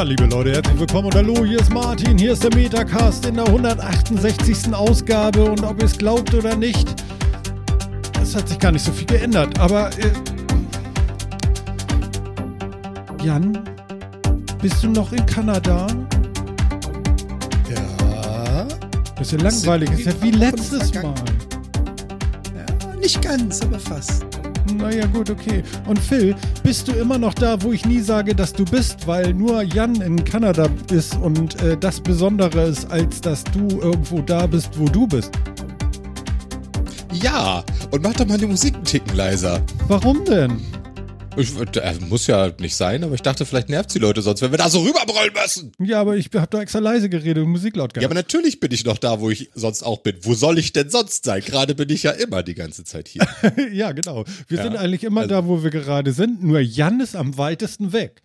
Ja, liebe Leute, herzlich willkommen und hallo, hier ist Martin, hier ist der Metacast in der 168. Ausgabe und ob ihr es glaubt oder nicht, es hat sich gar nicht so viel geändert, aber äh, Jan, bist du noch in Kanada? Ja. Das ist ja langweilig, das ist ja wie letztes Mal. Ja, nicht ganz, aber fast. Naja, gut, okay. Und Phil, bist du immer noch da, wo ich nie sage, dass du bist, weil nur Jan in Kanada ist und äh, das Besondere ist, als dass du irgendwo da bist, wo du bist? Ja, und mach doch mal die Musik einen Ticken leiser. Warum denn? Ich, äh, muss ja nicht sein, aber ich dachte, vielleicht nervt die Leute sonst, wenn wir da so rüberbrüllen müssen. Ja, aber ich habe da extra leise geredet und Musik laut gehabt. Ja, aber natürlich bin ich noch da, wo ich sonst auch bin. Wo soll ich denn sonst sein? Gerade bin ich ja immer die ganze Zeit hier. ja, genau. Wir Ja, sind eigentlich immer also- da, wo wir gerade sind, nur Jan ist am weitesten weg.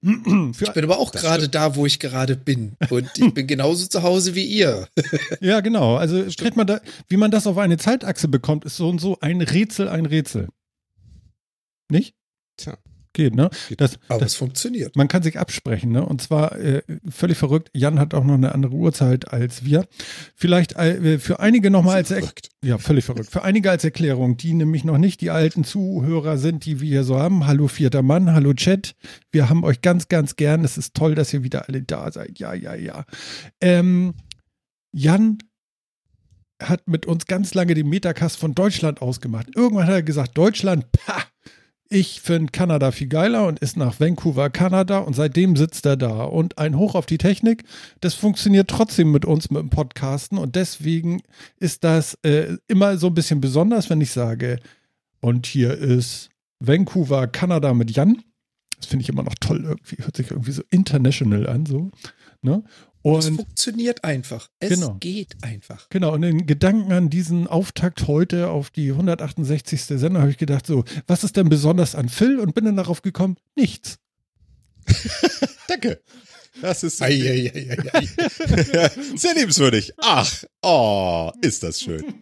Ich bin aber auch gerade da, wo ich gerade bin. Und ich bin genauso zu Hause wie ihr. Ja, genau. Also man da, wie man das auf eine Zeitachse bekommt, ist so und so ein Rätsel, ein Rätsel. Nicht? Tja. Geht, ne? Das, Aber das, es funktioniert. man kann sich absprechen, ne? Und zwar äh, völlig verrückt. Jan hat auch noch eine andere Uhrzeit als wir. Vielleicht äh, für einige nochmal als Er- Verrückt. ja völlig verrückt. Für einige als Erklärung, die nämlich noch nicht die alten Zuhörer sind, die wir hier so haben. Hallo vierter Mann, hallo Chat. Wir haben euch ganz, ganz gern. Es ist toll, dass ihr wieder alle da seid. Ja, ja, ja. Ähm, Jan hat mit uns ganz lange den Metacast von Deutschland ausgemacht. Irgendwann hat er gesagt, Deutschland, pah, ich finde Kanada viel geiler und ist nach Vancouver, Kanada und seitdem sitzt er da. Und ein Hoch auf die Technik, das funktioniert trotzdem mit uns mit dem Podcasten und deswegen ist das äh, immer so ein bisschen besonders, wenn ich sage, und hier ist Vancouver, Kanada mit Jan. Das finde ich immer noch toll irgendwie, hört sich irgendwie so international an, so. Ne? Es Und funktioniert einfach. Es Genau. geht einfach. Genau, und in Gedanken an diesen Auftakt heute auf die 168. Sendung habe ich gedacht, so, was ist denn besonders an Phil? Und bin dann darauf gekommen, nichts. Danke. Das ist Ei, ei, ei, ei, ei. sehr liebenswürdig. Ach, oh, ist das schön.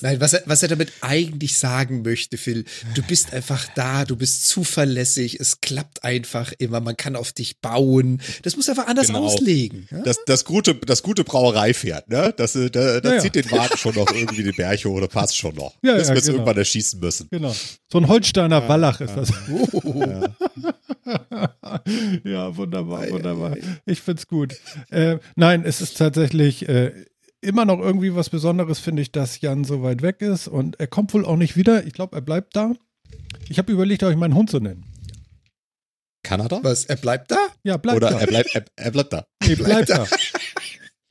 Nein, was er, was er damit eigentlich sagen möchte, Phil, du bist einfach da, du bist zuverlässig, es klappt einfach immer, man kann auf dich bauen. Das muss er einfach anders Genau. auslegen. Ja? Das, das gute, das gute Brauereifährt, ne? Das, äh, da, das Ja, ja. zieht den Wagen schon noch irgendwie den Berg hoch, das passt schon noch. Ja, das ja, wird genau. irgendwann erschießen müssen. Genau. So ein Holsteiner Wallach ist das. Oh, ja, wunderbar, wunderbar. Ich find's gut. Äh, nein, es ist tatsächlich äh, immer noch irgendwie was Besonderes, finde ich, dass Jan so weit weg ist und er kommt wohl auch nicht wieder. Ich glaube, er bleibt da. Ich habe überlegt, euch meinen Hund zu nennen. Kanada? was, er bleibt da? Ja, bleibt Oder da. er bleibt, er, er bleibt da. nee, bleibt da.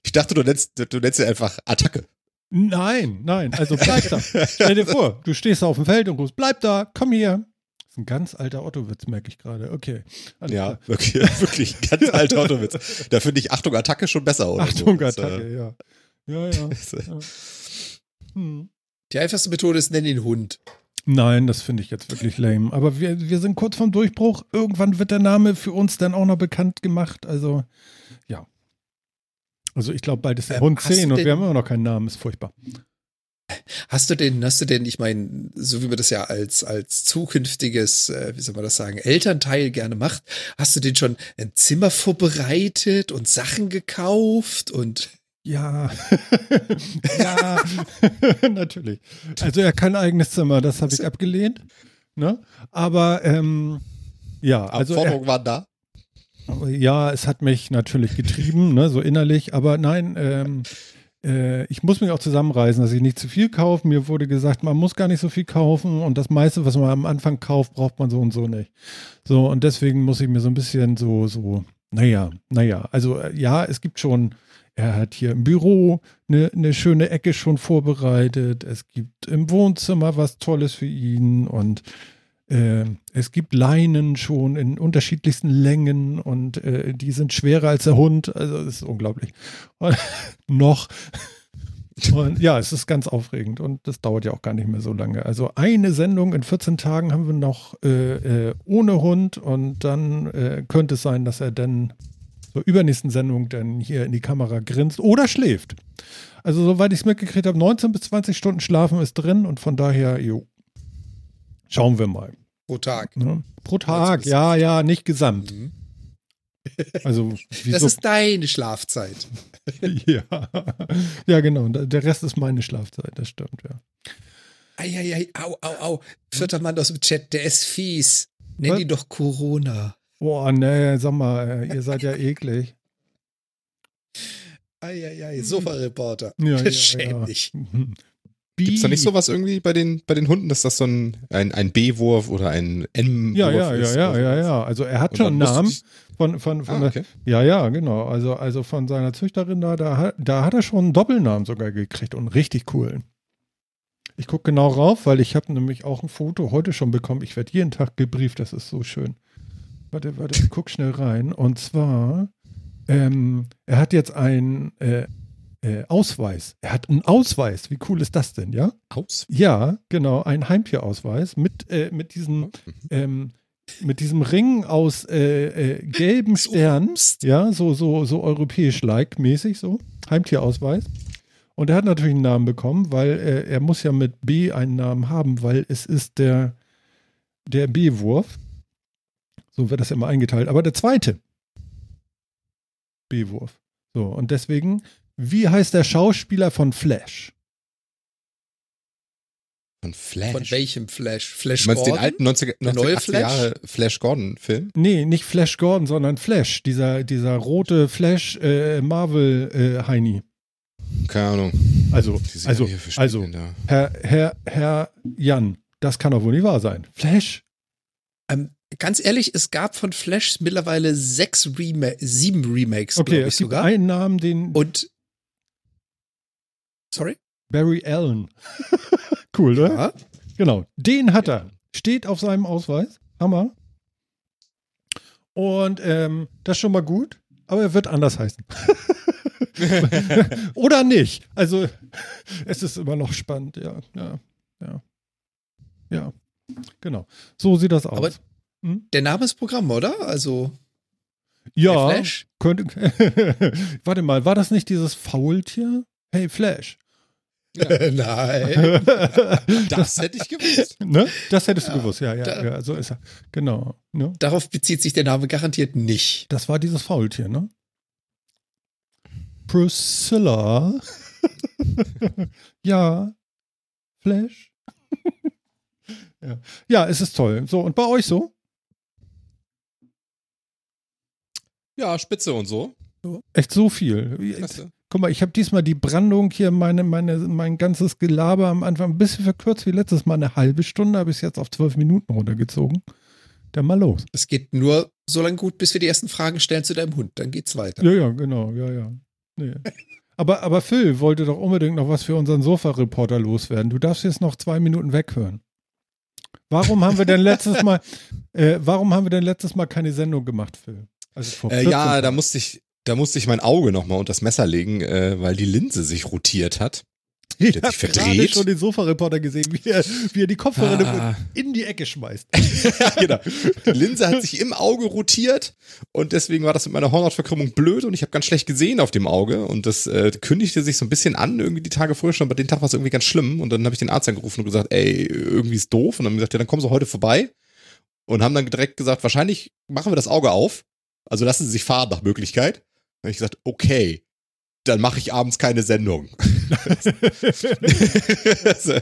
Ich dachte, du nennst, du nennst ihn einfach Attacke. Nein, nein, also bleib da. Stell dir vor, du stehst auf dem Feld und rufst, bleib da, komm hier. Das ist ein ganz alter Otto-Witz, merke ich gerade. Okay. Ja, wirklich, wirklich ein ganz alter Autowitz. Da finde ich Achtung, Attacke schon besser. Oder Achtung, so. Äh, Attacke, ja. Ja, ja. das, äh, ja. Hm. Die einfachste Methode ist, nenn ihn Hund. Nein, das finde ich jetzt wirklich lame. Aber wir, wir sind kurz vom Durchbruch. Irgendwann wird der Name für uns dann auch noch bekannt gemacht. Also, ja. Also, ich glaube, bald ist der Ähm, Hund hast du 10 und wir haben immer noch keinen Namen. Ist furchtbar. Hast du denn, hast du denn, ich meine, so wie man das ja als, als zukünftiges, äh, wie soll man das sagen, Elternteil gerne macht, hast du denn schon ein Zimmer vorbereitet und Sachen gekauft und Ja, ja, natürlich. Also er kann eigenes Zimmer, das habe ich abgelehnt. Ne? Aber ähm, ja, also er, Anforderungen waren da. ja, es hat mich natürlich getrieben, ne, so innerlich. Aber nein, ähm, äh, ich muss mich auch zusammenreißen, dass ich nicht zu viel kaufe. Mir wurde gesagt, man muss gar nicht so viel kaufen und das meiste, was man am Anfang kauft, braucht man so und so nicht. So und deswegen muss ich mir so ein bisschen so so, naja, naja. Also äh, ja, es gibt schon er hat hier im Büro eine, eine schöne Ecke schon vorbereitet. Es gibt im Wohnzimmer was Tolles für ihn und äh, es gibt Leinen schon in unterschiedlichsten Längen und äh, die sind schwerer als der Hund. Also das ist unglaublich. Und, noch. Und ja, es ist ganz aufregend und das dauert ja auch gar nicht mehr so lange. Also eine Sendung in 14 Tagen haben wir noch äh, äh, ohne Hund und dann äh, könnte es sein, dass er dann zur übernächsten Sendung dann hier in die Kamera grinst oder schläft. Also soweit ich es mitgekriegt habe, 19 bis 20 Stunden Schlafen ist drin und von daher, jo, schauen wir mal. Pro Tag. Ne? Pro Tag, ja, ja, nicht gesamt. Mhm. Also, Das ist deine Schlafzeit. ja. ja, genau. Der Rest ist meine Schlafzeit, das stimmt, ja. Eieiei, au, au, au. Vierter Mann aus dem Chat, der ist fies. Nenn Was? ihn doch Corona. Boah, nee, sag mal, äh, ihr seid ja eklig. Eieiei, Sofa-Reporter. Ja, ja, Schäm ja. dich. Gibt es da nicht sowas irgendwie bei den, bei den Hunden, dass das so ein, ein, ein B-Wurf oder ein M-Wurf Ja, ja, ist? ja, ja, ja, ja. Also er hat schon einen Namen von, von, von Ah, der, okay. Ja, ja, genau. Also, also von seiner Züchterin da, da, hat- da hat er schon einen Doppelnamen sogar gekriegt und einen richtig coolen. Ich gucke genau rauf, weil ich habe nämlich auch ein Foto heute schon bekommen. Ich werde jeden Tag gebrieft, das ist so schön. Warte, warte, ich guck schnell rein. Und zwar, ähm, er hat jetzt einen äh, äh, Ausweis. Er hat einen Ausweis. Wie cool ist das denn, ja? Aus? Ja, genau, ein Heimtierausweis mit, äh, mit diesen ähm, mit diesem Ring aus äh, äh, gelben Sternen, ja, so, so, so europäisch-like mäßig, so, Heimtierausweis. Und er hat natürlich einen Namen bekommen, weil äh, er muss ja mit B einen Namen haben, weil es ist der, der B-Wurf. So wird das immer eingeteilt. Aber der zweite B-Wurf. So, und deswegen, wie heißt der Schauspieler von Flash? Von Flash. Von welchem Flash? Flash Du meinst den Gordon? alten 90er, Der neue 1980er Jahre Flash Gordon-Film? Nee, nicht Flash Gordon, sondern Flash, dieser, dieser rote Flash äh, Marvel äh. Keine Ahnung. Also, also, also. Herr, Herr, Herr Jan, das kann doch wohl nicht wahr sein. Flash? Ähm, ganz ehrlich, es gab von Flash mittlerweile sechs Rema sieben Remakes, Okay, glaube ich es gibt sogar. einen Namen, den Und sorry? Barry Allen. cool, oder? Ja. Genau, den hat er. Steht auf seinem Ausweis. Hammer. Und ähm, das ist schon mal gut, aber er wird anders heißen. Oder nicht. Also, es ist immer noch spannend, ja, ja, ja. Ja, genau. So sieht das aus. Aber der Name ist Programm, oder? Also ja, könnte. Warte mal, war das nicht dieses Faultier? Hey, Flash. Nein. Das hätte ich gewusst. ne? Das hättest du Ja, gewusst, ja, ja, da- ja, so ist er. Genau. Ne? Darauf bezieht sich der Name garantiert nicht. Das war dieses Faultier, ne? Priscilla. ja. Flash. ja. ja, es ist toll. So, und bei euch so? Ja, Spitze und so. Echt so viel. Klasse. Guck mal, ich habe diesmal die Brandung hier, meine, meine, mein ganzes Gelaber am Anfang ein bisschen verkürzt wie letztes Mal. Eine halbe Stunde habe ich es jetzt auf zwölf Minuten runtergezogen. Dann mal los. Es geht nur so lange gut, bis wir die ersten Fragen stellen zu deinem Hund. Dann geht's weiter. Ja, ja, genau, ja, ja. Nee. Aber, aber Phil wollte doch unbedingt noch was für unseren Sofa-Reporter loswerden. Du darfst jetzt noch zwei Minuten weghören. Warum haben wir denn letztes Mal, äh, warum haben wir denn letztes Mal keine Sendung gemacht, Phil? Also vor Äh, 14 ja, da musste ich, da musste ich mein Auge nochmal unter das Messer legen, äh, weil die Linse sich rotiert hat. ich hat habe gerade schon den Sofa-Reporter gesehen, wie er, wie er die Kopfhörer Ah. in die Ecke schmeißt. genau. Die Linse hat sich im Auge rotiert und deswegen war das mit meiner Hornhautverkrümmung blöd und ich habe ganz schlecht gesehen auf dem Auge und das äh, kündigte sich so ein bisschen an, irgendwie die Tage vorher schon, aber den Tag war es irgendwie ganz schlimm und dann habe ich den Arzt angerufen und gesagt, ey, irgendwie ist doof und dann haben gesagt, ja, dann kommen Sie heute vorbei und haben dann direkt gesagt, wahrscheinlich machen wir das Auge auf, also lassen Sie sich fahren nach Möglichkeit. Dann habe ich gesagt, okay, dann mache ich abends keine Sendung. also,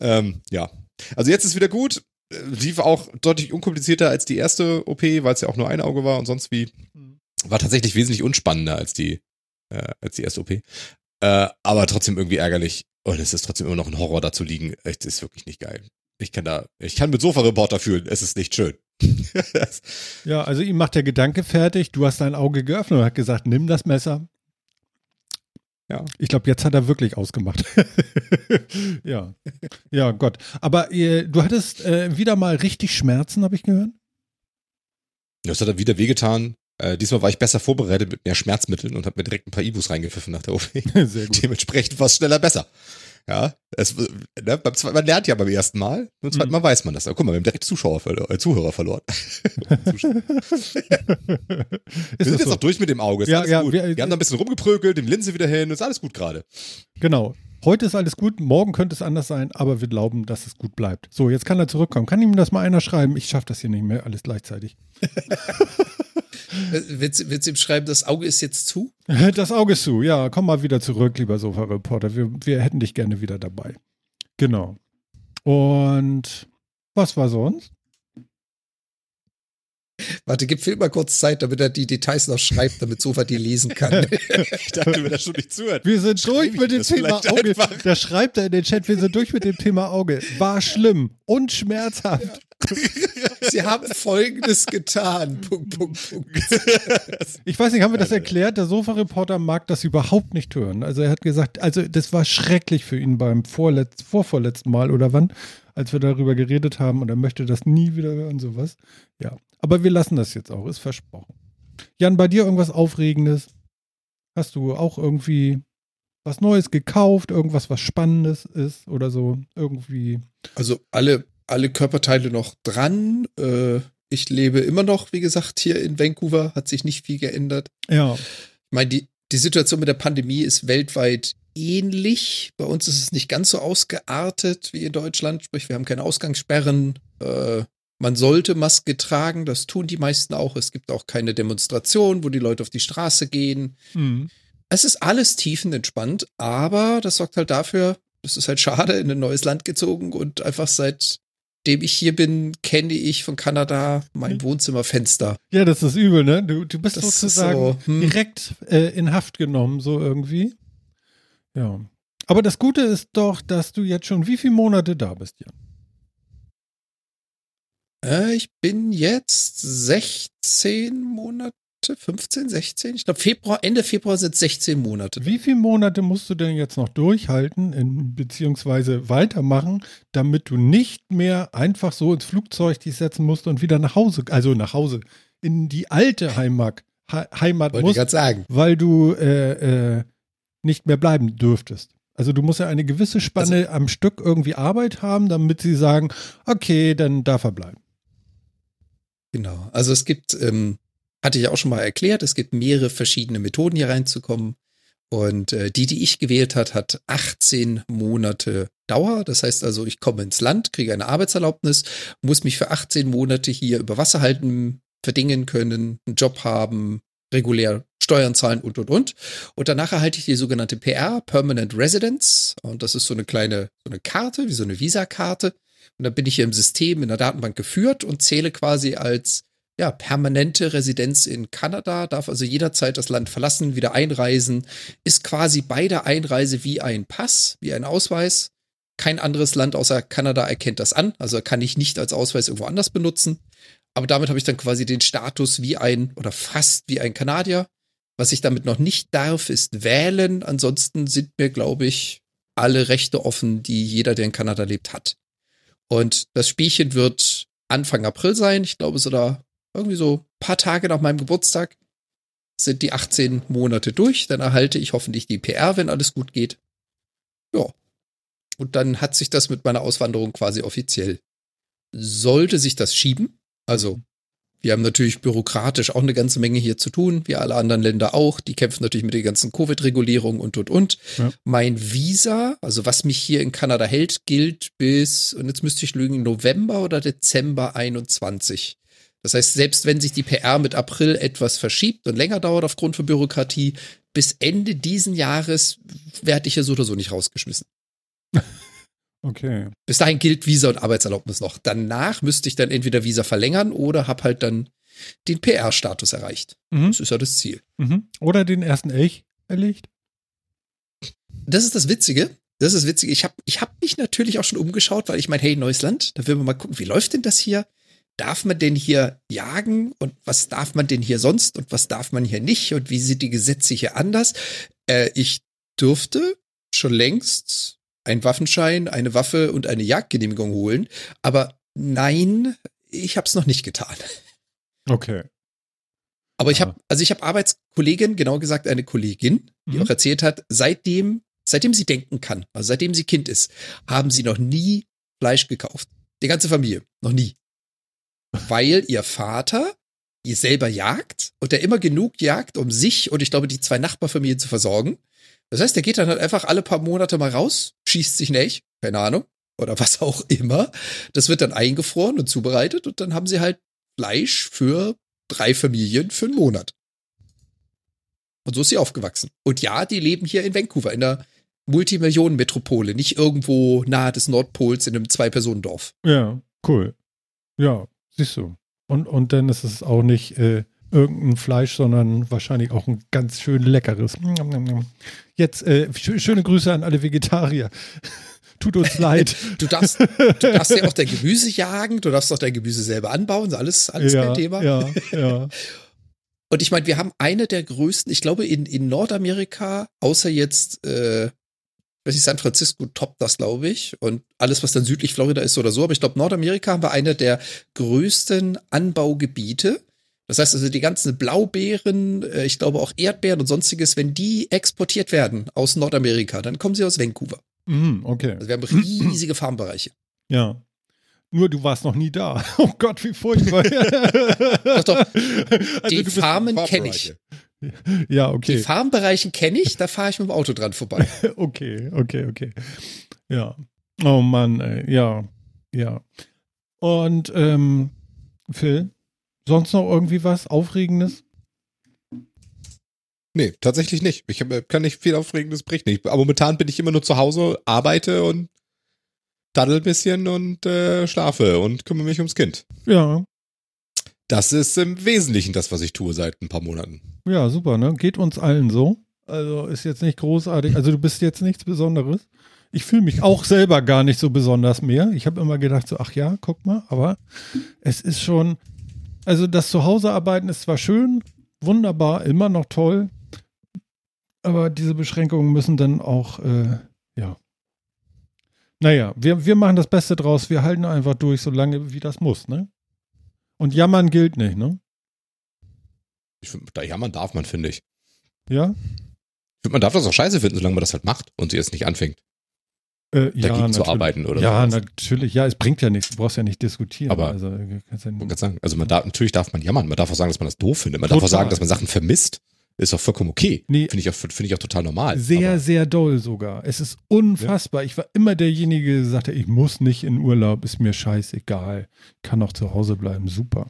ähm, ja. Also jetzt ist wieder gut. Äh, Lief auch deutlich unkomplizierter als die erste OP, weil es ja auch nur ein Auge war und sonst wie. War tatsächlich wesentlich unspannender als die, äh, als die erste OP. Äh, aber trotzdem irgendwie ärgerlich. Und es ist trotzdem immer noch ein Horror da zu liegen. Es ist wirklich nicht geil. Ich kann da, ich kann mit Sofa-Reporter fühlen. Es ist nicht schön. Ja, also ihm macht der Gedanke fertig, du hast dein Auge geöffnet und hat gesagt, nimm das Messer. Ja. Ich glaube, jetzt hat er wirklich ausgemacht. ja. Ja, Gott. Aber äh, du hattest äh, wieder mal richtig Schmerzen, habe ich gehört. Das hat dann wieder wehgetan. Äh, diesmal war ich besser vorbereitet mit mehr Schmerzmitteln und habe mir direkt ein paar Ibus reingepfiffen nach der OP. Sehr gut. Dementsprechend war es schneller besser. Ja, es, ne, beim man lernt ja beim ersten Mal, beim zweiten Mhm. Mal weiß man das. Aber guck mal, wir haben direkt Zuschauer äh, Zuhörer verloren. Wir sind jetzt so? auch durch mit dem Auge. Ist Ja, ja, wir- Wir, haben da ein bisschen rumgeprökelt, die Linse wieder hin, ist alles gut gerade. Genau. Heute ist alles gut, morgen könnte es anders sein, aber wir glauben, dass es gut bleibt. So, jetzt kann er zurückkommen. Kann ihm das mal einer schreiben? Ich schaffe das hier nicht mehr, alles gleichzeitig. Willst, willst du ihm schreiben, das Auge ist jetzt zu? Das Auge ist zu, ja. Komm mal wieder zurück, lieber Sofa-Reporter. Wir, wir hätten dich gerne wieder dabei. Genau. Und was war sonst? Warte, gib Phil mal kurz Zeit, damit er die Details noch schreibt, damit Sofa die lesen kann. ich dachte, mir das schon nicht zuhört. Wir sind durch mit dem Thema Auge. Einfach. Da schreibt er in den Chat, wir sind durch mit dem Thema Auge. War schlimm und schmerzhaft. Ja. Sie haben Folgendes getan. Punkt, Punkt, Punkt. Ich weiß nicht, haben wir das erklärt? Der Sofa-Reporter mag das überhaupt nicht hören. Also er hat gesagt, also das war schrecklich für ihn beim vorletz, vorvorletzten Mal oder wann, als wir darüber geredet haben und er möchte das nie wieder hören, sowas. Ja, aber wir lassen das jetzt auch, ist versprochen. Jan, bei dir irgendwas Aufregendes? Hast du auch irgendwie was Neues gekauft, irgendwas, was Spannendes ist oder so? Irgendwie. Also alle, alle Körperteile noch dran. Äh, ich lebe immer noch, wie gesagt, hier in Vancouver, hat sich nicht viel geändert. Ja. Ich meine, die, die Situation mit der Pandemie ist weltweit ähnlich. Bei uns ist es nicht ganz so ausgeartet wie in Deutschland. Sprich, wir haben keine Ausgangssperren. Äh, man sollte Maske tragen, das tun die meisten auch. Es gibt auch keine Demonstration, wo die Leute auf die Straße gehen. Mhm. Es ist alles tiefenentspannt, aber das sorgt halt dafür, es ist halt schade, in ein neues Land gezogen und einfach seitdem ich hier bin, kenne ich von Kanada mein Wohnzimmerfenster. Ja, das ist übel, ne? Du, du bist das sozusagen so, hm. direkt äh, in Haft genommen, so irgendwie. Ja. Aber das Gute ist doch, dass du jetzt schon wie viele Monate da bist, Jan? Äh, ich bin jetzt 16 Monate, 15, 16. Ich glaube, Februar, Ende Februar sind 16 Monate. Wie viele Monate musst du denn jetzt noch durchhalten, in, beziehungsweise weitermachen, damit du nicht mehr einfach so ins Flugzeug dich setzen musst und wieder nach Hause, also nach Hause, in die alte Heimat, Heimat Wollte musst, ich sagen. weil du äh, äh, nicht mehr bleiben dürftest. Also du musst ja eine gewisse Spanne also, am Stück irgendwie Arbeit haben, damit sie sagen, okay, dann darf er bleiben. Genau. Also es gibt, ähm, hatte ich auch schon mal erklärt, es gibt mehrere verschiedene Methoden hier reinzukommen. Und äh, die, die ich gewählt hat, hat 18 Monate Dauer. Das heißt also, ich komme ins Land, kriege eine Arbeitserlaubnis, muss mich für 18 Monate hier über Wasser halten, verdingen können, einen Job haben, regulär Steuern zahlen und und und. Und danach erhalte ich die sogenannte PR, Permanent Residence. Und das ist so eine kleine, so eine Karte, wie so eine Visakarte. Und dann bin ich hier im System in der Datenbank geführt und zähle quasi als ja, permanente Residenz in Kanada, darf also jederzeit das Land verlassen, wieder einreisen, ist quasi bei der Einreise wie ein Pass, wie ein Ausweis. Kein anderes Land außer Kanada erkennt das an, also kann ich nicht als Ausweis irgendwo anders benutzen. Aber damit habe ich dann quasi den Status wie ein oder fast wie ein Kanadier. Was ich damit noch nicht darf, ist wählen. Ansonsten sind mir, glaube ich, alle Rechte offen, die jeder, der in Kanada lebt, hat. Und das Spielchen wird Anfang April sein. Ich glaube, so da irgendwie so ein paar Tage nach meinem Geburtstag sind die 18 Monate durch. Dann erhalte ich hoffentlich die PR, wenn alles gut geht. Ja. Und dann hat sich das mit meiner Auswanderung quasi offiziell. Sollte sich das schieben, also wir haben natürlich bürokratisch auch eine ganze Menge hier zu tun, wie alle anderen Länder auch. Die kämpfen natürlich mit den ganzen Covid-Regulierungen und, und, und. Ja. Mein Visa, also was mich hier in Kanada hält, gilt bis, und jetzt müsste ich lügen, November oder Dezember 21. Das heißt, selbst wenn sich die PR mit April etwas verschiebt und länger dauert aufgrund von Bürokratie, bis Ende diesen Jahres werde ich ja so oder so nicht rausgeschmissen. Okay. Bis dahin gilt Visa und Arbeitserlaubnis noch. Danach müsste ich dann entweder Visa verlängern oder habe halt dann den PR-Status erreicht. Mhm. Das ist ja das Ziel. Mhm. Oder den ersten Elch erlegt. Das ist das Witzige. Das ist witzig. Ich habe ich hab mich natürlich auch schon umgeschaut, weil ich meine, hey, neues Land, da will man mal gucken, wie läuft denn das hier? Darf man denn hier jagen und was darf man denn hier sonst und was darf man hier nicht und wie sind die Gesetze hier anders? Äh, ich durfte schon längst einen Waffenschein, eine Waffe und eine Jagdgenehmigung holen. Aber nein, ich habe es noch nicht getan. Okay. Aber ich habe, also ich habe Arbeitskollegin, genau gesagt eine Kollegin, die mhm. auch erzählt hat, seitdem, seitdem sie denken kann, also seitdem sie Kind ist, haben sie noch nie Fleisch gekauft. Die ganze Familie, noch nie. Weil ihr Vater ihr selber jagt und der immer genug jagt, um sich und ich glaube die zwei Nachbarfamilien zu versorgen. Das heißt, der geht dann halt einfach alle paar Monate mal raus, schießt sich nicht, keine Ahnung, oder was auch immer. Das wird dann eingefroren und zubereitet und dann haben sie halt Fleisch für drei Familien für einen Monat. Und so ist sie aufgewachsen. Und ja, die leben hier in Vancouver, in einer Multimillionen-Metropole, nicht irgendwo nahe des Nordpols in einem Zwei-Personen-Dorf. Ja, cool. Ja, siehst du. Und, und dann ist es auch nicht äh, irgendein Fleisch, sondern wahrscheinlich auch ein ganz schön leckeres. Jetzt äh, sch schöne Grüße an alle Vegetarier. Tut uns leid. Du darfst, du darfst ja auch dein Gemüse jagen, du darfst auch dein Gemüse selber anbauen, alles, alles ja, kein Thema. Ja, ja. Und ich meine, wir haben eine der größten, ich glaube, in, in Nordamerika, außer jetzt, äh, weiß ich, San Francisco toppt das, glaube ich. Und alles, was dann südlich Florida ist oder so. Aber ich glaube, Nordamerika haben wir eine der größten Anbaugebiete. Das heißt also, die ganzen Blaubeeren, äh, ich glaube auch Erdbeeren und sonstiges, wenn die exportiert werden aus Nordamerika, dann kommen sie aus Vancouver. Mhm, okay. Also wir haben riesige Farmbereiche. Ja. Nur du warst noch nie da. Oh Gott, wie furchtbar. Doch, doch. Also Die Farmen kenne ich. Ja, Die okay. Farmbereichen kenne ich, da fahre ich mit dem Auto dran vorbei. Okay, okay, okay. Ja. Oh Mann, ey. Ja, ja. Und ähm, Phil, sonst noch irgendwie was Aufregendes? Nee, tatsächlich nicht. Ich hab, äh, kann nicht viel Aufregendes berichten. Ich, aber momentan bin ich immer nur zu Hause, arbeite und daddel ein bisschen und äh, schlafe und kümmere mich ums Kind. Ja, Das ist im Wesentlichen das, was ich tue seit ein paar Monaten. ja, super, ne? Geht uns allen so. Also ist jetzt nicht großartig. Also du bist jetzt nichts Besonderes. Ich fühle mich auch selber gar nicht so besonders mehr. Ich habe immer gedacht so, ach ja, guck mal, aber es ist schon, also das Zuhausearbeiten ist zwar schön, wunderbar, immer noch toll, aber diese Beschränkungen müssen dann auch, äh, ja. Naja, wir, wir machen das Beste draus, wir halten einfach durch, solange wie das muss, ne? Und jammern gilt nicht, ne? Ich da jammern darf man, finde ich. Ja? Man darf das auch scheiße finden, solange man das halt macht und sie jetzt nicht anfängt, Äh, dagegen ja, zu natürlich. arbeiten oder Ja, sowas. natürlich. Ja, es bringt ja nichts. Du brauchst ja nicht diskutieren. Aber- also, kannst ja gerade sagen, also man darf, natürlich darf man jammern, man darf auch sagen, dass man das doof findet, man darf Total. auch sagen, dass man Sachen vermisst. Ist auch vollkommen okay. Nee. Finde ich, auch- finde ich auch total normal. Sehr, Aber sehr doll sogar. Es ist unfassbar. Ich war immer derjenige, der sagte, ich muss nicht in Urlaub, ist mir scheißegal. Kann auch zu Hause bleiben, super.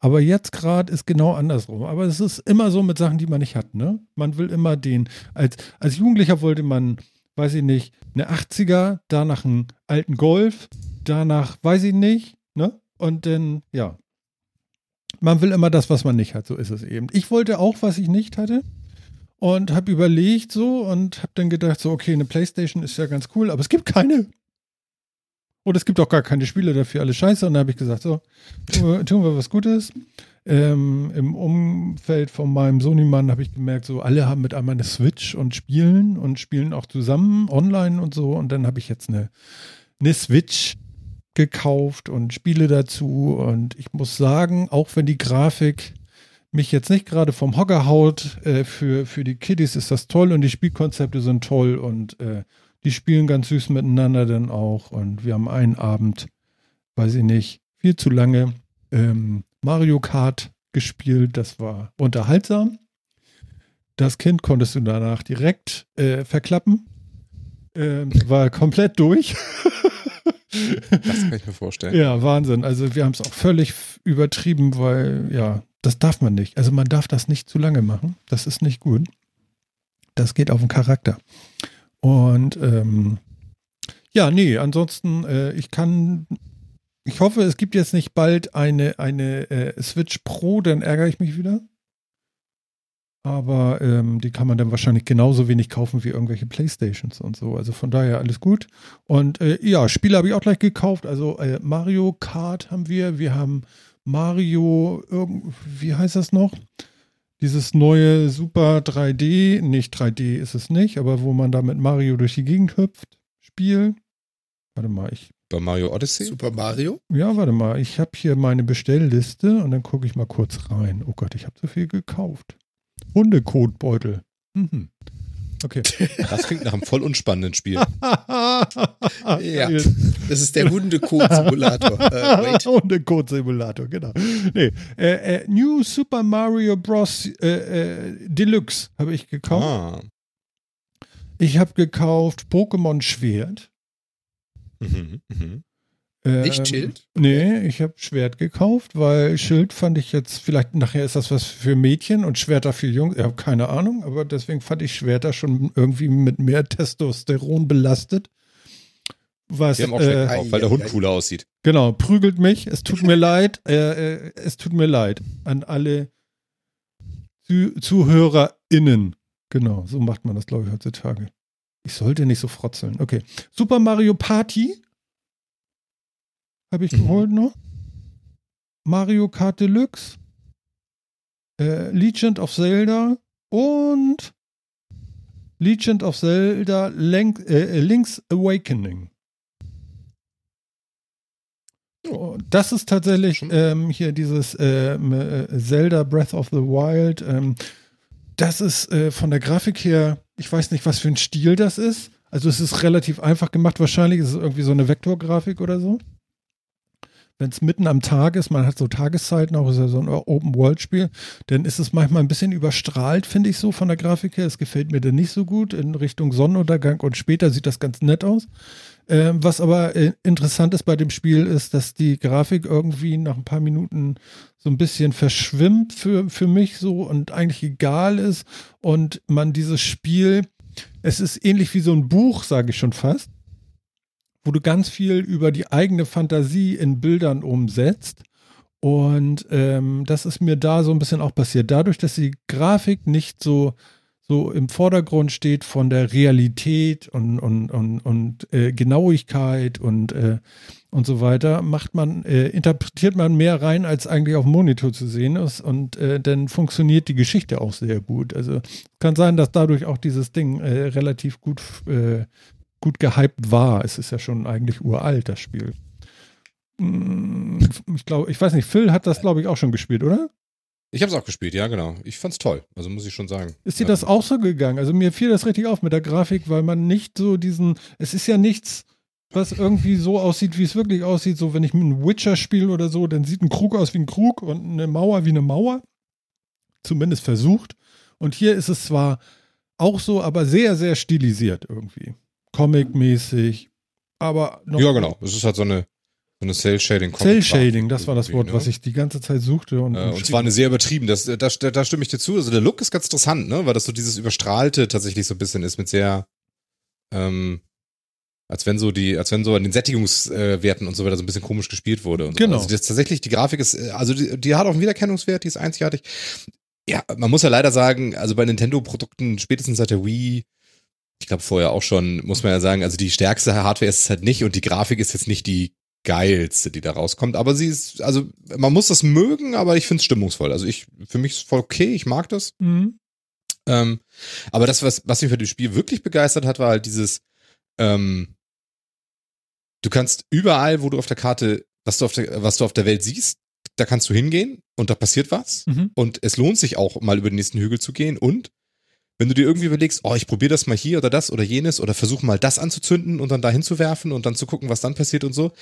Aber jetzt gerade ist genau andersrum. Aber es ist immer so mit Sachen, die man nicht hat, ne? Man will immer den, als, als Jugendlicher wollte man, weiß ich nicht, eine 80er, danach einen alten Golf, danach, weiß ich nicht, ne? Und dann, ja. Man will immer das, was man nicht hat, so ist es eben. Ich wollte auch, was ich nicht hatte und habe überlegt so und habe dann gedacht so, okay, eine Playstation ist ja ganz cool, aber es gibt keine. Und es gibt auch gar keine Spiele dafür, alles scheiße. Und dann habe ich gesagt, so, tun wir, tun wir was Gutes. Ähm, Im Umfeld von meinem Sony-Mann habe ich gemerkt, so alle haben mit einmal eine Switch und spielen und spielen auch zusammen online und so. Und dann habe ich jetzt eine, eine Switch gekauft und Spiele dazu. Und ich muss sagen, auch wenn die Grafik mich jetzt nicht gerade vom Hocker haut, äh, für, für die Kiddies ist das toll und die Spielkonzepte sind toll und äh, die spielen ganz süß miteinander dann auch. Und wir haben einen Abend, weiß ich nicht, viel zu lange ähm, Mario Kart gespielt. Das war unterhaltsam. Das Kind konntest du danach direkt äh, verklappen. Ähm, war komplett durch. das kann ich mir vorstellen. Ja, Wahnsinn. Also wir haben es auch völlig übertrieben, weil ja, das darf man nicht. Also man darf das nicht zu lange machen. Das ist nicht gut. Das geht auf den Charakter. Und ähm, ja, nee, ansonsten, äh, ich kann, ich hoffe, es gibt jetzt nicht bald eine, eine äh, Switch Pro, dann ärgere ich mich wieder. Aber ähm, die kann man dann wahrscheinlich genauso wenig kaufen wie irgendwelche Playstations und so. Also von daher alles gut. Und äh, ja, Spiele habe ich auch gleich gekauft. Also äh, Mario Kart haben wir. Wir haben Mario, wie heißt das noch? Dieses neue Super 3D, nicht 3D ist es nicht, aber wo man da mit Mario durch die Gegend hüpft, Spiel. Warte mal, ich, Bei Mario Odyssey? Super Mario. ja, warte mal, ich habe hier meine Bestellliste und dann gucke ich mal kurz rein. Oh Gott, ich habe zu viel gekauft. Hundekotbeutel. Mhm. Okay. Das klingt nach einem voll unspannenden Spiel. Ja. Das ist der Hundekot-Simulator. äh. Hundekot-Simulator, genau. Nee, äh, äh, New Super Mario Bros. Äh, äh, Deluxe habe ich gekauft. Ah. Ich habe gekauft Pokémon Schwert. Mhm. Nicht Ähm, Schild? Nee, ich habe Schwert gekauft, weil Schild fand ich jetzt, vielleicht nachher ist das was für Mädchen und Schwerter für Jungs. Ich habe keine Ahnung, aber deswegen fand ich Schwerter schon irgendwie mit mehr Testosteron belastet. Was, Die haben auch schlecht äh, gekauft, weil der Hund cooler aussieht. genau, prügelt mich. Es tut mir leid. Äh, äh, es tut mir leid an alle Zu ZuhörerInnen. Genau, so macht man das, glaube ich, heutzutage. Ich sollte nicht so frotzeln. Okay. Super Mario Party habe ich Mhm. geholt noch. Mario Kart Deluxe. Äh, Legend of Zelda und Legend of Zelda Link, äh, Link's Awakening. Oh, Das ist tatsächlich ähm, hier dieses ähm, äh, Zelda Breath of the Wild. Ähm, das ist äh, von der Grafik her, ich weiß nicht, was für ein Stil das ist. Also es ist relativ einfach gemacht. Wahrscheinlich ist es irgendwie so eine Vektorgrafik oder so. Wenn es mitten am Tag ist, man hat so Tageszeiten, auch ist ja so ein Open-World-Spiel, dann ist es manchmal ein bisschen überstrahlt, finde ich so von der Grafik her. Es gefällt mir dann nicht so gut in Richtung Sonnenuntergang und später sieht das ganz nett aus. Ähm, was aber äh, interessant ist bei dem Spiel, ist, dass die Grafik irgendwie nach ein paar Minuten so ein bisschen verschwimmt für, für mich so und eigentlich egal ist und man dieses Spiel, es ist ähnlich wie so ein Buch, sage ich schon fast, wo du ganz viel über die eigene Fantasie in Bildern umsetzt. Und ähm, das ist mir da so ein bisschen auch passiert. Dadurch, dass die Grafik nicht so, so im Vordergrund steht von der Realität und, und, und, und äh, Genauigkeit und, äh, und so weiter, macht man, äh, interpretiert man mehr rein, als eigentlich auf dem Monitor zu sehen ist. Und äh, dann funktioniert die Geschichte auch sehr gut. Also kann sein, dass dadurch auch dieses Ding äh, relativ gut äh, gut gehypt war. Es ist ja schon eigentlich uralt, das Spiel. Mm, Ich glaube, ich weiß nicht, Phil hat das, glaube ich, auch schon gespielt, oder? Ich habe es auch gespielt, ja, genau. Ich fand's toll, also muss ich schon sagen. Ist dir das auch so gegangen? Also mir fiel das richtig auf mit der Grafik, weil man nicht so diesen, es ist ja nichts, was irgendwie so aussieht, wie es wirklich aussieht. So, wenn ich mit einem Witcher spiele oder so, dann sieht ein Krug aus wie ein Krug und eine Mauer wie eine Mauer. Zumindest versucht. Und hier ist es zwar auch so, aber sehr, sehr stilisiert irgendwie. Comic-mäßig. Aber noch Ja, genau. Es ist halt so eine, so eine Cell-Shading. Cell-Shading, das war das Wort, ne? was ich die ganze Zeit suchte. Und, Äh, und zwar eine sehr übertrieben, das, da, da, da stimme ich dir zu. Also der Look ist ganz interessant, ne? Weil das so dieses Überstrahlte tatsächlich so ein bisschen ist mit sehr, ähm, als wenn so die, als wenn so an den Sättigungswerten und so weiter so ein bisschen komisch gespielt wurde. Und so. Genau. Also das tatsächlich, die Grafik ist, äh, also die, die hat auch einen Wiedererkennungswert, die ist einzigartig. Ja, man muss ja leider sagen, also bei Nintendo-Produkten, spätestens seit der Wii, ich glaube vorher auch schon, muss man ja sagen, also die stärkste Hardware ist es halt nicht und die Grafik ist jetzt nicht die geilste, die da rauskommt. Aber sie ist, also man muss das mögen, aber ich finde es stimmungsvoll. Also ich, für mich ist es voll okay, ich mag das. Mhm. Ähm, aber das, was, was mich für das Spiel wirklich begeistert hat, war halt dieses, ähm, du kannst überall, wo du auf der Karte, was du auf der, was du auf der Welt siehst, da kannst du hingehen und da passiert was. Mhm. Und es lohnt sich auch, mal über den nächsten Hügel zu gehen. Und wenn du dir irgendwie überlegst, oh, ich probiere das mal hier oder das oder jenes oder versuche mal das anzuzünden und dann dahin zu werfen und dann zu gucken, was dann passiert und so.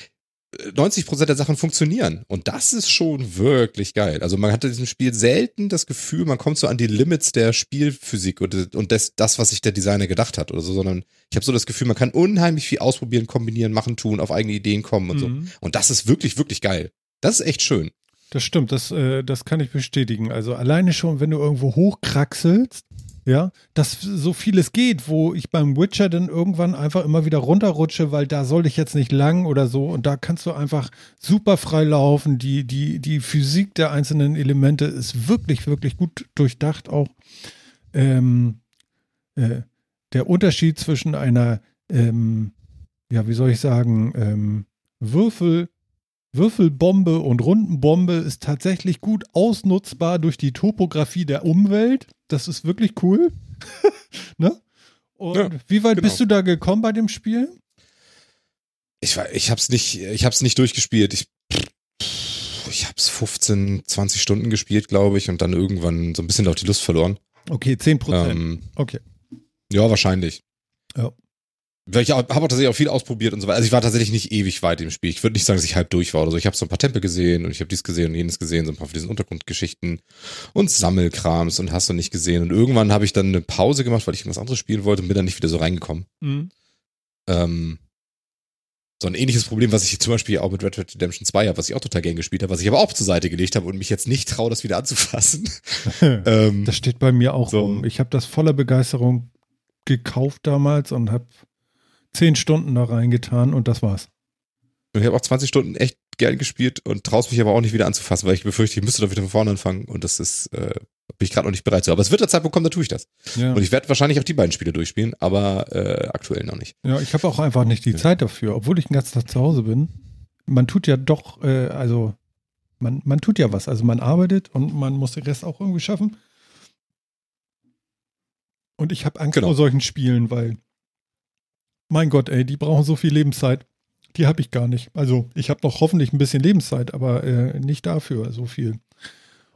Äh, 90% der Sachen funktionieren. Und das ist schon wirklich geil. Also man hat in diesem Spiel selten das Gefühl, man kommt so an die Limits der Spielphysik und, und das, das, was sich der Designer gedacht hat oder so, sondern ich habe so das Gefühl, man kann unheimlich viel ausprobieren, kombinieren, machen, tun, auf eigene Ideen kommen und so. Mhm. Und das ist wirklich, wirklich geil. Das ist echt schön. Das stimmt, das, äh, das kann ich bestätigen. Also alleine schon, wenn du irgendwo hochkraxelst, ja, dass so vieles geht, wo ich beim Witcher dann irgendwann einfach immer wieder runterrutsche, weil da soll ich jetzt nicht lang oder so und da kannst du einfach super frei laufen. Die, die, die Physik der einzelnen Elemente ist wirklich, wirklich gut durchdacht auch. Ähm, äh, der Unterschied zwischen einer, ähm, ja, wie soll ich sagen, ähm, Würfel, Würfelbombe und Rundenbombe ist tatsächlich gut ausnutzbar durch die Topografie der Umwelt. Das ist wirklich cool. ne? Und Ja, wie weit genau. bist du da gekommen bei dem Spiel? Ich, ich hab's nicht, ich hab's nicht durchgespielt. Ich, ich hab's 15, 20 Stunden gespielt, glaube ich, und dann irgendwann so ein bisschen auch die Lust verloren. Okay, 10 Prozent. Ähm, okay. ja, wahrscheinlich. Ja. Weil ich habe auch tatsächlich auch viel ausprobiert und so weiter. Also ich war tatsächlich nicht ewig weit im Spiel. Ich würde nicht sagen, dass ich halb durch war oder so. Ich habe so ein paar Tempel gesehen und ich habe dies gesehen und jenes gesehen, so ein paar von diesen Untergrundgeschichten und Sammelkrams und hast du nicht gesehen. Und irgendwann habe ich dann eine Pause gemacht, weil ich irgendwas anderes spielen wollte und bin dann nicht wieder so reingekommen. Mhm. Ähm, so ein ähnliches Problem, was ich zum Beispiel auch mit Red Dead Redemption 2 habe, was ich auch total gern gespielt habe, was ich aber auch zur Seite gelegt habe und mich jetzt nicht traue, das wieder anzufassen. ähm, Das steht bei mir auch So. rum. Ich habe das voller Begeisterung gekauft damals und habe zehn Stunden da reingetan und das war's. Und ich habe auch 20 Stunden echt gern gespielt und traust mich aber auch nicht wieder anzufassen, weil ich befürchte, ich müsste da wieder von vorne anfangen und das ist, äh, bin ich gerade noch nicht bereit zu. Aber es wird der Zeitpunkt kommen, da tue ich das. Ja, Und ich werde wahrscheinlich auch die beiden Spiele durchspielen, aber äh, aktuell noch nicht. ja ich habe auch einfach nicht die Ja. Zeit dafür, obwohl ich den ganzen Tag zu Hause bin. Man tut ja doch, äh, also man, man tut ja was. Also man arbeitet und man muss den Rest auch irgendwie schaffen. Und ich habe Angst Genau. vor solchen Spielen, weil, mein Gott, ey, die brauchen so viel Lebenszeit. Die habe ich gar nicht. Also ich habe noch hoffentlich ein bisschen Lebenszeit, aber äh, nicht dafür so viel.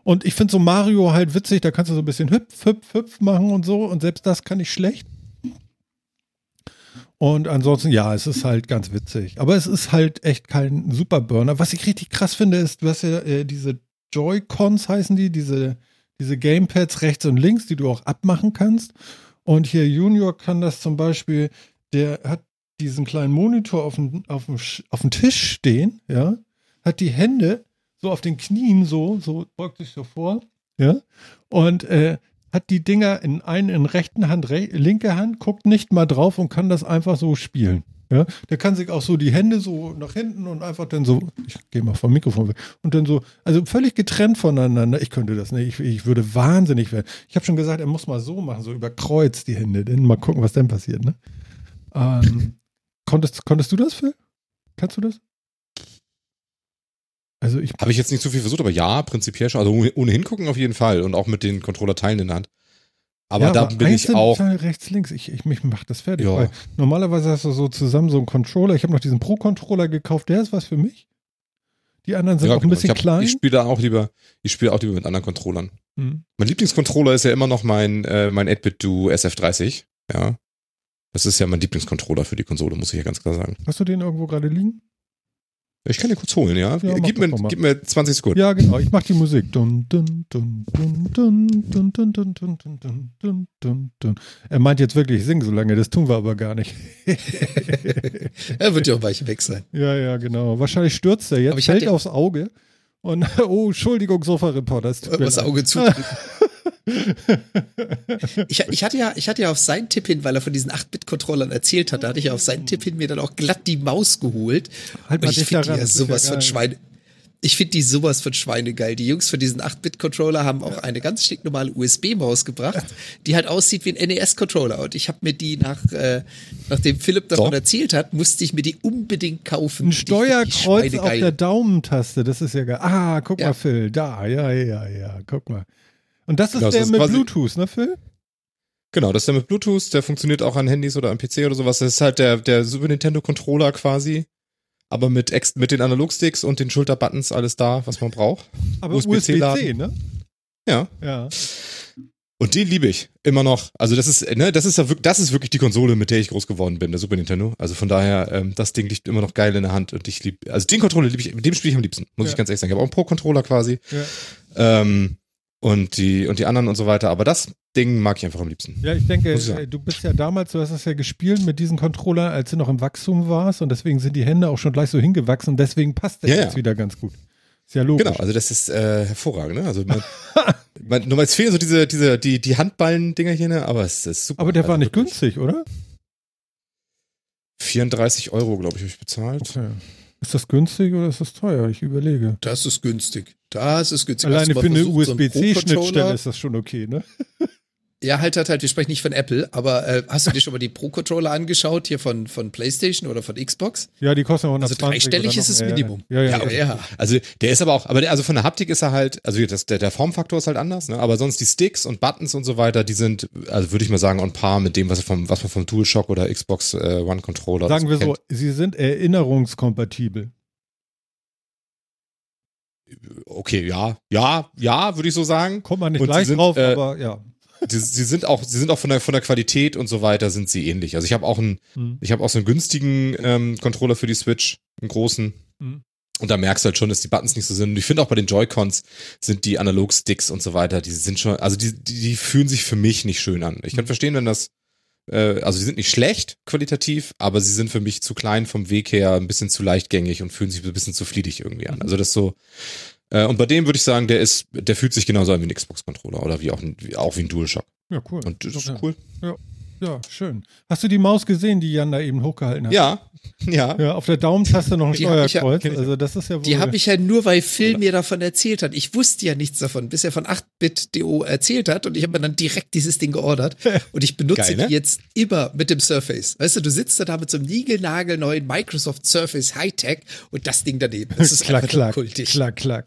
Und ich finde so Mario halt witzig, da kannst du so ein bisschen hüpf, hüpf, hüpf machen und so. Und selbst das kann ich schlecht. Und ansonsten, ja, es ist halt ganz witzig. Aber es ist halt echt kein Superburner. Was ich richtig krass finde, ist, du hast ja äh, diese Joy-Cons heißen die, diese, diese Gamepads rechts und links, die du auch abmachen kannst. Und hier Junior kann das zum Beispiel, der hat diesen kleinen Monitor auf dem, auf dem, auf dem Tisch stehen, ja, hat die Hände so auf den Knien so, so beugt sich so vor, ja, und äh, hat die Dinger in einen in rechten Hand, re linke Hand, guckt nicht mal drauf und kann das einfach so spielen. Ja, der kann sich auch so die Hände so nach hinten und einfach dann so, ich gehe mal vom Mikrofon weg, und dann so, also völlig getrennt voneinander. Ich könnte das nicht, ich, ich würde wahnsinnig werden. Ich habe schon gesagt, er muss mal so machen, so über Kreuz die Hände, dann mal gucken, was dann passiert, ne? Ähm, konntest, konntest du das, Phil? Kannst du das? Also ich, Habe ich jetzt nicht so viel versucht, aber ja, prinzipiell schon. Also ohne, hingucken auf jeden Fall und auch mit den Controller-Teilen in der Hand. Aber ja, da bin ich auch. Rechts, links. Ich, ich mich macht das fertig. Ja. Weil normalerweise hast du so zusammen so einen Controller. Ich habe noch diesen Pro-Controller gekauft. Der ist was für mich. Die anderen sind Ja, auch ein genau. bisschen ich, hab- klein. ich spiele da auch lieber, ich spiele auch lieber mit anderen Controllern. Hm. Mein Lieblingscontroller ist ja immer noch mein, äh, mein 8-Bit-Do SF30. Ja. Das ist ja mein Lieblingscontroller für die Konsole, muss ich ja ganz klar sagen. Hast du den irgendwo gerade liegen? Ich kann den kurz holen, ja. Ja, mach gib, mir, gib mir 20 Sekunden. Ja, genau. Ich mache die Musik. Dun, dun, dun, dun, dun, dun, dun, dun, dun, dun, dun, dun, dun, dun. Er meint jetzt wirklich, sing so lange. Das tun wir aber gar nicht. Er wird ja auch bald weg sein. ja, ja, genau. Wahrscheinlich stürzt er Aber jetzt, ich fällt aufs Auge. Und, oh, Entschuldigung, Sofa-Reporter. es tut mir Das. Auge zu. Ich, ich, hatte ja, ich hatte ja auf seinen Tipp hin, weil er von diesen 8-Bit-Controllern erzählt hat, da hatte ich auf seinen Tipp hin mir dann auch glatt die Maus geholt. Halt Und mal ich finde ja sowas ja von. Schweine. Ich finde die sowas von Schweine geil. Die Jungs von diesen 8-Bit-Controller haben auch eine ganz stinknormale USB-Maus gebracht, die halt aussieht wie ein NES-Controller. Und ich habe mir die nach, äh, nachdem Philipp davon So. erzählt hat, musste ich mir die unbedingt kaufen. Ein Steuerkreuz auf schweinegeil. der Daumentaste, das ist ja geil. Ah, guck Ja. mal, Phil, da, ja, ja, ja, guck mal. Und das ist Genau, das der ist mit quasi- Bluetooth, ne, Phil? Genau, das ist der mit Bluetooth, der funktioniert auch an Handys oder am PC oder sowas. Das ist halt der, der Super Nintendo Controller quasi. Aber mit, ex mit den Analogsticks und den Schulterbuttons alles da, was man braucht. Aber USB-C USB-C, ne? Ja. Ja. Und den liebe ich immer noch. Also das ist, ne, das ist ja wirklich, das ist wirklich die Konsole, mit der ich groß geworden bin, der Super Nintendo. Also von daher, ähm, das Ding liegt immer noch geil in der Hand und ich liebe, also den Controller liebe ich, mit dem spiele ich am liebsten, muss Ja. ich ganz ehrlich sagen. Ich habe auch einen Pro-Controller quasi. Ja. Ähm, und die, und die anderen und so weiter. Aber das Ding mag ich einfach am liebsten. Ja, ich denke, ich äh, du bist ja damals, du hast es ja gespielt mit diesen Controller, als du noch im Wachstum warst und deswegen sind die Hände auch schon gleich so hingewachsen und deswegen passt der Ja, jetzt ja. wieder ganz gut. Ist ja logisch. Genau, also das ist äh, hervorragend, ne? Also man, man, nur mal es fehlen so diese, diese, die, die Handballen-Dinger hier, ne? Aber es ist super. Aber der war Also nicht wirklich. günstig, oder? 34 Euro, glaube ich, habe ich bezahlt. Okay. Ist das günstig oder ist das teuer? Ich überlege. Das ist günstig. Das ist günstig. Alleine mal für eine so USB-C-Schnittstelle Pro-Controller- ist das schon okay, ne? Ja, halt, halt, halt, wir sprechen nicht von Apple, aber äh, hast du dir schon mal die Pro-Controller angeschaut, hier von, von PlayStation oder von Xbox? Ja, die kosten ja Also 120 dreistellig ist das. Minimum. Ja, ja, ja, ja. ja. Also der ist aber auch, aber der, also von der Haptik ist er halt, also das, der, der Formfaktor ist halt anders, ne? Aber sonst die Sticks und Buttons und so weiter, die sind, also würde ich mal sagen, on par mit dem, was, vom, was man vom DualShock oder Xbox äh, One Controller Sagen wir so, sie sind erinnerungskompatibel. Okay, ja, ja, ja, würde ich so sagen. Kommt man nicht Und gleich sind, drauf, äh, aber ja. die, sie sind auch, sie sind auch von der von der Qualität und so weiter sind sie ähnlich. Also ich habe auch einen, Hm. ich habe auch so einen günstigen ähm, Controller für die Switch, einen großen. Mhm. Und da merkst du halt schon, dass die Buttons nicht so sind. Und ich finde auch bei den Joy-Cons sind die Analog-Sticks und so weiter, die sind schon, also die, die, die fühlen sich für mich nicht schön an. Ich kann Mhm. verstehen, wenn das, äh, also die sind nicht schlecht qualitativ, aber sie sind für mich zu klein vom Weg her, ein bisschen zu leichtgängig und fühlen sich ein bisschen zu fliedig irgendwie an. Mhm. Also das so, äh, und bei dem würde ich sagen, der ist, der fühlt sich genauso an wie ein Xbox-Controller oder wie auch, ein, wie, auch wie ein DualShock. Ja, cool. Und das ist ja. cool. Ja, schön. Hast du die Maus gesehen, die Jan da eben hochgehalten hat? Ja, ja. Ja, auf der Daumentaste noch ein Die ja- Steuerkreuz. ja. also das ist ja wohl. Die habe ich ja nur, weil Phil mir davon erzählt hat. Ich wusste ja nichts davon, bis er von 8-Bit.do erzählt hat und ich habe mir dann direkt dieses Ding geordert und ich benutze Geil, ne? die jetzt immer mit dem Surface. Weißt du, du sitzt da mit so einem niegelnagelneuen Microsoft Surface Hightech und das Ding daneben. Das ist klack, klack, kultig. klack, klack.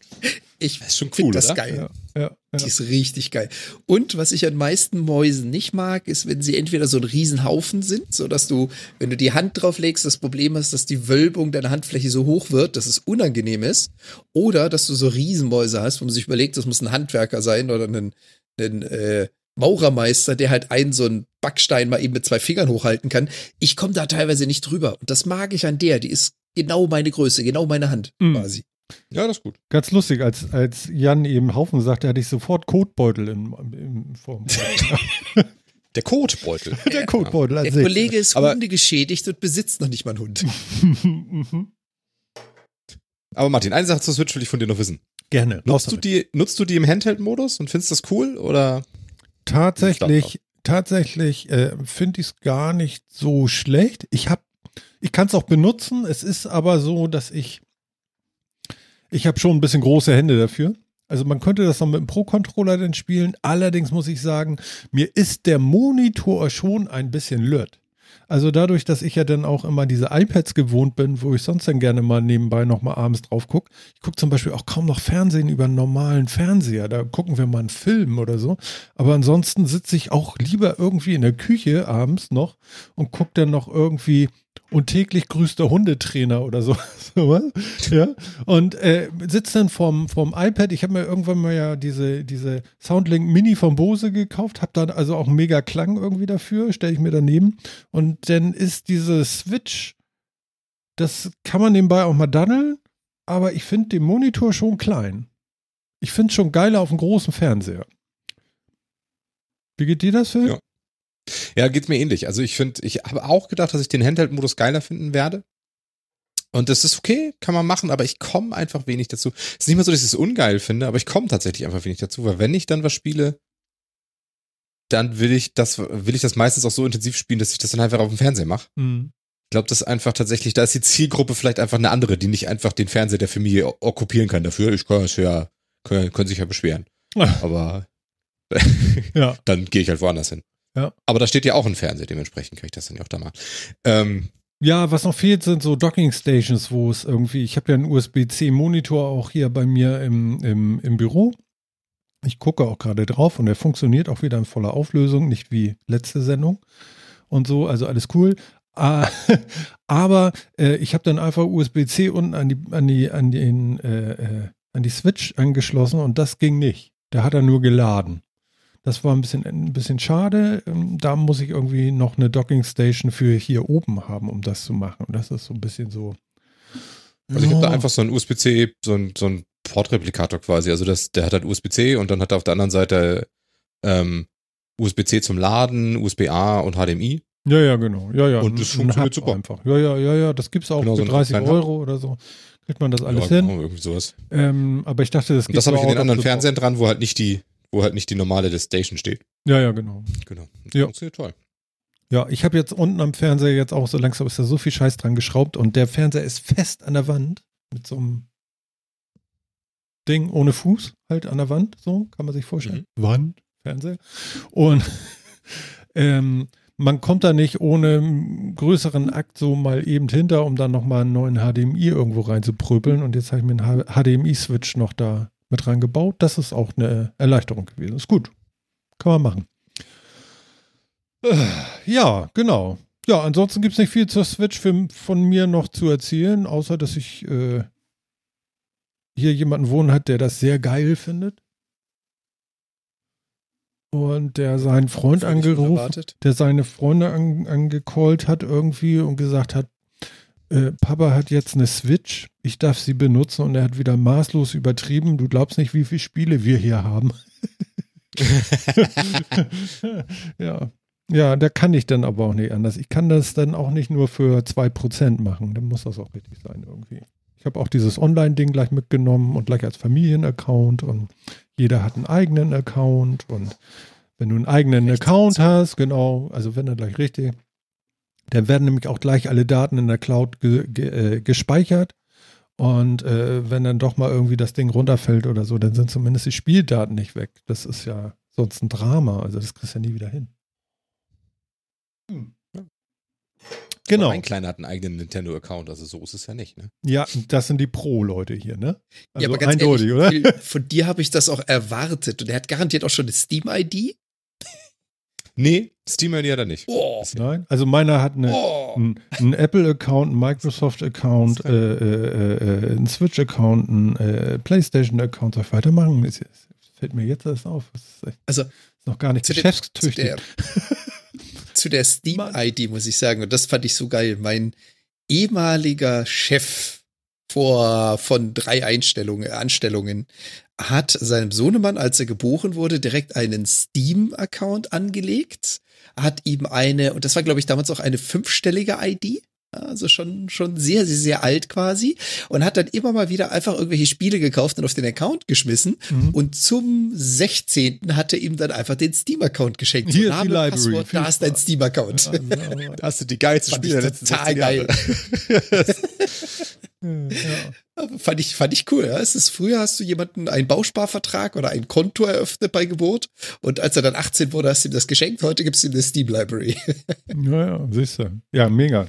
Ich Das ist schon cool, das oder? geil. Ja, ja, Die ja. ist richtig geil. Und was ich an meisten Mäusen nicht mag, ist, wenn sie entweder so ein Riesenhaufen sind, so dass du, wenn du die Hand drauf legst, das Problem hast, dass die Wölbung deiner Handfläche so hoch wird, dass es unangenehm ist. Oder dass du so Riesenmäuse hast, wo man sich überlegt, das muss ein Handwerker sein oder ein, ein äh, Maurermeister, der halt einen so einen Backstein mal eben mit zwei Fingern hochhalten kann. Ich komme da teilweise nicht drüber. Und das mag ich an der. Die ist genau meine Größe, genau meine Hand Mm. quasi. Ja, das ist gut. Ganz lustig, als, als Jan eben Haufen sagte, hatte ich sofort Kotbeutel in, in Form. Der Kotbeutel. Der Kotbeutel an Der sich. Kollege ist Aber- Hunde geschädigt und besitzt noch nicht mal einen Hund. Aber Martin, eine Sache zur Switch will ich von dir noch wissen. Gerne. Nutzt du die, nutzt du die im Handheld-Modus und findest das cool oder? Tatsächlich, tatsächlich äh, finde ich es gar nicht so schlecht. Ich habe, ich kann es auch benutzen. Es ist aber so, dass ich, ich habe schon ein bisschen große Hände dafür. Also man könnte das noch mit dem Pro-Controller dann spielen. Allerdings muss ich sagen, mir ist der Monitor schon ein bisschen lört. Also dadurch, dass ich ja dann auch immer diese iPads gewohnt bin, wo ich sonst dann gerne mal nebenbei noch mal abends drauf gucke. Ich gucke zum Beispiel auch kaum noch Fernsehen über einen normalen Fernseher. Da gucken wir mal einen Film oder so. Aber ansonsten sitze ich auch lieber irgendwie in der Küche abends noch und gucke dann noch irgendwie und täglich grüßt der Hundetrainer oder so. Ja. Und äh, sitze dann vorm, vorm iPad. Ich habe mir irgendwann mal ja diese, diese Soundlink Mini von Bose gekauft, habe dann also auch einen mega Klang irgendwie dafür, stelle ich mir daneben. Und dann ist diese Switch, das kann man nebenbei auch mal daddeln, aber ich finde den Monitor schon klein. Ich finde es schon geiler auf dem großen Fernseher. Wie geht dir das, Phil? Ja. Ja, geht mir ähnlich. Also ich finde, ich habe auch gedacht, dass ich den Handheld-Modus geiler finden werde. Und das ist okay, kann man machen, aber ich komme einfach wenig dazu. Es ist nicht mal so, dass ich es ungeil finde, aber ich komme tatsächlich einfach wenig dazu, weil wenn ich dann was spiele, dann will ich das, will ich das meistens auch so intensiv spielen, dass ich das dann einfach auf dem Fernseher mache. Mhm. Ich glaube, das ist einfach tatsächlich, da ist die Zielgruppe vielleicht einfach eine andere, die nicht einfach den Fernseher der Familie okkupieren kann dafür. Ich kann es ja, können, können sich ja beschweren. Aber Ja. dann gehe ich halt woanders hin. Ja. Aber da steht ja auch ein Fernseher, dementsprechend kann ich das dann ja auch da machen. Ähm, Ja, was noch fehlt, sind so Docking Stations, wo es irgendwie, ich habe ja einen USB-C-Monitor auch hier bei mir im, im, im Büro. Ich gucke auch gerade drauf und der funktioniert auch wieder in voller Auflösung, nicht wie letzte Sendung und so, also alles cool. Ah, Aber äh, ich habe dann einfach USB-C unten an die, an die, an den, äh, äh, an die Switch angeschlossen und das ging nicht. Der hat er nur geladen. Das war ein bisschen, ein bisschen schade. Ähm, Da muss ich irgendwie noch eine Docking Station für hier oben haben, um das zu machen. Und das ist so ein bisschen so. Also ich habe da einfach so ein USB-C, so ein, so ein Portreplikator quasi. Also das, der hat halt USB-C und dann hat er auf der anderen Seite ähm, USB-C zum Laden, USB-A und HDMI. Ja, ja, genau. Ja, ja. Und das funktioniert super. Einfach. Ja, ja, ja, ja. Das gibt's auch Genau, so für ein 30 kleiner Hub. Euro oder so. Kriegt man das alles ja, hin. genau, irgendwie sowas. Ähm, aber ich dachte, das Und das habe ich in so den anderen. Fernsehern dran, wo halt nicht die, wo halt nicht die normale der Station steht. Ja, ja, genau. Genau. Das Ja. funktioniert toll. Ja, ich habe jetzt unten am Fernseher jetzt auch so langsam ist da so viel Scheiß dran geschraubt und der Fernseher ist fest an der Wand mit so einem Ding ohne Fuß halt an der Wand, so kann man sich vorstellen. Wand, Fernseher. Und ähm, man kommt da nicht ohne größeren Akt so mal eben hinter, um dann nochmal einen neuen HDMI irgendwo reinzupröbeln. Und jetzt habe ich mir einen HDMI-Switch noch da mit reingebaut. Das ist auch eine Erleichterung gewesen. Ist gut. Kann man machen. Äh, Ja, genau. Ja, ansonsten gibt es nicht viel zur Switch für, von mir noch zu erzählen, außer dass ich äh, hier jemanden wohnen hat, der das sehr geil findet. und der seinen Freund angerufen, der seine Freunde an, angecallt hat irgendwie und gesagt hat, äh, Papa hat jetzt eine Switch, ich darf sie benutzen und er hat wieder maßlos übertrieben. Du glaubst nicht, wie viele Spiele wir hier haben. ja. Ja, da kann ich dann aber auch nicht anders. Ich kann das dann auch nicht nur für 2% machen. Dann muss das auch richtig sein irgendwie. Ich habe auch dieses Online-Ding gleich mitgenommen und gleich als Familienaccount und jeder hat einen eigenen Account und wenn du einen eigenen Account hast, genau, also wenn er gleich richtig, dann werden nämlich auch gleich alle Daten in der Cloud ge ge äh, gespeichert und äh, wenn dann doch mal irgendwie das Ding runterfällt oder so, dann sind zumindest die Spieldaten nicht weg. Das ist ja sonst ein Drama, also das kriegst du ja nie wieder hin. Hm. Genau. Mein Kleiner hat einen eigenen Nintendo-Account, also so ist es ja nicht, ne? Ja, das sind die Pro-Leute hier, ne? Also ja, aber ganz eindeutig, ehrlich, oder? Von dir habe ich das auch erwartet. Und er hat garantiert auch schon eine Steam-ID. Nee, Steam ID hat er nicht. Oh, Nein, also meiner hat eine, oh. ein, ein Apple-Account, ein Microsoft-Account, äh, äh, äh, ein Switch-Account, ein äh, PlayStation-Account. Soll ich weitermachen? Es, fällt mir jetzt erst auf. Das ist, Also ist noch gar nicht zu, der, zu geschäftstüchtig. der, zu der Steam-ID muss ich sagen, und das fand ich so geil. Mein ehemaliger Chef vor, von drei Einstellungen, Anstellungen hat seinem Sohnemann, als er geboren wurde, direkt einen Steam-Account angelegt, hat ihm eine, und das war, glaube ich, damals auch eine fünfstellige ID, also schon, schon sehr, sehr, sehr alt quasi, und hat dann immer mal wieder einfach irgendwelche Spiele gekauft und auf den Account geschmissen. Mhm. Und zum 16. hat er ihm dann einfach den Steam-Account geschenkt. Hier Name, die Library, Passwort, da ist dein. Steam-Account. Also, Da hast du die geilste Fand Spiele der letzten total 60 Geil. ja. Fand ich, fand ich cool. Ja. Es ist, früher hast du jemanden einen Bausparvertrag oder ein Konto eröffnet bei Geburt und als er dann 18 wurde, hast du ihm das geschenkt. Heute gibst du ihm eine Steam Library. Ja, ja, siehst du. Ja, mega.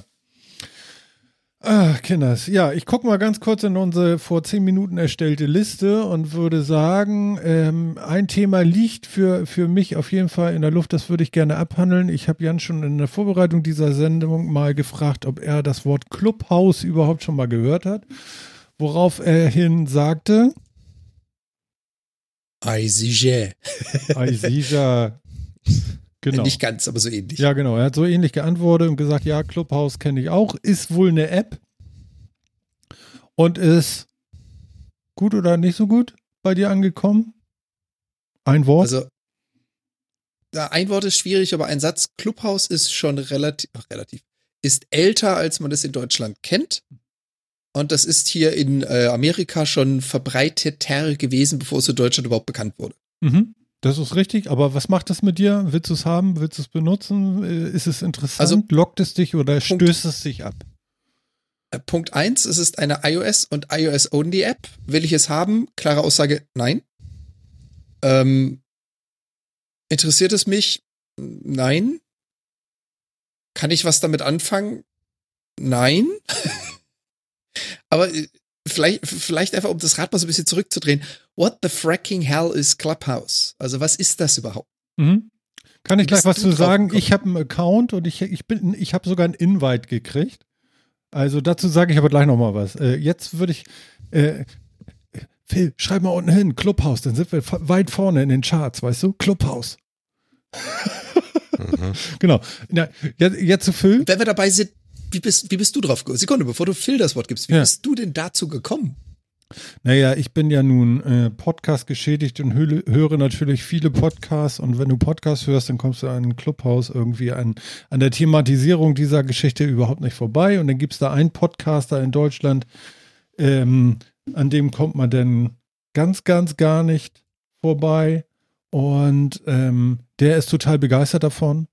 Ah, Kinders. Ja, ich gucke mal ganz kurz in unsere vor zehn Minuten erstellte Liste und würde sagen, ähm, ein Thema liegt für, für mich auf jeden Fall in der Luft, das würde ich gerne abhandeln. Ich habe Jan schon in der Vorbereitung dieser Sendung mal gefragt, ob er das Wort Clubhaus überhaupt schon mal gehört hat. Worauf er hin sagte, ICG. Aisija, genau. Nicht ganz, aber so ähnlich. Ja, genau. Er hat so ähnlich geantwortet und gesagt, ja, Clubhouse kenne ich auch. Ist wohl eine App und ist gut oder nicht so gut bei dir angekommen? Ein Wort? Also, ein Wort ist schwierig, aber ein Satz. Clubhouse ist schon relativ, ach, relativ, ist älter, als man das in Deutschland kennt. Und das ist hier in äh, Amerika schon verbreiteter gewesen, bevor es in Deutschland überhaupt bekannt wurde. mhm. Das ist richtig, aber was macht das mit dir? Willst du es haben? Willst du es benutzen? Äh, Ist es interessant? Also, Lockt es dich oder Punkt. stößt es dich ab? Äh, Punkt eins: es ist eine iOS- und iOS-Only-App. Will ich es haben? Klare Aussage, nein. Ähm, interessiert es mich? Nein. Kann ich was damit anfangen? Nein. Aber äh, vielleicht, vielleicht einfach, um das Rad mal so ein bisschen zurückzudrehen. What the fracking hell is Clubhouse? Also was ist das überhaupt? Mhm. Kann ich gleich was zu sagen? gekommen? Ich habe einen Account und ich, ich bin, ich habe sogar einen Invite gekriegt. Also dazu sage ich aber gleich noch mal was. Äh, jetzt würde ich, äh, Phil, schreib mal unten hin, Clubhouse, dann sind wir weit vorne in den Charts, weißt du? Clubhouse. Mhm. Genau. Na, jetzt, jetzt zu Phil. Wenn wir dabei sind, wie bist, wie bist du drauf gekommen? Sekunde, bevor du Phil das Wort gibst, wie Ja. bist du denn dazu gekommen? Naja, ich bin ja nun äh, Podcast geschädigt und höre, höre natürlich viele Podcasts und wenn du Podcasts hörst, dann kommst du an ein Clubhaus irgendwie an, an der Thematisierung dieser Geschichte überhaupt nicht vorbei und dann gibt es da einen Podcaster in Deutschland, ähm, an dem kommt man dann ganz, ganz gar nicht vorbei und ähm, der ist total begeistert davon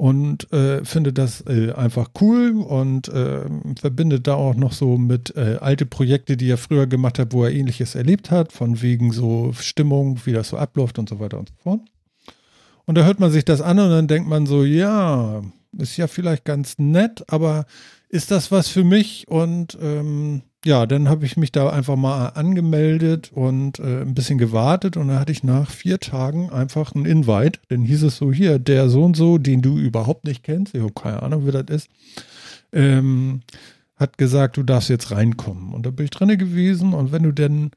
und äh, finde das äh, einfach cool und äh, verbindet da auch noch so mit äh, alte Projekte, die er früher gemacht hat, wo er ähnliches erlebt hat, von wegen so Stimmung, wie das so abläuft und so weiter und so fort. Und da hört man sich das an und dann denkt man so, ja, ist ja vielleicht ganz nett, aber ist das was für mich? Und ähm, ja, dann habe ich mich da einfach mal angemeldet und äh, ein bisschen gewartet und dann hatte ich nach vier Tagen einfach einen Invite. Dann hieß es so, hier, der so und so, den du überhaupt nicht kennst, ich habe keine Ahnung, wer das ist, ähm, hat gesagt, du darfst jetzt reinkommen. Und da bin ich drinne gewesen und wenn du denn,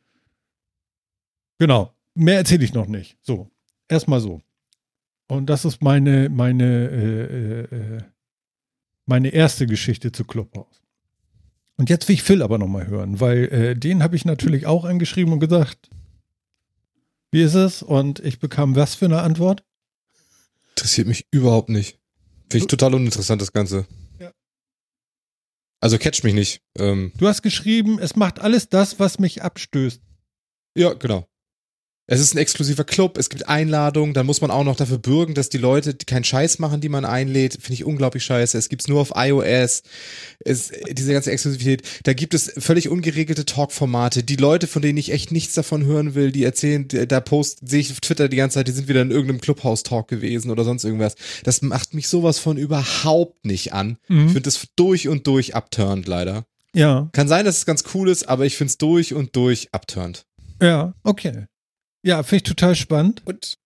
genau, mehr erzähle ich noch nicht. So, erstmal so. Und das ist meine, meine, äh, äh, äh meine erste Geschichte zu Clubhouse. Und jetzt will ich Phil aber nochmal hören, weil äh, den habe ich natürlich auch angeschrieben und gesagt, wie ist es? Und ich bekam was für eine Antwort? Interessiert mich überhaupt nicht. Finde ich total uninteressant, das Ganze. Ja. Also catch mich nicht. Ähm, du hast geschrieben, es macht alles das, was mich abstößt. Ja, genau. Es ist ein exklusiver Club, es gibt Einladungen, dann muss man auch noch dafür bürgen, dass die Leute keinen Scheiß machen, die man einlädt. Finde ich unglaublich scheiße. Es gibt's nur auf iOS. Es, diese ganze Exklusivität. Da gibt es völlig ungeregelte Talk-Formate. Die Leute, von denen ich echt nichts davon hören will, die erzählen, da post, sehe ich auf Twitter die ganze Zeit, die sind wieder in irgendeinem Clubhouse-Talk gewesen oder sonst irgendwas. Das macht mich sowas von überhaupt nicht an. Mhm. Ich finde das durch und durch abturnt, leider. Ja. Kann sein, dass es ganz cool ist, aber ich finde es durch und durch abturnt. Ja, okay. Ja, finde ich total spannend. Und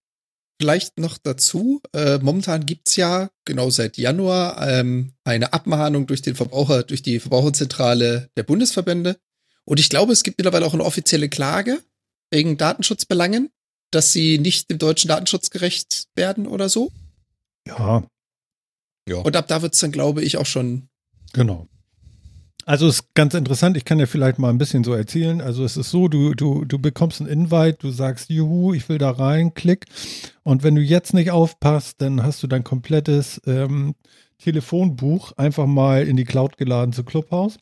vielleicht noch dazu, äh, momentan gibt's ja genau seit Januar ähm, eine Abmahnung durch den Verbraucher, durch die Verbraucherzentrale der Bundesverbände. Und ich glaube, es gibt mittlerweile auch eine offizielle Klage wegen Datenschutzbelangen, dass sie nicht dem deutschen Datenschutz gerecht werden oder so. Ja. ja. Und ab da wird's dann, glaube ich, auch schon. Genau. Also ist ganz interessant, ich kann dir vielleicht mal ein bisschen so erzählen. Also es ist so, du, du, du bekommst einen Invite, du sagst, juhu, ich will da rein, klick. Und wenn du jetzt nicht aufpasst, dann hast du dein komplettes ähm, Telefonbuch einfach mal in die Cloud geladen zu Clubhouse.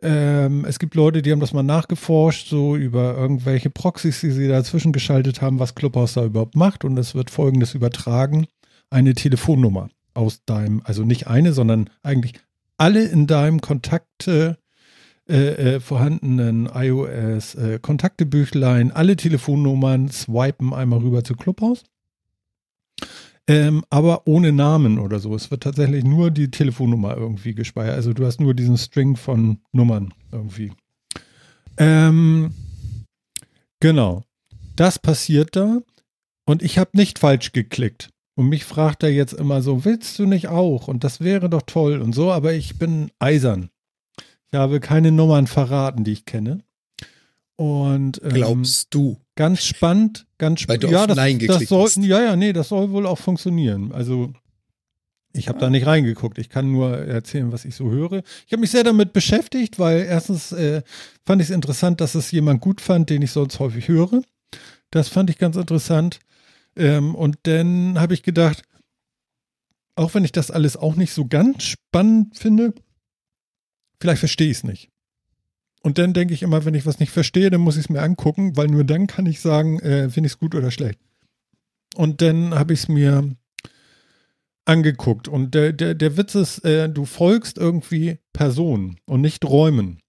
Ähm, es gibt Leute, die haben das mal nachgeforscht, so über irgendwelche Proxys, die sie dazwischen geschaltet haben, was Clubhouse da überhaupt macht. Und es wird folgendes übertragen: eine Telefonnummer aus deinem, also nicht eine, sondern eigentlich alle in deinem Kontakte äh, äh, vorhandenen iOS äh, Kontaktebüchlein, alle Telefonnummern swipen einmal rüber zu Clubhouse. Ähm, aber ohne Namen oder so. Es wird tatsächlich nur die Telefonnummer irgendwie gespeichert. Also du hast nur diesen String von Nummern irgendwie. Ähm, genau. Das passiert da. Und ich habe nicht falsch geklickt. Und mich fragt er jetzt immer so, willst du nicht auch? Und das wäre doch toll und so, aber ich bin eisern. Ich habe keine Nummern verraten, die ich kenne. Und ähm, glaubst du? Ganz spannend, ganz spannend. Weil du ja, auf das, Nein das soll, Ja, ja, nee, das soll wohl auch funktionieren. Also ich habe da nicht reingeguckt. Ich kann nur erzählen, was ich so höre. Ich habe mich sehr damit beschäftigt, weil erstens äh, fand ich es interessant, dass es jemand gut fand, den ich sonst häufig höre. Das fand ich ganz interessant. Ähm, und dann habe ich gedacht, auch wenn ich das alles auch nicht so ganz spannend finde, vielleicht verstehe ich es nicht. Und dann denke ich immer, wenn ich was nicht verstehe, dann muss ich es mir angucken, weil nur dann kann ich sagen, äh, finde ich es gut oder schlecht. Und dann habe ich es mir angeguckt. Und der, der, der Witz ist, äh, du folgst irgendwie Personen und nicht Räumen.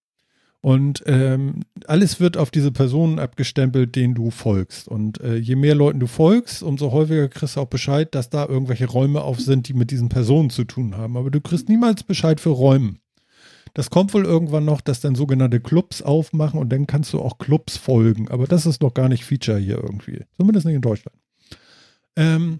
Und ähm, alles wird auf diese Personen abgestempelt, denen du folgst. Und äh, je mehr Leuten du folgst, umso häufiger kriegst du auch Bescheid, dass da irgendwelche Räume auf sind, die mit diesen Personen zu tun haben. Aber du kriegst niemals Bescheid für Räume. Das kommt wohl irgendwann noch, dass dann sogenannte Clubs aufmachen und dann kannst du auch Clubs folgen. Aber das ist noch gar nicht Feature hier irgendwie. Zumindest nicht in Deutschland. Ähm,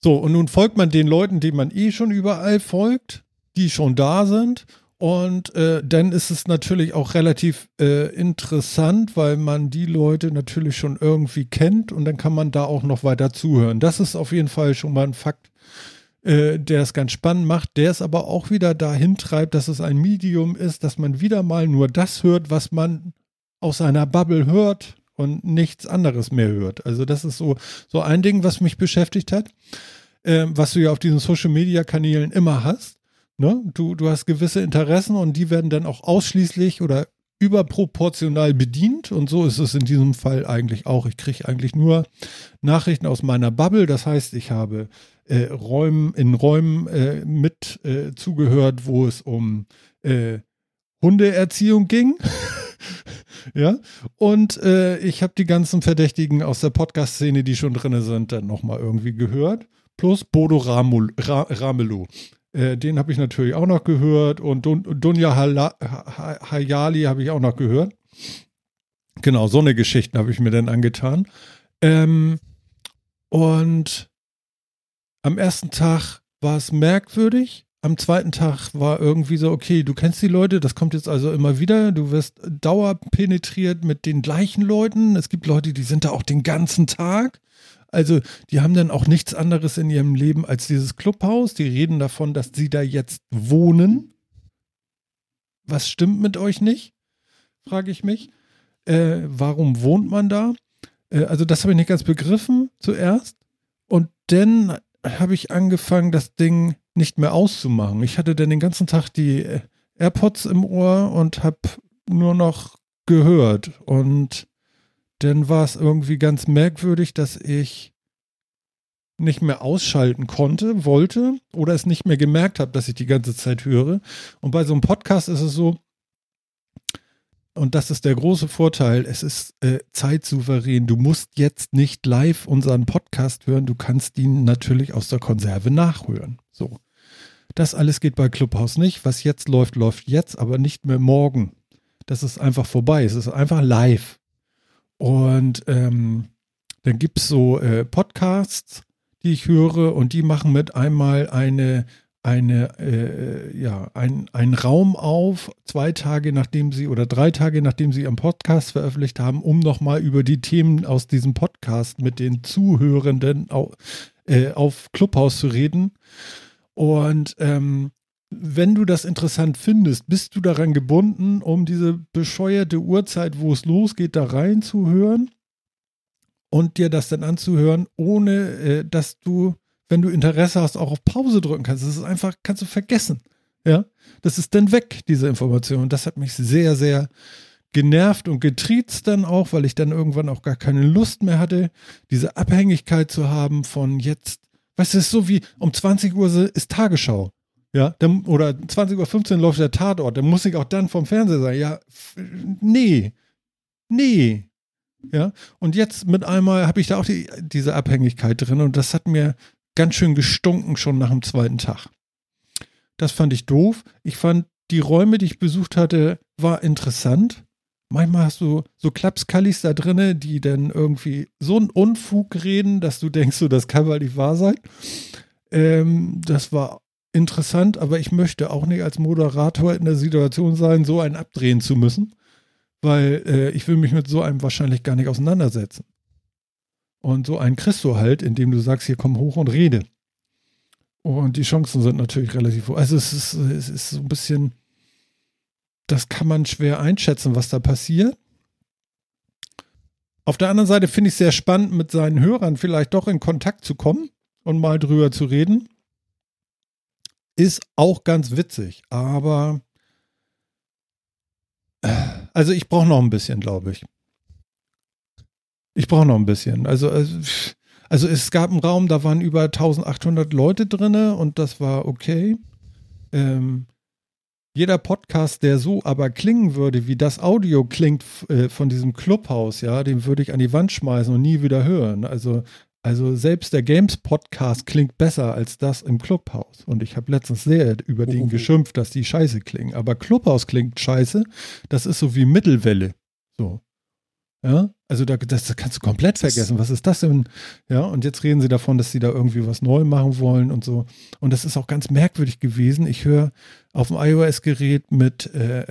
so, und nun folgt man den Leuten, denen man eh schon überall folgt, die schon da sind. Und äh, dann ist es natürlich auch relativ äh, interessant, weil man die Leute natürlich schon irgendwie kennt und dann kann man da auch noch weiter zuhören. Das ist auf jeden Fall schon mal ein Fakt, äh, der es ganz spannend macht, der es aber auch wieder dahin treibt, dass es ein Medium ist, dass man wieder mal nur das hört, was man aus seiner Bubble hört und nichts anderes mehr hört. Also das ist so, so ein Ding, was mich beschäftigt hat, äh, was du ja auf diesen Social-Media-Kanälen immer hast Ne? Du, du hast gewisse Interessen und die werden dann auch ausschließlich oder überproportional bedient und so ist es in diesem Fall eigentlich auch. Ich kriege eigentlich nur Nachrichten aus meiner Bubble. Das heißt, ich habe äh, Räumen, in Räumen äh, mit äh, zugehört, wo es um äh, Hundeerziehung ging. ja, und äh, ich habe die ganzen Verdächtigen aus der Podcast-Szene, die schon drin sind, dann nochmal irgendwie gehört. Plus Bodo Ramul, Ra, Ramelow. Äh, den habe ich natürlich auch noch gehört und Dun Dunja Hayali habe ich auch noch gehört. Genau, so eine Geschichte habe ich mir dann angetan. Ähm, und am ersten Tag war es merkwürdig. Am zweiten Tag war irgendwie so, okay, du kennst die Leute, das kommt jetzt also immer wieder. Du wirst dauerpenetriert mit den gleichen Leuten. Es gibt Leute, die sind da auch den ganzen Tag. Also, die haben dann auch nichts anderes in ihrem Leben als dieses Clubhaus. Die reden davon, dass sie da jetzt wohnen. Was stimmt mit euch nicht? Frage ich mich. Äh, warum wohnt man da? Äh, also, das habe ich nicht ganz begriffen zuerst. Und dann habe ich angefangen, das Ding nicht mehr auszumachen. Ich hatte dann den ganzen Tag die äh, AirPods im Ohr und habe nur noch gehört. Und dann war es irgendwie ganz merkwürdig, dass ich nicht mehr ausschalten konnte, wollte oder es nicht mehr gemerkt habe, dass ich die ganze Zeit höre. Und bei so einem Podcast ist es so, und das ist der große Vorteil, es ist äh, zeitsouverän. Du musst jetzt nicht live unseren Podcast hören, du kannst ihn natürlich aus der Konserve nachhören. So. Das alles geht bei Clubhouse nicht. Was jetzt läuft, läuft jetzt, aber nicht mehr morgen. Das ist einfach vorbei. Es ist einfach live. Und ähm, dann gibt es so äh, Podcasts, die ich höre und die machen mit einmal eine, eine, äh, ja, ein, einen Raum auf, zwei Tage nachdem sie oder drei Tage nachdem sie ihren Podcast veröffentlicht haben, um nochmal über die Themen aus diesem Podcast mit den Zuhörenden auf, äh, auf Clubhouse zu reden. Und ähm, wenn du das interessant findest, bist du daran gebunden, um diese bescheuerte Uhrzeit, wo es losgeht, da reinzuhören und dir das dann anzuhören, ohne äh, dass du, wenn du Interesse hast, auch auf Pause drücken kannst. Das ist einfach, kannst du vergessen. Ja, das ist dann weg, diese Information. Das hat mich sehr, sehr genervt und getriezt dann auch, weil ich dann irgendwann auch gar keine Lust mehr hatte, diese Abhängigkeit zu haben von jetzt, weißt du, es ist so wie um 20 Uhr ist Tagesschau. Ja, dann, oder 20.15 Uhr läuft der Tatort, dann muss ich auch dann vom Fernseher sagen, ja, nee, nee. Ja, und jetzt mit einmal habe ich da auch die, diese Abhängigkeit drin und das hat mir ganz schön gestunken schon nach dem zweiten Tag. Das fand ich doof. Ich fand die Räume, die ich besucht hatte, war interessant. Manchmal hast du so Klapskallis da drinne, die dann irgendwie so einen Unfug reden, dass du denkst, so, das kann mal nicht wahr sein. Ähm, das war interessant, aber ich möchte auch nicht als Moderator in der Situation sein, so einen abdrehen zu müssen, weil äh, ich will mich mit so einem wahrscheinlich gar nicht auseinandersetzen. Und so einen kriegst du halt, indem du sagst, hier komm hoch und rede. Und die Chancen sind natürlich relativ hoch. Also es ist, es ist so ein bisschen, das kann man schwer einschätzen, was da passiert. Auf der anderen Seite finde ich es sehr spannend, mit seinen Hörern vielleicht doch in Kontakt zu kommen und mal drüber zu reden. Ist auch ganz witzig, aber also ich brauche noch ein bisschen, glaube ich. Ich brauche noch ein bisschen. Also, also, es gab einen Raum, da waren über 1800 Leute drin und das war okay. Ähm, jeder Podcast, der so aber klingen würde, wie das Audio klingt äh, von diesem Clubhaus, ja, den würde ich an die Wand schmeißen und nie wieder hören. Also also selbst der Games-Podcast klingt besser als das im Clubhaus. Und ich habe letztens sehr über den oh. geschimpft, dass die scheiße klingen. Aber Clubhaus klingt scheiße. Das ist so wie Mittelwelle. So. Ja, also da, das, das kannst du komplett vergessen. Was ist das denn? Ja, und jetzt reden sie davon, dass sie da irgendwie was neu machen wollen und so. Und das ist auch ganz merkwürdig gewesen. Ich höre auf dem iOS-Gerät mit, äh,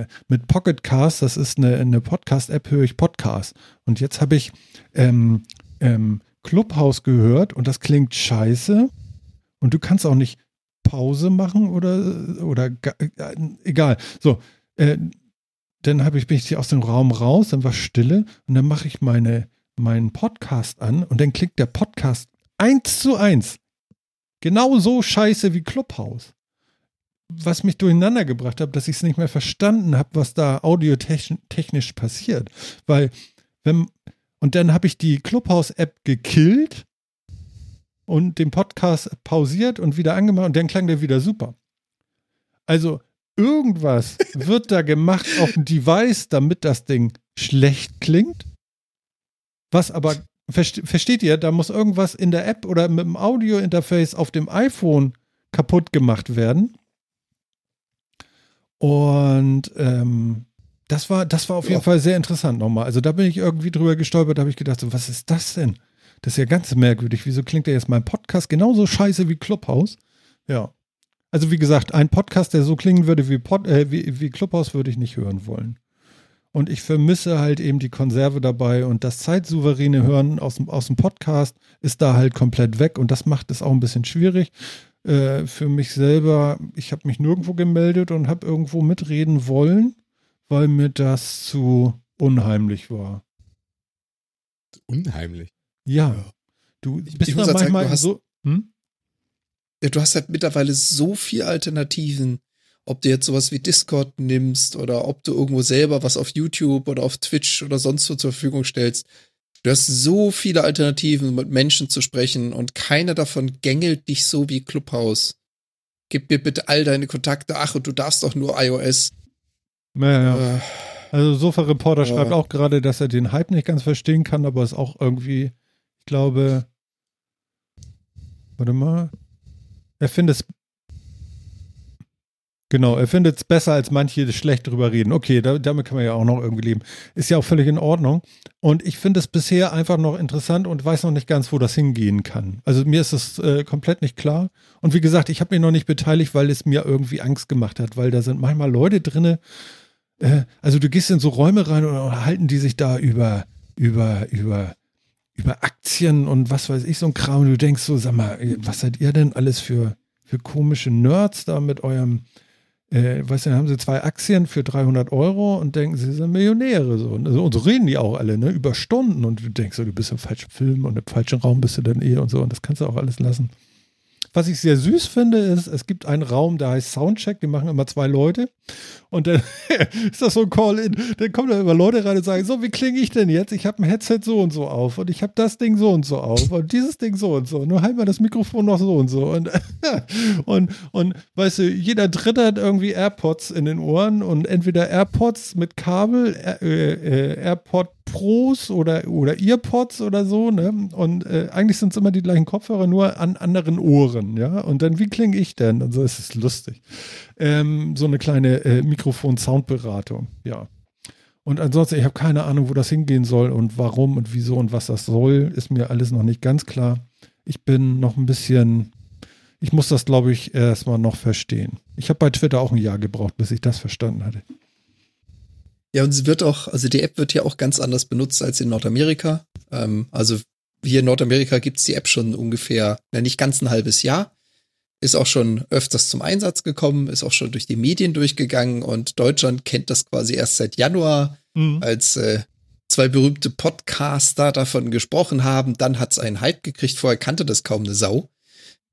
äh, mit Pocket Cast, das ist eine, eine Podcast-App, höre ich Podcast. Und jetzt habe ich ähm, ähm, Clubhouse gehört und das klingt scheiße und du kannst auch nicht Pause machen oder, oder äh, egal. So, äh, dann habe ich, bin ich aus dem Raum raus, dann war Stille und dann mache ich meine, meinen Podcast an und dann klingt der Podcast eins zu eins. Genau so scheiße wie Clubhouse. Was mich durcheinander gebracht hat, dass ich es nicht mehr verstanden habe, was da audiotechnisch passiert. Weil, wenn, und dann habe ich die Clubhouse-App gekillt und den Podcast pausiert und wieder angemacht und dann klang der wieder super. Also irgendwas wird da gemacht auf dem Device, damit das Ding schlecht klingt. Was aber, versteht ihr, da muss irgendwas in der App oder mit dem Audio-Interface auf dem iPhone kaputt gemacht werden. Und ähm, das war, das war auf jeden Fall sehr interessant nochmal. Also da bin ich irgendwie drüber gestolpert, da habe ich gedacht, so, was ist das denn? Das ist ja ganz merkwürdig. Wieso klingt der jetzt mein Podcast genauso scheiße wie Clubhouse? Ja. Also wie gesagt, ein Podcast, der so klingen würde wie, Pod, äh, wie, wie Clubhouse, würde ich nicht hören wollen. Und ich vermisse halt eben die Konserve dabei und das zeitsouveräne Hören aus dem, aus dem Podcast ist da halt komplett weg und das macht es auch ein bisschen schwierig. Äh, für mich selber, ich habe mich nirgendwo gemeldet und habe irgendwo mitreden wollen, weil mir das zu unheimlich war. Unheimlich. Ja. Du Ich- bist ich da sagen, manchmal hast- so. Hm? Ja, du hast halt mittlerweile so viele Alternativen. Ob du jetzt sowas wie Discord nimmst oder ob du irgendwo selber was auf YouTube oder auf Twitch oder sonst wo zur Verfügung stellst. Du hast so viele Alternativen, um mit Menschen zu sprechen und keiner davon gängelt dich so wie Clubhouse. Gib mir bitte all deine Kontakte. Ach, und du darfst doch nur iOS. Ja, ja. Äh, Also Sofa Reporter Ja. schreibt auch gerade, dass er den Hype nicht ganz verstehen kann, aber es auch irgendwie, ich glaube, warte mal, er findet es Genau, er findet es besser, als manche schlecht drüber reden. Okay, da, damit kann man ja auch noch irgendwie leben. Ist ja auch völlig in Ordnung. Und ich finde es bisher einfach noch interessant und weiß noch nicht ganz, wo das hingehen kann. Also mir ist es äh, komplett nicht klar. Und wie gesagt, ich habe mich noch nicht beteiligt, weil es mir irgendwie Angst gemacht hat, weil da sind manchmal Leute drinne. Äh, also du gehst in so Räume rein und halten die sich da über, über, über, über Aktien und was weiß ich, so ein Kram. Und du denkst so, sag mal, was seid ihr denn alles für, für komische Nerds da mit eurem äh, weißt du, haben sie zwei Aktien für 300 Euro und denken, sie sind Millionäre. So. Und so, und so reden die auch alle, ne, über Stunden. Und du denkst so, du bist im falschen Film und im falschen Raum bist du dann eh und so. Und das kannst du auch alles lassen. Was ich sehr süß finde, ist, es gibt einen Raum, der heißt Soundcheck, die machen immer zwei Leute. Und dann ist das so ein Call-In. Dann kommen da immer Leute rein und sagen: So, wie klinge ich denn jetzt? Ich habe ein Headset so und so auf und ich habe das Ding so und so auf und dieses Ding so und so. Nur halt mal das Mikrofon noch so und so. Und, und, und weißt du, jeder Dritte hat irgendwie AirPods in den Ohren und entweder AirPods mit Kabel, äh, äh, AirPod Pros oder, oder Earpods oder so, ne? Und äh, eigentlich sind es immer die gleichen Kopfhörer, nur an anderen Ohren, ja? Und dann, wie klinge ich denn? Und so ist es lustig. Ähm, so eine kleine äh, Mikrofon-Soundberatung, ja. Und ansonsten, ich habe keine Ahnung, wo das hingehen soll und warum und wieso und was das soll, ist mir alles noch nicht ganz klar. Ich bin noch ein bisschen, ich muss das, glaube ich, erstmal noch verstehen. Ich habe bei Twitter auch ein Jahr gebraucht, bis ich das verstanden hatte. Ja, und sie wird auch, also die App wird ja auch ganz anders benutzt als in Nordamerika. Ähm, also hier in Nordamerika gibt's die App schon ungefähr, na, nicht ganz ein halbes Jahr. Ist auch schon öfters zum Einsatz gekommen, ist auch schon durch die Medien durchgegangen und Deutschland kennt das quasi erst seit Januar, als äh, zwei berühmte Podcaster davon gesprochen haben. Dann hat's einen Hype gekriegt, vorher kannte das kaum eine Sau.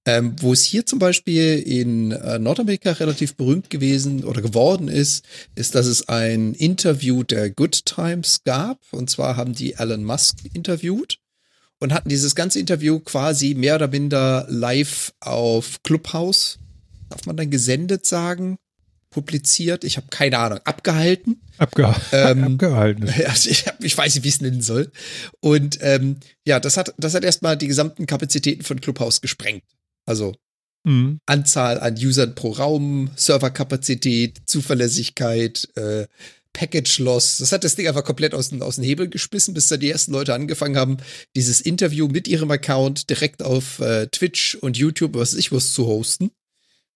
Ähm, wo es hier zum Beispiel in äh, Nordamerika relativ berühmt gewesen oder geworden ist, ist, dass es ein Interview der Good Times gab. Und zwar haben die Elon Musk interviewt und hatten dieses ganze Interview quasi mehr oder minder live auf Clubhouse, darf man dann gesendet sagen, publiziert. Ich habe keine Ahnung, abgehalten. Abge Ähm, abgehalten. Ja, ich, hab- ich weiß nicht, wie ich es nennen soll. Und ähm, ja, das hat, das hat erstmal die gesamten Kapazitäten von Clubhouse gesprengt. Also Mhm. Anzahl an Usern pro Raum, Serverkapazität, Zuverlässigkeit, äh, Package Loss. Das hat das Ding einfach komplett aus, aus den Hebel geschmissen, bis da die ersten Leute angefangen haben, dieses Interview mit ihrem Account direkt auf äh, Twitch und YouTube, was ich was, zu hosten,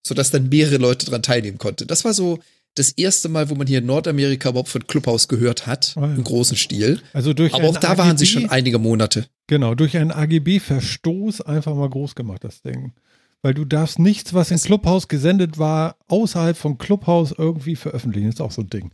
sodass dann mehrere Leute dran teilnehmen konnten. Das war so das erste Mal, wo man hier in Nordamerika überhaupt von Clubhouse gehört hat, Ah, ja. im großen Stil. Also durch Aber auch da waren sie AGB schon einige Monate. Genau, durch einen AGB-Verstoß einfach mal groß gemacht, das Ding. Weil du darfst nichts, was in Clubhouse gesendet war, außerhalb von Clubhouse irgendwie veröffentlichen. Das ist auch so ein Ding.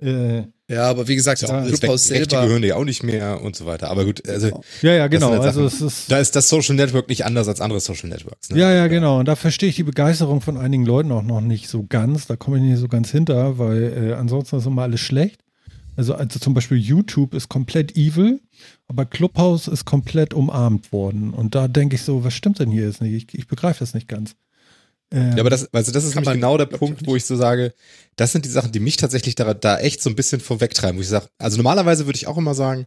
Äh, Ja, aber wie gesagt, ja weg, Rechte selber. gehören ja auch nicht mehr und so weiter. Aber gut, also ja, ja, Das genau. halt Also es ist. da ist das Social Network nicht anders als andere Social Networks. Ne? Ja, ja, genau. Und da verstehe ich die Begeisterung von einigen Leuten auch noch nicht so ganz. Da komme ich nicht so ganz hinter, weil äh, ansonsten ist immer alles schlecht. Also, also zum Beispiel YouTube ist komplett evil, aber Clubhouse ist komplett umarmt worden. Und da denke ich so, was stimmt denn hier jetzt nicht? Ich, ich begreife das nicht ganz. Ähm, Ja, aber das, also das ist nämlich genau der Punkt, wo ich so sage, das sind die Sachen, die mich tatsächlich da, da echt so ein bisschen vorwegtreiben, wo ich sage, also normalerweise würde ich auch immer sagen,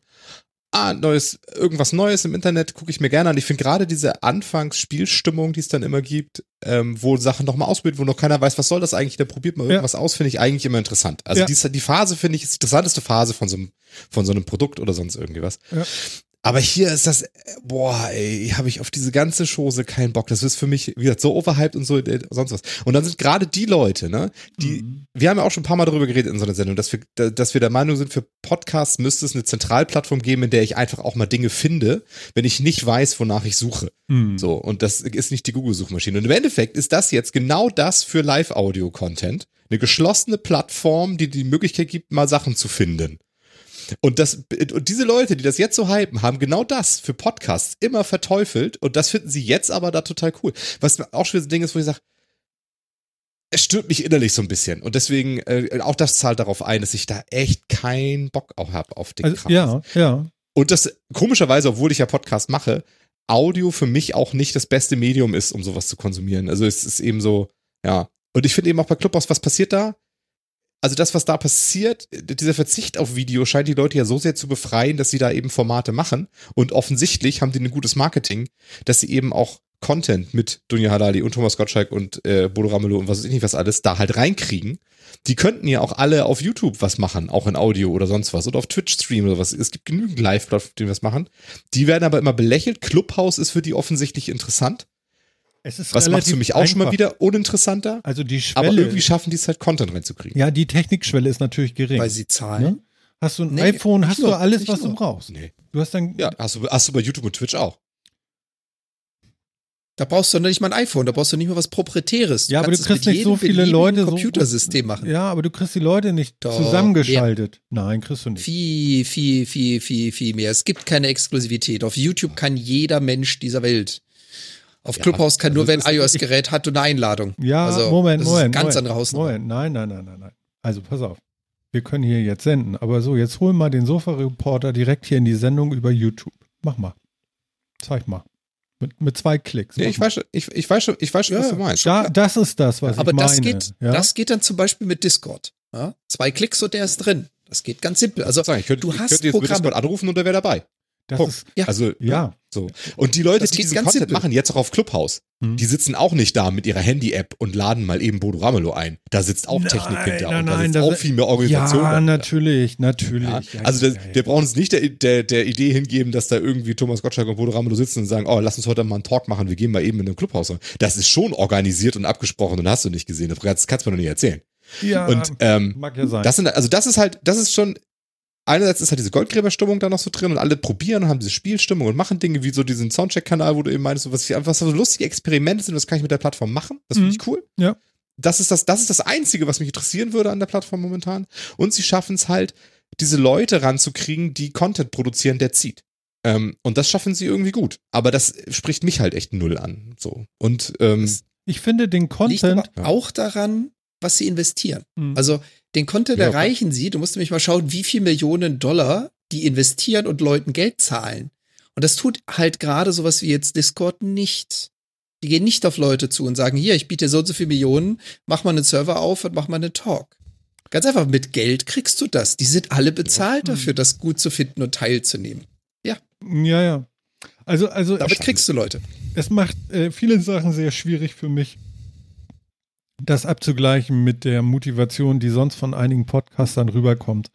ah, neues, irgendwas Neues im Internet gucke ich mir gerne an. Ich finde gerade diese Anfangsspielstimmung, die es dann immer gibt, ähm, wo Sachen nochmal ausprobiert, wo noch keiner weiß, was soll das eigentlich, da probiert man Ja. irgendwas aus, finde ich eigentlich immer interessant. Also Ja. die, die Phase finde ich ist die interessanteste Phase von so einem, von so einem Produkt oder sonst irgendwie was. Ja. Aber hier ist das, boah, ey, habe ich auf diese ganze Chose keinen Bock. Das ist für mich, wie gesagt, so overhyped und so äh, sonst was. Und dann sind gerade die Leute, ne, die, mhm. wir haben ja auch schon ein paar Mal darüber geredet in so einer Sendung, dass wir, dass wir der Meinung sind, für Podcasts müsste es eine Zentralplattform geben, in der ich einfach auch mal Dinge finde, wenn ich nicht weiß, wonach ich suche. Mhm. So, und das ist nicht die Google-Suchmaschine. Und im Endeffekt ist das jetzt genau das für Live-Audio-Content. Eine geschlossene Plattform, die die Möglichkeit gibt, mal Sachen zu finden. Und das, und diese Leute, die das jetzt so hypen, haben genau das für Podcasts immer verteufelt und das finden sie jetzt aber da total cool. Was auch schon ein Ding ist, wo ich sage, es stört mich innerlich so ein bisschen. Und deswegen, äh, auch das zahlt darauf ein, dass ich da echt keinen Bock auch habe auf den also, Kram. Ja, ja. Und das, komischerweise, obwohl ich ja Podcast mache, Audio für mich auch nicht das beste Medium ist, um sowas zu konsumieren. Also es ist eben so, ja. Und ich finde eben auch bei Clubhouse, was passiert da? Also das, was da passiert, dieser Verzicht auf Video scheint die Leute ja so sehr zu befreien, dass sie da eben Formate machen. Und offensichtlich haben die ein gutes Marketing, dass sie eben auch Content mit Dunja Halali und Thomas Gottschalk und äh, Bodo Ramelow und was weiß ich nicht was alles da halt reinkriegen. Die könnten ja auch alle auf YouTube was machen, auch in Audio oder sonst was oder auf Twitch streamen oder was. Es gibt genügend Live-Plattformen, die was machen. Die werden aber immer belächelt. Clubhouse ist für die offensichtlich interessant. Es ist Was macht für mich auch einfach. schon mal wieder uninteressanter? Also die Schwelle. Aber irgendwie schaffen die es halt, Content reinzukriegen. Ja, die Technikschwelle ist natürlich gering. Weil sie zahlen. Ne? Hast du ein nee, iPhone, hast nur, du alles, was nur. du brauchst. Nee. Du hast dann. Ja, hast du, hast du bei YouTube und Twitch auch. Da brauchst du nicht mal ein iPhone, da brauchst du nicht mal was Proprietäres. Du ja, aber du kriegst nicht so viele Leute Computersystem so, machen. Ja, aber du kriegst die Leute nicht Doch, zusammengeschaltet. Mehr. Nein, kriegst du nicht. Viel, viel, viel, viel, viel mehr. Es gibt keine Exklusivität. Auf YouTube kann jeder Mensch dieser Welt auf ja, Clubhouse kann also nur, wenn ein iOS-Gerät hat und eine Einladung. Ja, also, Moment, das Moment. Ist ganz Moment, andere. Moment, nein, nein, nein, nein, nein. Also pass auf. Wir können hier jetzt senden, aber so, jetzt hol mal den Sofa-Reporter direkt hier in die Sendung über YouTube. Mach mal. Zeig mal. Mit, mit zwei Klicks. Ja, ich, weiß, ich, ich weiß schon, ich weiß schon ja, was du meinst. Da, das ist das, was aber ich meine. Aber das geht, ja? das geht dann zum Beispiel mit Discord. Zwei Klicks und der ist drin. Das geht ganz simpel. Also, ich könnte, du ich hast könnte jetzt Programme. Discord anrufen und der wäre dabei. Das Punkt. Ist, ja. Also, ja. So. Und die Leute, das die diesen Content simpel. machen, jetzt auch auf Clubhouse, mhm. die sitzen auch nicht da mit ihrer Handy-App und laden mal eben Bodo Ramelow ein. Da sitzt auch nein, Technik hinter nein, und da sitzt auch viel mehr Organisation. Ja, natürlich, natürlich. Ja, also das, wir brauchen uns nicht der, der, der Idee hingeben, dass da irgendwie Thomas Gottschalk und Bodo Ramelow sitzen und sagen, oh, lass uns heute mal einen Talk machen, wir gehen mal eben in ein Clubhaus. Das ist schon organisiert und abgesprochen und hast du nicht gesehen. Das kannst du mir noch nicht erzählen. Ja, und, ähm, mag ja sein. Das sind, also das ist halt, das ist schon einerseits ist halt diese Goldgräberstimmung da noch so drin und alle probieren und haben diese Spielstimmung und machen Dinge wie so diesen Soundcheck-Kanal, wo du eben meinst, was, ich, was so lustige Experimente sind, das kann ich mit der Plattform machen. Das finde mhm. ich cool. Ja. Das ist das, das ist das Einzige, was mich interessieren würde an der Plattform momentan. Und sie schaffen es halt, diese Leute ranzukriegen, die Content produzieren, der zieht. Ähm, und das schaffen sie irgendwie gut. Aber das spricht mich halt echt null an. So. Und ähm, ich finde den Content liegt auch daran, was sie investieren. Mhm. Also den Content ja, erreichen sie, du musst nämlich mal schauen, wie viel Millionen Dollar die investieren und Leuten Geld zahlen. Und das tut halt gerade sowas wie jetzt Discord nicht. Die gehen nicht auf Leute zu und sagen, hier, ich biete dir so und so viele Millionen, mach mal einen Server auf und mach mal einen Talk. Ganz einfach, mit Geld kriegst du das. Die sind alle bezahlt dafür, das gut zu finden und teilzunehmen. Ja. Ja, ja. Also, also. Damit kriegst du Leute. Es macht äh, viele Sachen sehr schwierig für mich das abzugleichen mit der Motivation, die sonst von einigen Podcastern rüberkommt.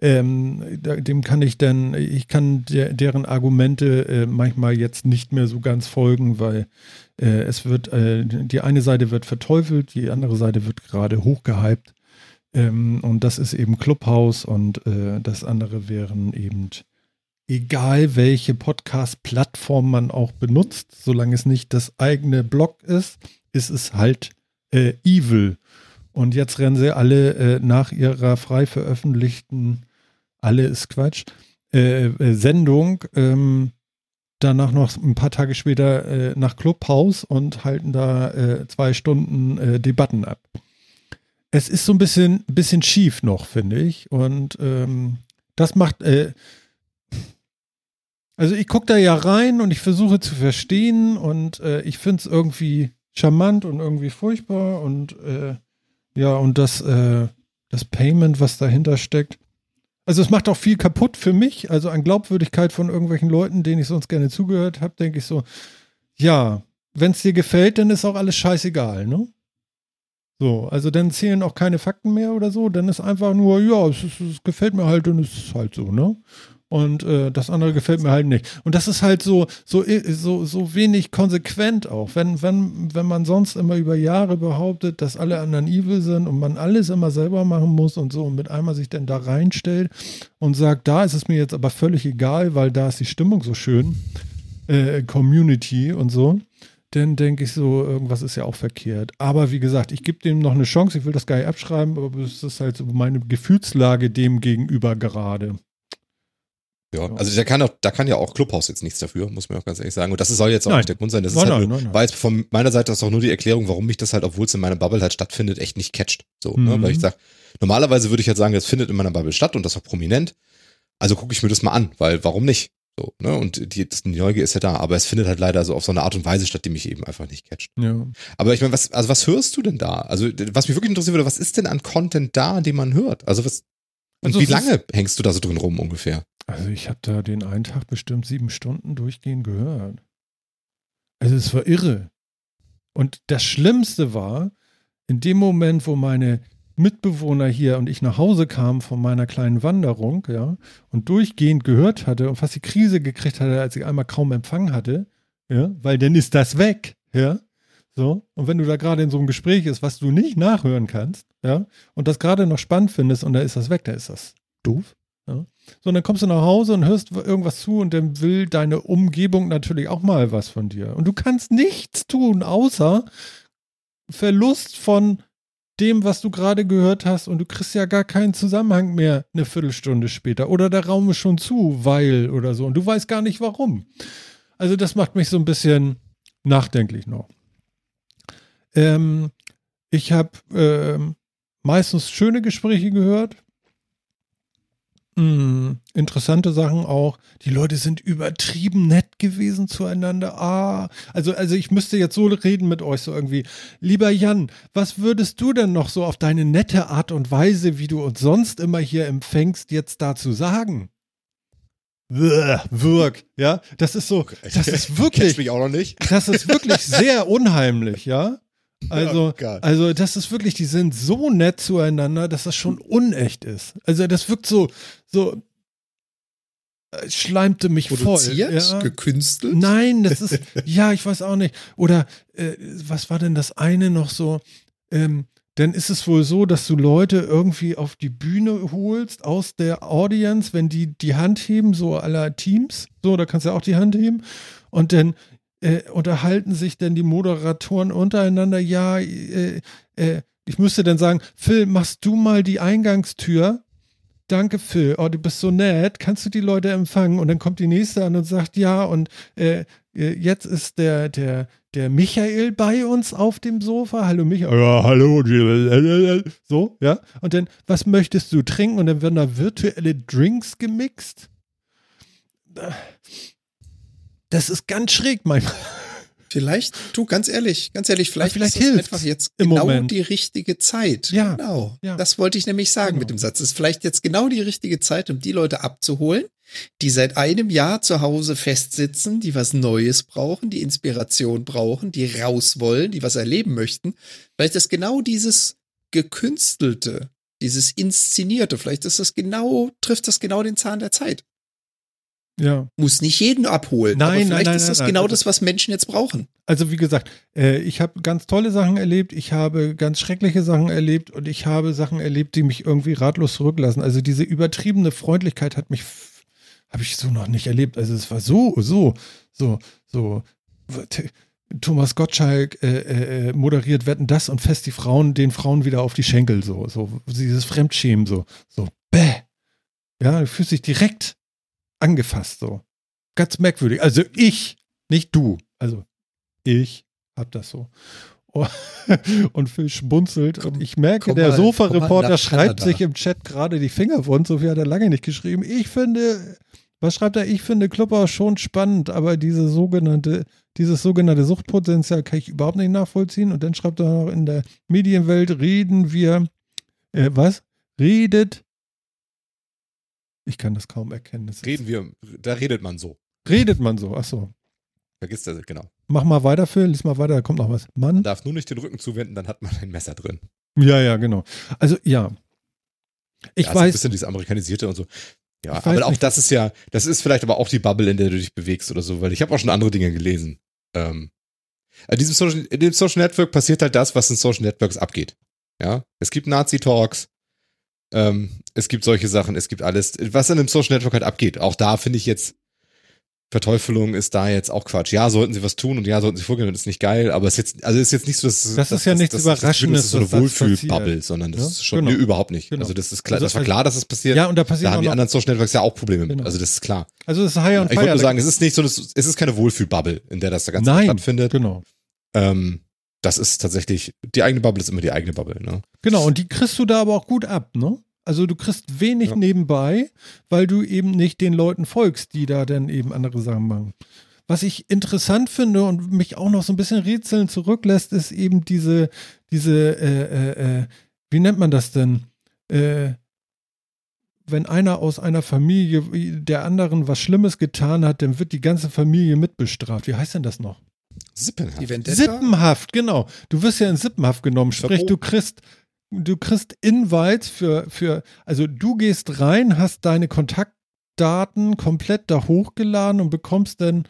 Ähm, dem kann ich dann, ich kann der, deren Argumente äh, manchmal jetzt nicht mehr so ganz folgen, weil äh, es wird, äh, die eine Seite wird verteufelt, die andere Seite wird gerade hochgehypt. Ähm, und das ist eben Clubhouse und äh, das andere wären eben egal welche Podcast-Plattform man auch benutzt, solange es nicht das eigene Blog ist, ist es halt äh, Evil. Und jetzt rennen sie alle äh, nach ihrer frei veröffentlichten, alle ist Quatsch, äh, äh, Sendung, ähm, danach noch ein paar Tage später äh, nach Clubhouse und halten da äh, zwei Stunden Debatten ab. Es ist so ein bisschen, bisschen schief noch, finde ich. Und ähm, das macht, also ich gucke da ja rein und ich versuche zu verstehen und ich finde es irgendwie charmant und irgendwie furchtbar und äh, ja, und das, äh, das Payment, was dahinter steckt. Also es macht auch viel kaputt für mich, also an Glaubwürdigkeit von irgendwelchen Leuten, denen ich sonst gerne zugehört habe, denke ich so, ja, wenn es dir gefällt, dann ist auch alles scheißegal, ne? So, also dann zählen auch keine Fakten mehr oder so, dann ist einfach nur, ja, es, ist, es gefällt mir halt und es ist halt so, ne? Und äh, das andere gefällt mir halt nicht. Und das ist halt so, so, so, so wenig konsequent auch. Wenn, wenn, wenn man sonst immer über Jahre behauptet, dass alle anderen evil sind und man alles immer selber machen muss und so und mit einmal sich dann da reinstellt und sagt, da ist es mir jetzt aber völlig egal, weil da ist die Stimmung so schön, äh, Community und so dann denke ich so, irgendwas ist ja auch verkehrt. Aber wie gesagt, ich gebe dem noch eine Chance, ich will das gar nicht abschreiben, aber es ist halt so meine Gefühlslage dem gegenüber gerade. Ja, also da kann, auch, da kann ja auch Clubhouse jetzt nichts dafür, muss man auch ganz ehrlich sagen. Und das soll jetzt auch Nein. nicht der Grund sein. Das Nein, ist halt nein, nur, war jetzt von meiner Seite aus auch nur die Erklärung, warum mich das halt, obwohl es in meiner Bubble halt stattfindet, echt nicht catcht. So, ne? Mhm. Weil ich sag, normalerweise würde ich halt sagen, es findet in meiner Bubble statt und das auch prominent. Also gucke ich mir das mal an, weil warum nicht? So, ne? Und die, das, die Neugier ist ja da, aber es findet halt leider so auf so eine Art und Weise statt, die mich eben einfach nicht catcht. Ja. Aber ich meine, was, also was hörst du denn da? Also, was mich wirklich interessieren würde, was ist denn an Content da, den man hört? Also was, und Also wie ist- lange hängst du da so drin rum ungefähr? Also ich habe da den einen Tag bestimmt sieben Stunden durchgehend gehört. Also es war irre. Und das Schlimmste war, in dem Moment, wo meine Mitbewohner hier und ich nach Hause kamen von meiner kleinen Wanderung, ja, und durchgehend gehört hatte und fast die Krise gekriegt hatte, als ich einmal kaum Empfang hatte, ja, weil dann ist das weg, ja. So, und wenn du da gerade in so einem Gespräch ist, was du nicht nachhören kannst, ja, und das gerade noch spannend findest und da ist das weg, da ist das doof. Ja. So, und dann kommst du nach Hause und hörst irgendwas zu und dann will deine Umgebung natürlich auch mal was von dir. Und du kannst nichts tun, außer Verlust von dem, was du gerade gehört hast und du kriegst ja gar keinen Zusammenhang mehr eine Viertelstunde später. Oder der Raum ist schon zu, weil oder so. Und du weißt gar nicht warum. Also das macht mich so ein bisschen nachdenklich noch. Ähm, ich habe ähm, meistens schöne Gespräche gehört. Mm, interessante Sachen auch. Die Leute sind übertrieben nett gewesen zueinander. Ah, also, also ich müsste jetzt so reden mit euch so irgendwie. Lieber Jan, was würdest du denn noch so auf deine nette Art und Weise, wie du uns sonst immer hier empfängst, jetzt dazu sagen? Wirk, ja, das ist so, das ist wirklich, mich auch noch nicht. das ist wirklich sehr unheimlich, ja. Also, Oh also das ist wirklich, die sind so nett zueinander, dass das schon unecht ist. Also das wirkt so, so äh, schleimte mich Produziert, voll. Ja. gekünstelt. Nein, das ist, ja, ich weiß auch nicht. Oder äh, was war denn das eine noch so? Ähm, dann ist es wohl so, dass du Leute irgendwie auf die Bühne holst aus der Audience, wenn die die Hand heben, so aller Teams. So, da kannst du auch die Hand heben. Und dann äh, unterhalten sich denn die Moderatoren untereinander. Ja, äh, äh, ich müsste dann sagen, Phil, machst du mal die Eingangstür? Danke, Phil. Oh, du bist so nett. Kannst du die Leute empfangen? Und dann kommt die nächste an und sagt, ja, und äh, äh, jetzt ist der, der, der Michael bei uns auf dem Sofa. Hallo Michael. Ja, hallo. So, ja. Und dann, was möchtest du trinken? Und dann werden da virtuelle Drinks gemixt. Das ist ganz schräg manchmal. Vielleicht, du, ganz ehrlich, ganz ehrlich, vielleicht, vielleicht ist das hilft's einfach jetzt im genau Moment. die richtige Zeit. Ja, Genau. ja. Das wollte ich nämlich sagen Genau. mit dem Satz. Es ist vielleicht jetzt genau die richtige Zeit, um die Leute abzuholen, die seit einem Jahr zu Hause festsitzen, die was Neues brauchen, die Inspiration brauchen, die raus wollen, die was erleben möchten. Vielleicht ist genau dieses gekünstelte, dieses inszenierte, vielleicht ist das genau, trifft das genau den Zahn der Zeit. Ja. Muss nicht jeden abholen, Nein, aber nein, vielleicht nein, ist nein, das nein. genau Also- das, was Menschen jetzt brauchen. Also wie gesagt, äh, ich habe ganz tolle Sachen erlebt, ich habe ganz schreckliche Sachen erlebt und ich habe Sachen erlebt, die mich irgendwie ratlos zurücklassen. Also diese übertriebene Freundlichkeit hat mich, habe ich so noch nicht erlebt. Also es war so, so, so, so. Thomas Gottschalk äh, äh, moderiert Wetten das und fest die Frauen, den Frauen wieder auf die Schenkel, so, so dieses Fremdschämen, so, so, bäh. Ja, du fühlst dich direkt angefasst, so. Ganz merkwürdig. Also ich, nicht du. Also ich hab das so. Oh, Und Phil schmunzelt Komm- und ich merke, der Sofa-Reporter schreibt sich im Chat gerade die Finger wund, so viel hat er lange nicht geschrieben. Ich finde, was schreibt er? Ich finde Clubhouse schon spannend, aber diese sogenannte, dieses sogenannte Suchtpotenzial kann ich überhaupt nicht nachvollziehen. Und dann schreibt er noch, in der Medienwelt reden wir, äh, was? Redet, ich kann das kaum erkennen. Das Reden wir, da redet man so. Redet man so, ach so. Vergiss das, genau. Mach mal weiter, Phil, lies mal weiter, da kommt noch was. Mann. Man darf nur nicht den Rücken zuwenden, dann hat man ein Messer drin. Ja, ja, genau. Also, ja. Ich ja, so ein weiß, bisschen dieses Amerikanisierte und so. Ja, weiß aber auch nicht. das ist ja, das ist vielleicht aber auch die Bubble, in der du dich bewegst oder so, weil ich habe auch schon andere Dinge gelesen. Ähm, in, diesem Social, in dem Social Network passiert halt das, was in Social Networks abgeht. Ja, es gibt Nazi-Talks, ähm, es gibt solche Sachen, es gibt alles, was in einem Social Network halt abgeht. Auch da finde ich jetzt, Verteufelung ist da jetzt auch Quatsch. Ja, sollten sie was tun und ja, sollten sie vorgehen und ist nicht geil, aber es ist jetzt, also ist jetzt nicht so, dass Das ist ja nichts das, das, Überraschendes, Das ist so eine das Wohlfühlbubble, passiert. sondern das Ja, ist schon, genau. nee, überhaupt nicht. Genau. Also das ist klar, Also das war klar, dass es passiert. Ja, und da da passieren haben die anderen Social Networks ja auch Probleme mit. Genau. Also das ist klar. also es ist High on Ich wollte nur sagen, es ist nicht so, das, es ist keine Wohlfühlbubble, in der das Ganze Nein, stattfindet. genau. Ähm, das ist tatsächlich, die eigene Bubble ist immer die eigene Bubble, ne? Genau, und die kriegst du da aber auch gut ab, ne? Also du kriegst wenig Ja. nebenbei, weil du eben nicht den Leuten folgst, die da dann eben andere Sachen machen. Was ich interessant finde und mich auch noch so ein bisschen rätseln zurücklässt, ist eben diese, diese, äh, äh, äh, wie nennt man das denn? Äh, wenn einer aus einer Familie der anderen was Schlimmes getan hat, dann wird die ganze Familie mitbestraft. Wie heißt denn das noch? Sippenhaft. Sippenhaft, genau. Du wirst ja in Sippenhaft genommen. Sprich, Verboten. du kriegst, du kriegst Invites für, für, also du gehst rein, hast deine Kontaktdaten komplett da hochgeladen und bekommst dann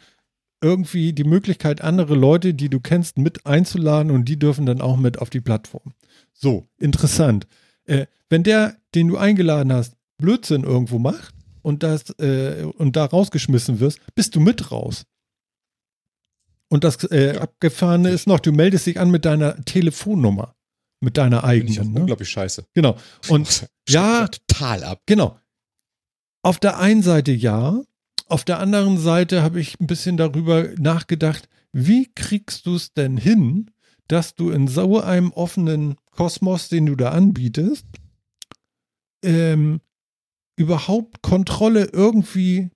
irgendwie die Möglichkeit, andere Leute, die du kennst, mit einzuladen und die dürfen dann auch mit auf die Plattform. So, interessant. Äh, wenn der, den du eingeladen hast, Blödsinn irgendwo macht und das äh, und da rausgeschmissen wirst, bist du mit raus. Und das äh, Abgefahrene ist noch, du meldest dich an mit deiner Telefonnummer, mit deiner eigenen. Ne? unglaublich scheiße. Genau. Und ja, total ab. genau. Auf der einen Seite ja, auf der anderen Seite habe ich ein bisschen darüber nachgedacht, wie kriegst du es denn hin, dass du in so einem offenen Kosmos, den du da anbietest, ähm, überhaupt Kontrolle irgendwie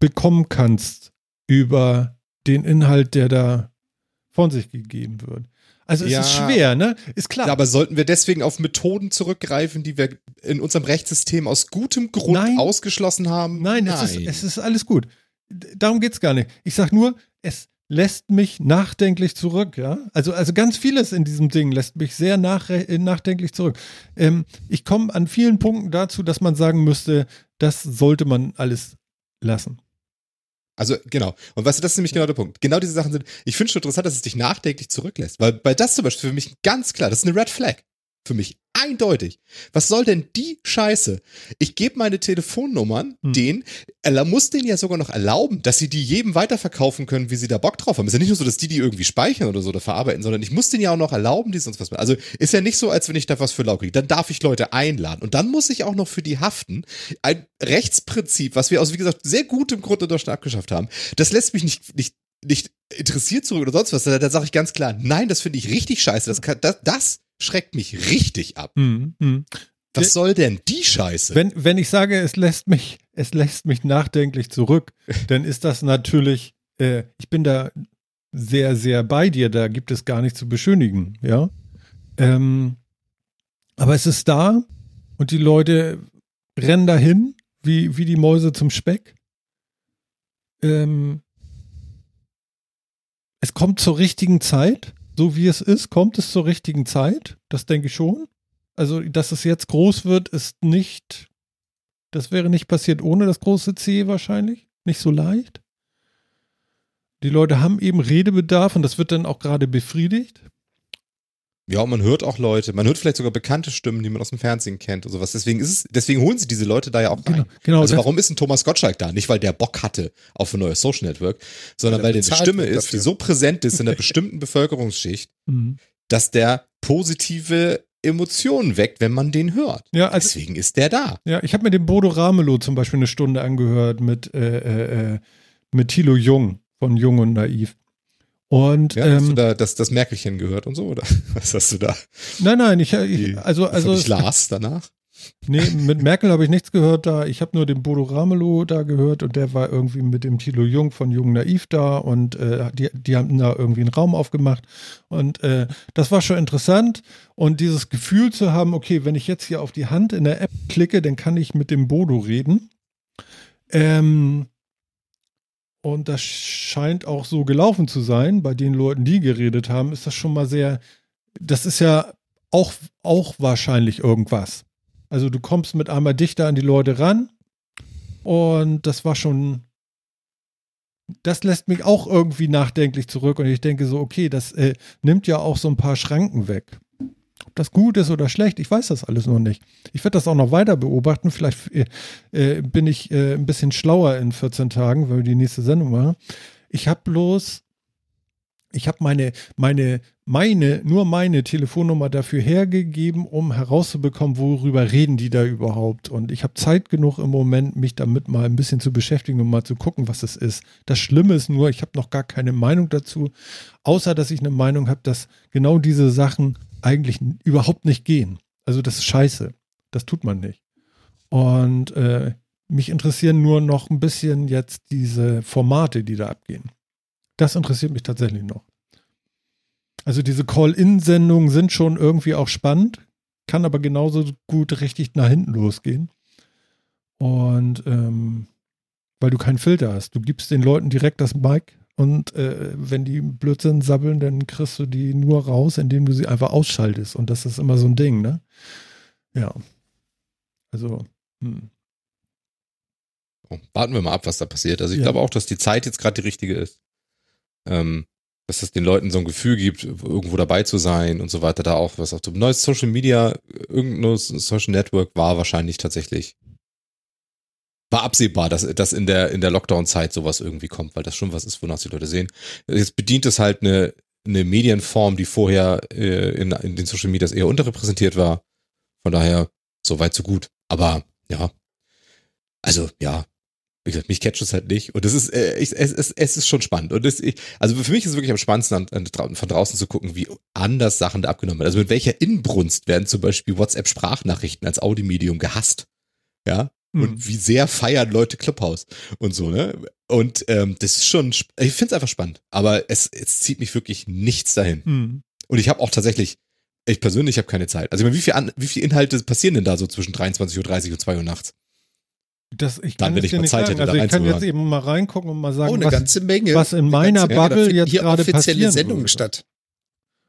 bekommen kannst über den Inhalt, der da von sich gegeben wird. Also es Ja. ist schwer, ne? Ist klar. Aber sollten wir deswegen auf Methoden zurückgreifen, die wir in unserem Rechtssystem aus gutem Grund Nein. ausgeschlossen haben? Nein, Es, ist, es ist alles gut. Darum geht's gar nicht. Ich sag nur, es lässt mich nachdenklich zurück, ja. Also, also ganz vieles in diesem Ding lässt mich sehr nachre- äh, nachdenklich zurück. Ähm, ich komme an vielen Punkten dazu, dass man sagen müsste, das sollte man alles lassen. Also genau. Und weißt du, das ist nämlich genau der Punkt. Genau diese Sachen sind, ich finde schon interessant, dass es dich nachdenklich zurücklässt. Weil bei das zum Beispiel für mich ganz klar, das ist eine Red Flag. Für mich eindeutig. Was soll denn die Scheiße? Ich gebe meine Telefonnummern Hm. denen, er muss denen ja sogar noch erlauben, dass sie die jedem weiterverkaufen können, wie sie da Bock drauf haben. Ist ja nicht nur so, dass die die irgendwie speichern oder so oder verarbeiten, sondern ich muss denen ja auch noch erlauben, die sonst was machen. Also ist ja nicht so, als wenn ich da was für lau kriege. Dann darf ich Leute einladen. Und dann muss ich auch noch für die haften. Ein Rechtsprinzip, was wir aus, wie gesagt, sehr gutem Grund in Deutschland abgeschafft haben. Das lässt mich nicht, nicht, nicht interessiert zurück oder sonst was. Da, da sage ich ganz klar, nein, das finde ich richtig scheiße. Das, kann, das, das schreckt mich richtig ab. Hm, hm. Was soll denn die Scheiße? Wenn, wenn ich sage, es lässt mich, es lässt mich nachdenklich zurück, dann ist das natürlich, äh, ich bin da sehr, sehr bei dir, da gibt es gar nichts zu beschönigen, ja. Ähm, aber es ist da und die Leute rennen dahin, wie, wie die Mäuse zum Speck. Ähm, es kommt zur richtigen Zeit, so wie es ist, kommt es zur richtigen Zeit, das denke ich schon. Also, dass es jetzt groß wird, ist nicht, das wäre nicht passiert ohne das große C wahrscheinlich. Nicht so leicht. Die Leute haben eben Redebedarf und das wird dann auch gerade befriedigt. Ja, und man hört auch Leute, man hört vielleicht sogar bekannte Stimmen, die man aus dem Fernsehen kennt und sowas. Deswegen ist es, deswegen holen sie diese Leute da ja auch rein. Genau, genau. also warum ist ein Thomas Gottschalk da? Nicht, weil der Bock hatte auf ein neues Social Network, sondern Weil er der eine Stimme ist, die dafür. so präsent ist in einer bestimmten Bevölkerungsschicht, Mhm. dass der positive Emotionen weckt, wenn man den hört. Ja, also, Deswegen ist der da. ja, ich habe mir den Bodo Ramelow zum Beispiel eine Stunde angehört mit, äh, äh, äh, mit Thilo Jung von Jung und Naiv. Und Ja, hast du ähm, da das, das Merkelchen gehört und so, oder? Was hast du da? nein, nein, ich, ich also also ich las danach. Nee, mit Merkel habe ich nichts gehört da. Ich habe nur den Bodo Ramelow da gehört und der war irgendwie mit dem Thilo Jung von Jung Naiv da und äh, die, die haben da irgendwie einen Raum aufgemacht. Und äh, das war schon interessant. Und dieses Gefühl zu haben, okay, wenn ich jetzt hier auf die Hand in der App klicke, dann kann ich mit dem Bodo reden. Ähm, und das scheint auch so gelaufen zu sein. Bei den Leuten, die geredet haben, ist das schon mal sehr, das ist ja auch, auch wahrscheinlich irgendwas. Also du kommst mit einmal dichter an die Leute ran und das war schon, das lässt mich auch irgendwie nachdenklich zurück und ich denke so, okay, das äh, nimmt ja auch so ein paar Schranken weg. Ob das gut ist oder schlecht, ich weiß das alles noch nicht. Ich werde das auch noch weiter beobachten. Vielleicht äh, äh bin ich äh, ein bisschen schlauer in 14 Tagen, weil wir die nächste Sendung machen. Ich habe bloß ich habe meine, meine, meine, nur meine Telefonnummer dafür hergegeben, um herauszubekommen, worüber reden die da überhaupt. Und ich habe Zeit genug im Moment, mich damit mal ein bisschen zu beschäftigen und mal zu gucken, was es ist. Das Schlimme ist nur, ich habe noch gar keine Meinung dazu, außer dass ich eine Meinung habe, dass genau diese Sachen eigentlich überhaupt nicht gehen. Also das ist scheiße. Das tut man nicht. Und äh, mich interessieren nur noch ein bisschen jetzt diese Formate, die da abgehen. Das interessiert mich tatsächlich noch. Also diese Call-In-Sendungen sind schon irgendwie auch spannend, kann aber genauso gut richtig nach hinten losgehen. Und ähm, weil du keinen Filter hast. Du gibst den Leuten direkt das Mic und äh, wenn die Blödsinn sabbeln, dann kriegst du die nur raus, indem du sie einfach ausschaltest. Und das ist immer so ein Ding, ne? Ja. Also, hm. Warten wir mal ab, was da passiert. Also ich ja. glaube auch, dass die Zeit jetzt gerade die richtige ist ähm, dass es den Leuten so ein Gefühl gibt, irgendwo dabei zu sein und so weiter, da auch was auf dem neues Social Media, irgendein Social Network war wahrscheinlich tatsächlich war absehbar, dass, dass in der, in der Lockdown-Zeit sowas irgendwie kommt, weil das schon was ist, wonach die Leute sehen. Jetzt bedient es halt eine, eine Medienform, die vorher äh, in, in den Social Medias eher unterrepräsentiert war. Von daher, so weit, so gut. Aber ja, also ja, wie gesagt, mich catcht es halt nicht. Und es ist, äh, ich, es, es, es ist schon spannend. Und das, ich, also für mich ist es wirklich am spannendsten, an, an, von draußen zu gucken, wie anders Sachen da abgenommen werden. Also mit welcher Inbrunst werden zum Beispiel WhatsApp-Sprachnachrichten als Audiomedium gehasst. Ja. Mhm. Und wie sehr feiern Leute Clubhouse und so, ne? Und ähm, das ist schon, ich finde es einfach spannend. Aber es, es zieht mich wirklich nichts dahin. Mhm. Und ich habe auch tatsächlich, ich persönlich habe keine Zeit. Also wie viel, an, wie viel Inhalte passieren denn da so zwischen 23.30 Uhr und 2 Uhr nachts? Das, ich kann Dann, wenn ich mal Zeit sagen. hätte, also ich kann jetzt eben mal reingucken und mal sagen, oh, eine was, ganze Menge. was in meiner Bubble Menge. jetzt gerade passiert. Sendungen statt.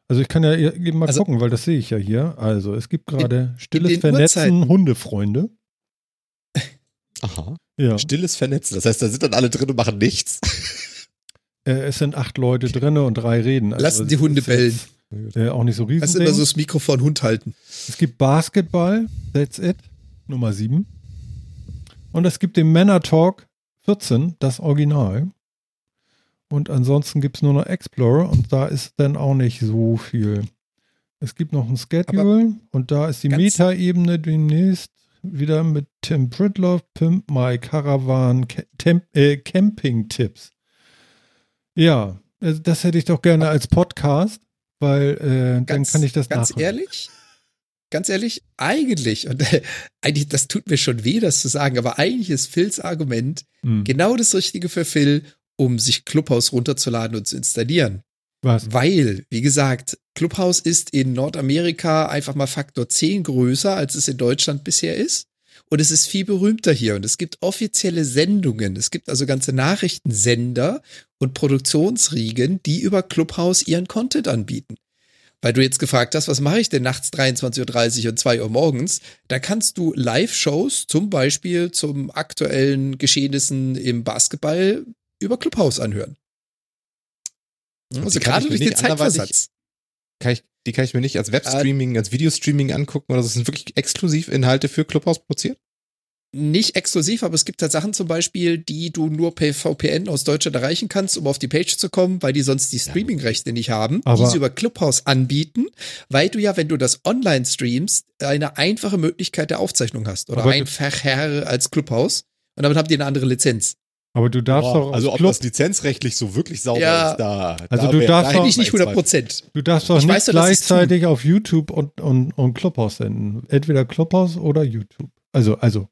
Also ich kann ja eben mal also, gucken, weil das sehe ich ja hier. Also es gibt gerade stilles Vernetzen, Uhrzeiten. Hundefreunde. Aha. Ja. Stilles Vernetzen. Das heißt, da sind dann alle drin und machen nichts. Äh, es sind acht Leute drin und drei reden. Also Lassen die Hunde bellen. Äh, auch nicht so riesig. Lass immer so das Mikrofon Hund halten. Es gibt Basketball, that's it, Nummer sieben. Und es gibt den Männer Talk 14, das Original. Und ansonsten gibt es nur noch Explorer und da ist dann auch nicht so viel. Es gibt noch ein Schedule Aber und da ist die Meta-Ebene demnächst wieder mit Tim Britloff, Pimp My Caravan, äh, Camping-Tipps. Ja, also das hätte ich doch gerne als Podcast, weil äh, ganz, dann kann ich das Ganz nachholen. ehrlich? ganz ehrlich, eigentlich, und äh, eigentlich, das tut mir schon weh, das zu sagen, aber eigentlich ist Phils Argument mhm. genau das Richtige für Phil, um sich Clubhouse runterzuladen und zu installieren. Was? Weil, wie gesagt, Clubhouse ist in Nordamerika einfach mal Faktor 10 größer, als es in Deutschland bisher ist. Und es ist viel berühmter hier. Und es gibt offizielle Sendungen. Es gibt also ganze Nachrichtensender und Produktionsriegen, die über Clubhouse ihren Content anbieten weil du jetzt gefragt hast, was mache ich denn nachts 23.30 Uhr und 2 Uhr morgens? Da kannst du Live-Shows zum Beispiel zum aktuellen Geschehnissen im Basketball über Clubhouse anhören. Also gerade durch den Zeitversatz. Kann ich, die kann ich mir nicht als Webstreaming, als Videostreaming angucken oder das sind wirklich exklusiv Inhalte für Clubhouse produziert? nicht exklusiv, aber es gibt halt Sachen zum Beispiel, die du nur per VPN aus Deutschland erreichen kannst, um auf die Page zu kommen, weil die sonst die Streaming-Rechte nicht haben, aber die sie über Clubhouse anbieten, weil du ja, wenn du das online streamst, eine einfache Möglichkeit der Aufzeichnung hast oder einfacher als Clubhouse und damit habt ihr eine andere Lizenz. Aber du darfst Boah, doch. Also, ob Club das lizenzrechtlich so wirklich sauber ja, ist, da. Also, da du darfst doch. nicht 100 Prozent. Du darfst doch ich nicht weiß, gleichzeitig auf YouTube und, und, und Clubhouse senden. Entweder Clubhouse oder YouTube. Also, also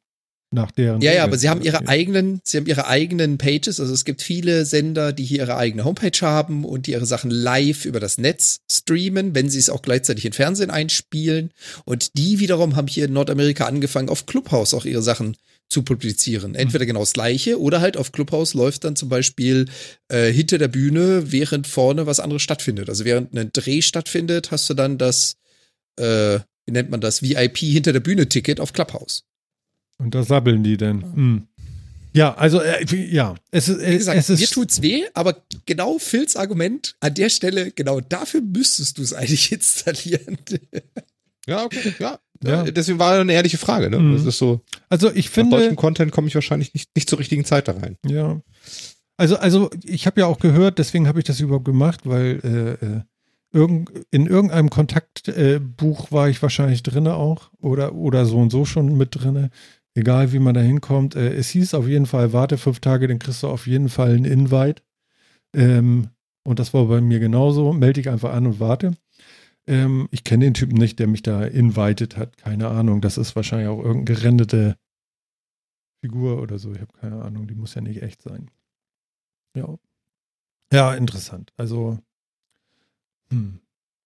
nach deren. Ja, ja, aber sie haben ihre eigenen, sie haben ihre eigenen Pages. Also es gibt viele Sender, die hier ihre eigene Homepage haben und die ihre Sachen live über das Netz streamen, wenn sie es auch gleichzeitig in Fernsehen einspielen. Und die wiederum haben hier in Nordamerika angefangen, auf Clubhouse auch ihre Sachen zu publizieren. Entweder genau das gleiche oder halt auf Clubhouse läuft dann zum Beispiel äh, hinter der Bühne, während vorne was anderes stattfindet. Also während ein Dreh stattfindet, hast du dann das äh, wie nennt man das, VIP hinter der Bühne-Ticket auf Clubhouse. Und da sabbeln die denn. Hm. Ja, also äh, ja, es ist, Wie gesagt, es ist mir tut's weh, aber genau Phils Argument an der Stelle, genau dafür müsstest du es eigentlich installieren. Ja, okay, ja. Ja. ja. Deswegen war eine ehrliche Frage, ne? Mhm. Das ist so, also ich finde deutschem Content komme ich wahrscheinlich nicht, nicht zur richtigen Zeit da rein. Ja. Also, also ich habe ja auch gehört, deswegen habe ich das überhaupt gemacht, weil äh, äh, irgend, in irgendeinem Kontaktbuch äh, war ich wahrscheinlich drinne auch oder, oder so und so schon mit drinne. Egal wie man da hinkommt. Äh, es hieß auf jeden Fall, warte fünf Tage, dann kriegst du auf jeden Fall einen Invite. Ähm, und das war bei mir genauso. Melde dich einfach an und warte. Ähm, ich kenne den Typen nicht, der mich da invited hat. Keine Ahnung. Das ist wahrscheinlich auch irgendeine gerendete Figur oder so. Ich habe keine Ahnung. Die muss ja nicht echt sein. Ja. Ja, interessant. Also, hm.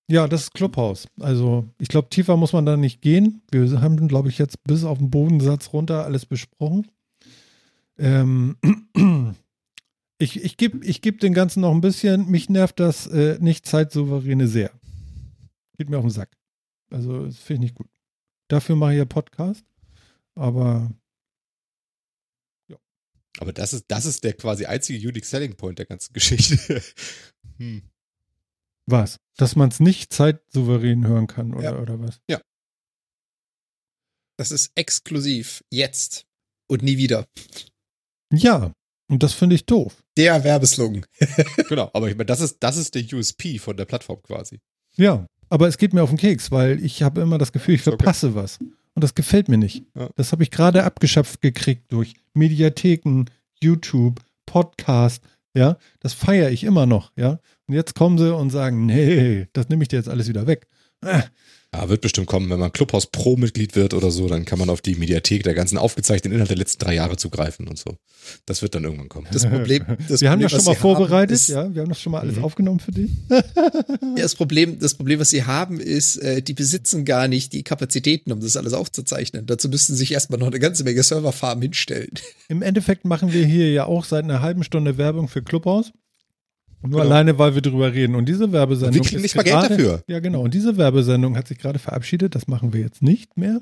ja, das ist Clubhouse. Also, ich glaube, tiefer muss man da nicht gehen. Wir haben, glaube ich, jetzt bis auf den Bodensatz runter alles besprochen. Ähm, ich ich gebe ich geb den Ganzen noch ein bisschen. Mich nervt das äh, nicht zeitsouveräne sehr. Geht mir auf den Sack. Also, das finde ich nicht gut. Dafür mache ich ja Podcast. Aber Aber das ist, das ist der quasi einzige Unique Selling Point der ganzen Geschichte. hm. was? Dass man es nicht zeitsouverän hören kann oder, Ja. oder was? Das ist exklusiv. Jetzt. Und nie wieder. Ja, und das finde ich doof. Der Werbeslogan. Genau, aber ich meine, das ist, das ist der USP von der Plattform quasi. Ja, aber es geht mir auf den Keks, weil ich habe immer das Gefühl, ich Ist okay. verpasse was. Und das gefällt mir nicht. Ja. Das habe ich gerade abgeschöpft gekriegt durch Mediatheken, YouTube, Podcast. Ja, das feiere ich immer noch. Ja, und jetzt kommen sie und sagen, nee, das nehme ich dir jetzt alles wieder weg. Äh, Ja, wird bestimmt kommen, wenn man Clubhouse Pro-Mitglied wird oder so, dann kann man auf die Mediathek der ganzen aufgezeichneten Inhalte der letzten drei Jahre zugreifen und so. Das wird dann irgendwann kommen. Das Problem, das wir haben Problem, das schon mal sie vorbereitet. Haben, ist, ja, wir haben das schon mal alles Mhm. aufgenommen für dich. ja, das Problem, das Problem, was sie haben, ist, äh, die besitzen gar nicht die Kapazitäten, um das alles aufzuzeichnen. Dazu müssten sie sich erstmal noch eine ganze Menge Serverfarmen hinstellen. Im Endeffekt machen wir hier ja auch seit einer halben Stunde Werbung für Clubhouse. Nur Genau. alleine, weil wir drüber reden. Und diese Werbesendung. Wir kriegen nicht mal Geld gerade- dafür. Ja, genau. Und diese Werbesendung hat sich gerade verabschiedet. Das machen wir jetzt nicht mehr.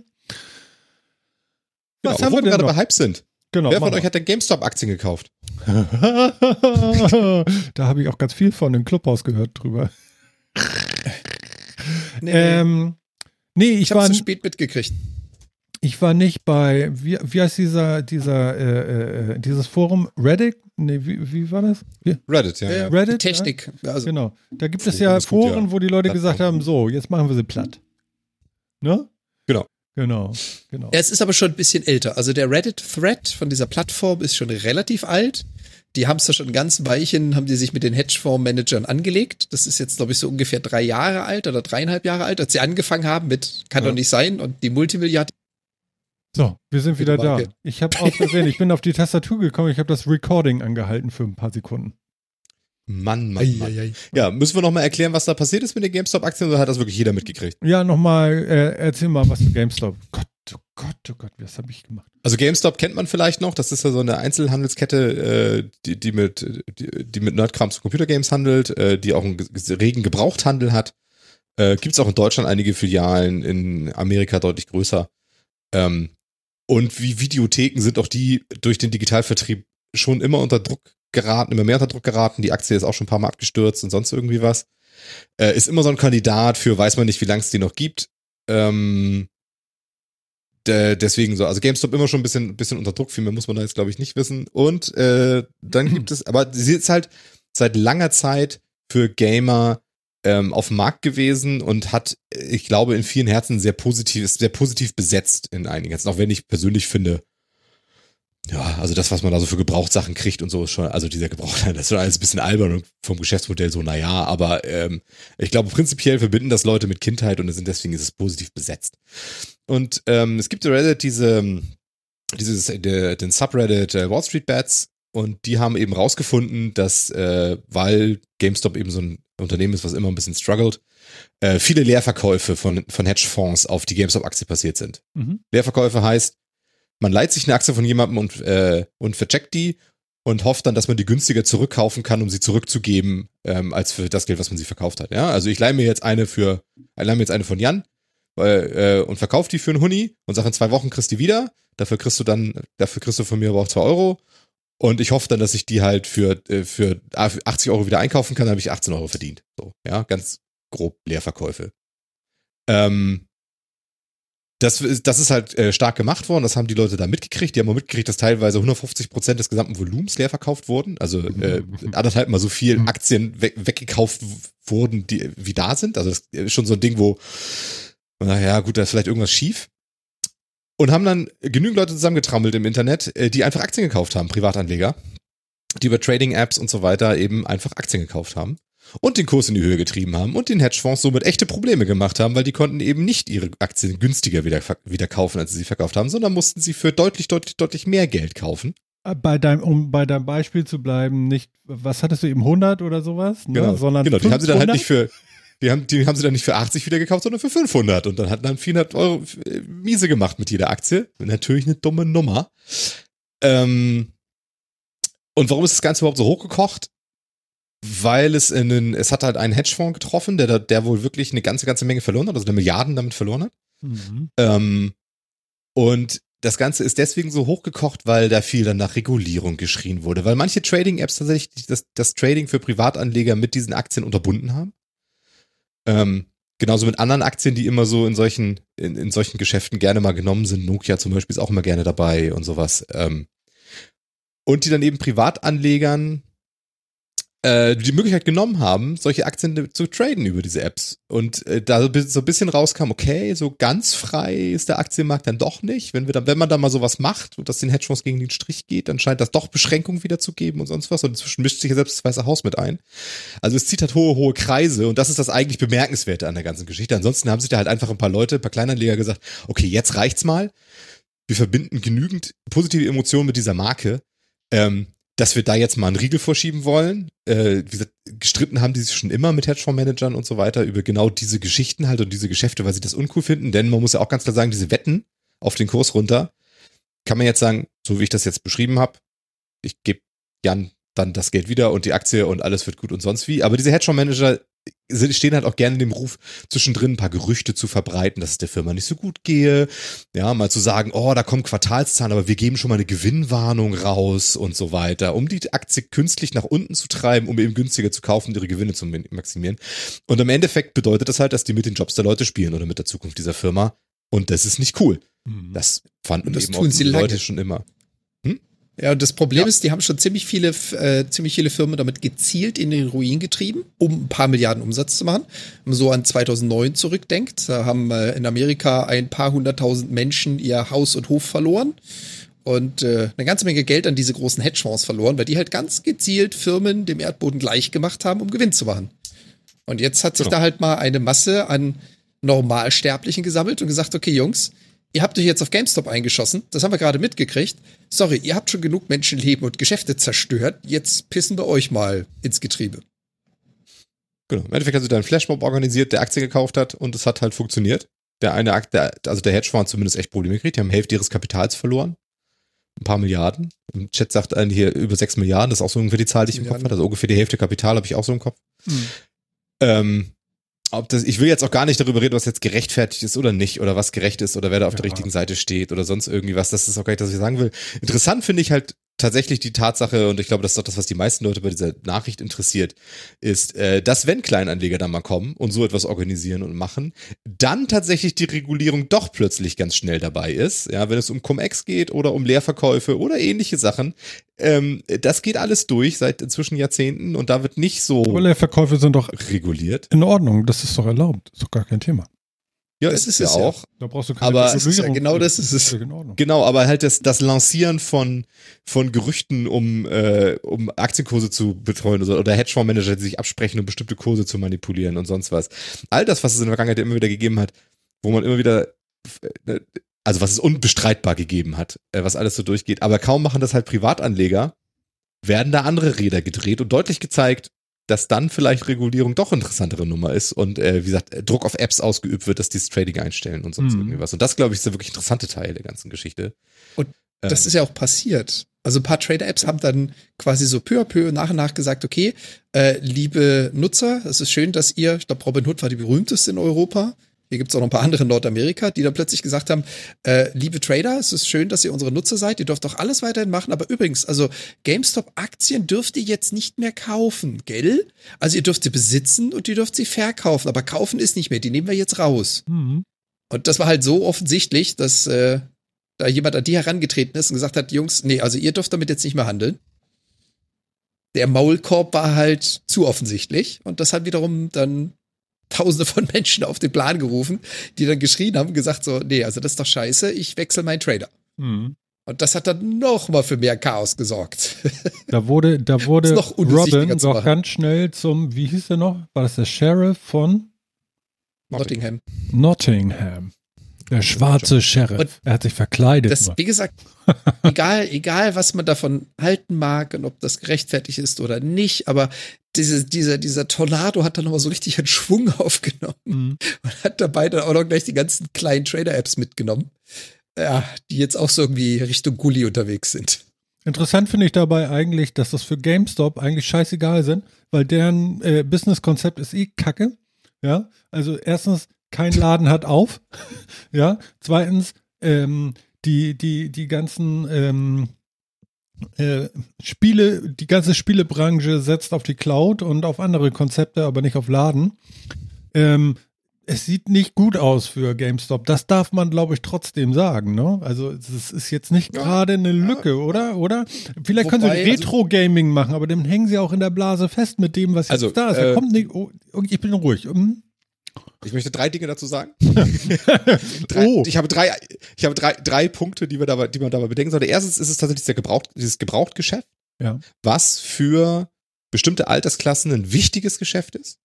Genau, Was haben wo wir denn gerade noch? bei Hype sind. Genau. Wer von euch hat denn GameStop-Aktien gekauft? da habe ich auch ganz viel von im Clubhaus gehört drüber. Nee, Ähm, nee, ich, ich habe war, zu spät mitgekriegt. Ich war nicht bei, wie, wie heißt dieser, dieser, äh, äh, dieses Forum? Reddit? Nee, wie, wie war das? Wie? Reddit, ja. Ja, ja. Reddit, die Technik. Also, Genau. Da gibt es Foren ja ist gut, Foren, ja. wo die Leute gesagt haben, so, jetzt machen wir sie platt. Ne? Genau. Genau, genau. Ja, es ist aber schon ein bisschen älter. Also der Reddit-Thread von dieser Plattform ist schon relativ alt. Die haben es da schon ganz Weichen, haben die sich mit den Hedgefonds-Managern angelegt. Das ist jetzt, glaube ich, so ungefähr drei Jahre alt oder dreieinhalb Jahre alt, als sie angefangen haben mit Kann Ja. doch nicht sein und die Multimilliarden. So, wir sind wieder da. Ich habe aus Versehen, ich bin auf die Tastatur gekommen, ich habe das Recording angehalten für ein paar Sekunden. Mann, Mann, Mann. Ja, müssen wir noch mal erklären, was da passiert ist mit den GameStop-Aktien oder hat das wirklich jeder mitgekriegt? Ja, nochmal, äh, erzähl mal was zu GameStop. Gott, oh Gott, oh Gott, was habe ich gemacht? Also GameStop kennt man vielleicht noch, das ist ja so eine Einzelhandelskette, äh, die, die mit die, die mit Nerdkram zu Computergames handelt, äh, die auch einen ge- regen Gebrauchthandel hat. Äh, Gibt es auch in Deutschland einige Filialen, in Amerika deutlich größer. Ähm, und wie Videotheken sind auch die durch den Digitalvertrieb schon immer unter Druck geraten, immer mehr unter Druck geraten. Die Aktie ist auch schon ein paar Mal abgestürzt und sonst irgendwie was. Äh, ist immer so ein Kandidat für, weiß man nicht, wie lange es die noch gibt. Ähm, de- deswegen so, also GameStop immer schon ein bisschen, bisschen unter Druck, viel mehr muss man da jetzt, glaube ich, nicht wissen. Und äh, dann gibt es, aber sie ist halt seit langer Zeit für Gamer ähm, auf dem Markt gewesen und hat, ich glaube, in vielen Herzen sehr positiv, ist sehr positiv besetzt in einigen Herzen, auch wenn ich persönlich finde, ja, also das, was man da so für Gebrauchtsachen kriegt und so ist schon, also dieser Gebrauchthandel, das ist schon alles ein bisschen albern und vom Geschäftsmodell so, naja, aber ähm, ich glaube, prinzipiell verbinden das Leute mit Kindheit und sind deswegen ist es positiv besetzt. Und ähm, es gibt Reddit diese, dieses, der, den Subreddit äh, Wall Street Bets und die haben eben rausgefunden, dass, äh, weil GameStop eben so ein Unternehmen ist, was immer ein bisschen struggelt, äh, viele Leerverkäufe von, von Hedgefonds auf die GameStop-Aktie passiert sind. Mhm. Leerverkäufe heißt, man leiht sich eine Aktie von jemandem und, äh, und vercheckt die und hofft dann, dass man die günstiger zurückkaufen kann, um sie zurückzugeben, ähm, als für das Geld, was man sie verkauft hat. Ja, also ich leihe mir jetzt eine für, ich leihe mir jetzt eine von Jan äh, und verkauf die für einen Huni und sag in zwei Wochen kriegst du die wieder. Dafür kriegst du dann, dafür kriegst du von mir aber auch zwei Euro. Und ich hoffe dann, dass ich die halt für, äh, für 80 Euro wieder einkaufen kann, dann habe ich 18 Euro verdient. So, ja, ganz grob Leerverkäufe. Ähm, das, das ist halt äh, stark gemacht worden, das haben die Leute da mitgekriegt. Die haben auch mitgekriegt, dass teilweise 150 Prozent des gesamten Volumens leer verkauft wurden. Also äh, anderthalb mal so viel mhm. Aktien we weggekauft wurden, die wie da sind. Also das ist schon so ein Ding, wo, naja, gut, da ist vielleicht irgendwas schief. Und haben dann genügend Leute zusammengetrammelt im Internet, äh, die einfach Aktien gekauft haben, Privatanleger, die über Trading-Apps und so weiter eben einfach Aktien gekauft haben und den Kurs in die Höhe getrieben haben und den Hedgefonds somit echte Probleme gemacht haben, weil die konnten eben nicht ihre Aktien günstiger wieder, wieder kaufen, als sie sie verkauft haben, sondern mussten sie für deutlich, deutlich, deutlich mehr Geld kaufen. Äh, bei deinem, um bei deinem Beispiel zu bleiben, nicht, was hattest du eben 100 oder sowas? Ne? Genau, sondern genau, die 500? haben sie dann halt nicht für, die haben, die haben sie dann nicht für 80 wieder gekauft, sondern für 500 und dann hat dann 400 Euro äh, miese gemacht mit jeder Aktie. Natürlich eine dumme Nummer. Ähm, und warum ist das Ganze überhaupt so hochgekocht? weil es in den, es hat halt einen Hedgefonds getroffen, der, der wohl wirklich eine ganze, ganze Menge verloren hat, also eine Milliarden damit verloren hat. Mhm. Ähm, und das Ganze ist deswegen so hochgekocht, weil da viel dann nach Regulierung geschrien wurde, weil manche Trading-Apps tatsächlich das, das Trading für Privatanleger mit diesen Aktien unterbunden haben. Ähm, genauso mit anderen Aktien, die immer so in solchen, in, in solchen Geschäften gerne mal genommen sind. Nokia zum Beispiel ist auch immer gerne dabei und sowas. Ähm, und die dann eben Privatanlegern äh, die Möglichkeit genommen haben, solche Aktien zu traden über diese Apps. Und äh, da so ein bisschen rauskam, okay, so ganz frei ist der Aktienmarkt dann doch nicht. Wenn wir dann, wenn man da mal sowas macht und das den Hedgefonds gegen den Strich geht, dann scheint das doch Beschränkungen wieder zu geben und sonst was. Und inzwischen mischt sich ja selbst das Weiße Haus mit ein. Also es zieht halt hohe, hohe Kreise und das ist das eigentlich Bemerkenswerte an der ganzen Geschichte. Ansonsten haben sich da halt einfach ein paar Leute, ein paar Kleinanleger gesagt, okay, jetzt reicht's mal. Wir verbinden genügend positive Emotionen mit dieser Marke. Ähm, dass wir da jetzt mal einen Riegel vorschieben wollen. Äh, wie gesagt, gestritten haben die sich schon immer mit Hedgefondsmanagern und so weiter über genau diese Geschichten halt und diese Geschäfte, weil sie das uncool finden. Denn man muss ja auch ganz klar sagen, diese Wetten auf den Kurs runter, kann man jetzt sagen, so wie ich das jetzt beschrieben habe, ich gebe Jan dann das Geld wieder und die Aktie und alles wird gut und sonst wie. Aber diese Hedgefondsmanager stehen halt auch gerne in dem Ruf, zwischendrin ein paar Gerüchte zu verbreiten, dass es der Firma nicht so gut gehe. Ja, mal zu sagen, oh, da kommen Quartalszahlen, aber wir geben schon mal eine Gewinnwarnung raus und so weiter, um die Aktie künstlich nach unten zu treiben, um eben günstiger zu kaufen, ihre Gewinne zu maximieren. Und im Endeffekt bedeutet das halt, dass die mit den Jobs der Leute spielen oder mit der Zukunft dieser Firma. Und das ist nicht cool. Mhm. Das fanden und das eben tun auch die Leute schon immer. Ja, und das Problem ja. ist, die haben schon ziemlich viele, äh, ziemlich viele Firmen damit gezielt in den Ruin getrieben, um ein paar Milliarden Umsatz zu machen. Wenn man so an 2009 zurückdenkt, da haben äh, in Amerika ein paar hunderttausend Menschen ihr Haus und Hof verloren und äh, eine ganze Menge Geld an diese großen Hedgefonds verloren, weil die halt ganz gezielt Firmen dem Erdboden gleich gemacht haben, um Gewinn zu machen. Und jetzt hat sich genau. da halt mal eine Masse an Normalsterblichen gesammelt und gesagt, okay, Jungs, ihr habt euch jetzt auf GameStop eingeschossen, das haben wir gerade mitgekriegt. Sorry, ihr habt schon genug Menschenleben und Geschäfte zerstört, jetzt pissen wir euch mal ins Getriebe. Genau. Im Endeffekt hast du da einen Flashmob organisiert, der Aktien gekauft hat und es hat halt funktioniert. Der eine Akt, also der Hedgefonds hat zumindest echt Probleme gekriegt, die haben Hälfte ihres Kapitals verloren. Ein paar Milliarden. Im Chat sagt einen hier über sechs Milliarden, das ist auch so ungefähr die Zahl, die ich im Kopf hatte. Also ungefähr die Hälfte Kapital habe ich auch so im Kopf. Hm. Ähm, ob das, ich will jetzt auch gar nicht darüber reden, was jetzt gerechtfertigt ist oder nicht, oder was gerecht ist, oder wer da auf ja. der richtigen Seite steht, oder sonst irgendwie was. Das ist auch gar nicht, was ich sagen will. Interessant finde ich halt tatsächlich die Tatsache, und ich glaube, das ist doch das, was die meisten Leute bei dieser Nachricht interessiert, ist, äh, dass wenn Kleinanleger da mal kommen und so etwas organisieren und machen, dann tatsächlich die Regulierung doch plötzlich ganz schnell dabei ist. Ja, wenn es um Cum-Ex geht oder um Leerverkäufe oder ähnliche Sachen, ähm, das geht alles durch seit inzwischen Jahrzehnten und da wird nicht so. Aber Leerverkäufe sind doch reguliert. In Ordnung, das ist doch erlaubt, ist doch gar kein Thema. Ja, das ist es ja auch. Da brauchst du keine aber das ist ja, genau das ist es. Genau, aber halt das, das Lancieren von, von Gerüchten, um, äh, um Aktienkurse zu betreuen oder, oder Hedgefondsmanager, die sich absprechen, um bestimmte Kurse zu manipulieren und sonst was. All das, was es in der Vergangenheit immer wieder gegeben hat, wo man immer wieder, äh, also was es unbestreitbar gegeben hat, äh, was alles so durchgeht. Aber kaum machen das halt Privatanleger, werden da andere Räder gedreht und deutlich gezeigt, dass dann vielleicht Regulierung doch interessantere Nummer ist und äh, wie gesagt, Druck auf Apps ausgeübt wird, dass die das Trading einstellen und sonst mhm. irgendwie was. Und das, glaube ich, ist der wirklich interessante Teil der ganzen Geschichte. Und das ähm. ist ja auch passiert. Also ein paar Trader-Apps haben dann quasi so peu à peu nach und nach gesagt, okay, äh, liebe Nutzer, es ist schön, dass ihr, ich glaube, Robin Hood war die berühmteste in Europa, hier gibt's auch noch ein paar andere in Nordamerika, die dann plötzlich gesagt haben, äh, liebe Trader, es ist schön, dass ihr unsere Nutzer seid, ihr dürft doch alles weiterhin machen, aber übrigens, also GameStop-Aktien dürft ihr jetzt nicht mehr kaufen, gell? Also ihr dürft sie besitzen und ihr dürft sie verkaufen, aber kaufen ist nicht mehr, die nehmen wir jetzt raus. Mhm. Und das war halt so offensichtlich, dass äh, da jemand an die herangetreten ist und gesagt hat, Jungs, nee, also ihr dürft damit jetzt nicht mehr handeln. Der Maulkorb war halt zu offensichtlich und das hat wiederum dann Tausende von Menschen auf den Plan gerufen, die dann geschrien haben gesagt so, nee, also das ist doch scheiße, ich wechsle meinen Trader. Mhm. Und das hat dann noch mal für mehr Chaos gesorgt. Da wurde, da wurde noch Robin doch ganz schnell zum, wie hieß der noch? War das der Sheriff von Nottingham. Nottingham? Der schwarze Sheriff. Und er hat sich verkleidet. Das, wie gesagt, egal, egal, was man davon halten mag und ob das gerechtfertigt ist oder nicht, aber diese, dieser, dieser Tornado hat dann nochmal so richtig einen Schwung aufgenommen Mhm. und hat dabei dann auch noch gleich die ganzen kleinen Trader-Apps mitgenommen. Ja, die jetzt auch so irgendwie Richtung Gully unterwegs sind. Interessant finde ich dabei eigentlich, dass das für GameStop eigentlich scheißegal sind, weil deren äh, Businesskonzept ist eh kacke. Ja, also erstens, kein Laden hat auf. ja, zweitens, ähm, die, die, die ganzen ähm, äh, Spiele, die ganze Spielebranche setzt auf die Cloud und auf andere Konzepte, aber nicht auf Laden. Ähm, es sieht nicht gut aus für GameStop. Das darf man, glaube ich, trotzdem sagen. Ne? Also es ist jetzt nicht Ja. gerade eine Lücke, oder? Oder? Vielleicht können Wobei, sie also- Retro-Gaming machen, aber dann hängen sie auch in der Blase fest mit dem, was jetzt Also, da ist. Da äh, kommt nicht. Oh, ich bin ruhig. Hm? Ich möchte drei Dinge dazu sagen. drei, Oh. Ich habe drei, ich habe drei, drei Punkte, die, wir dabei, die man dabei bedenken sollte. Erstens ist es tatsächlich der Gebraucht, dieses Gebrauchtgeschäft, Ja. was für bestimmte Altersklassen ein wichtiges Geschäft ist.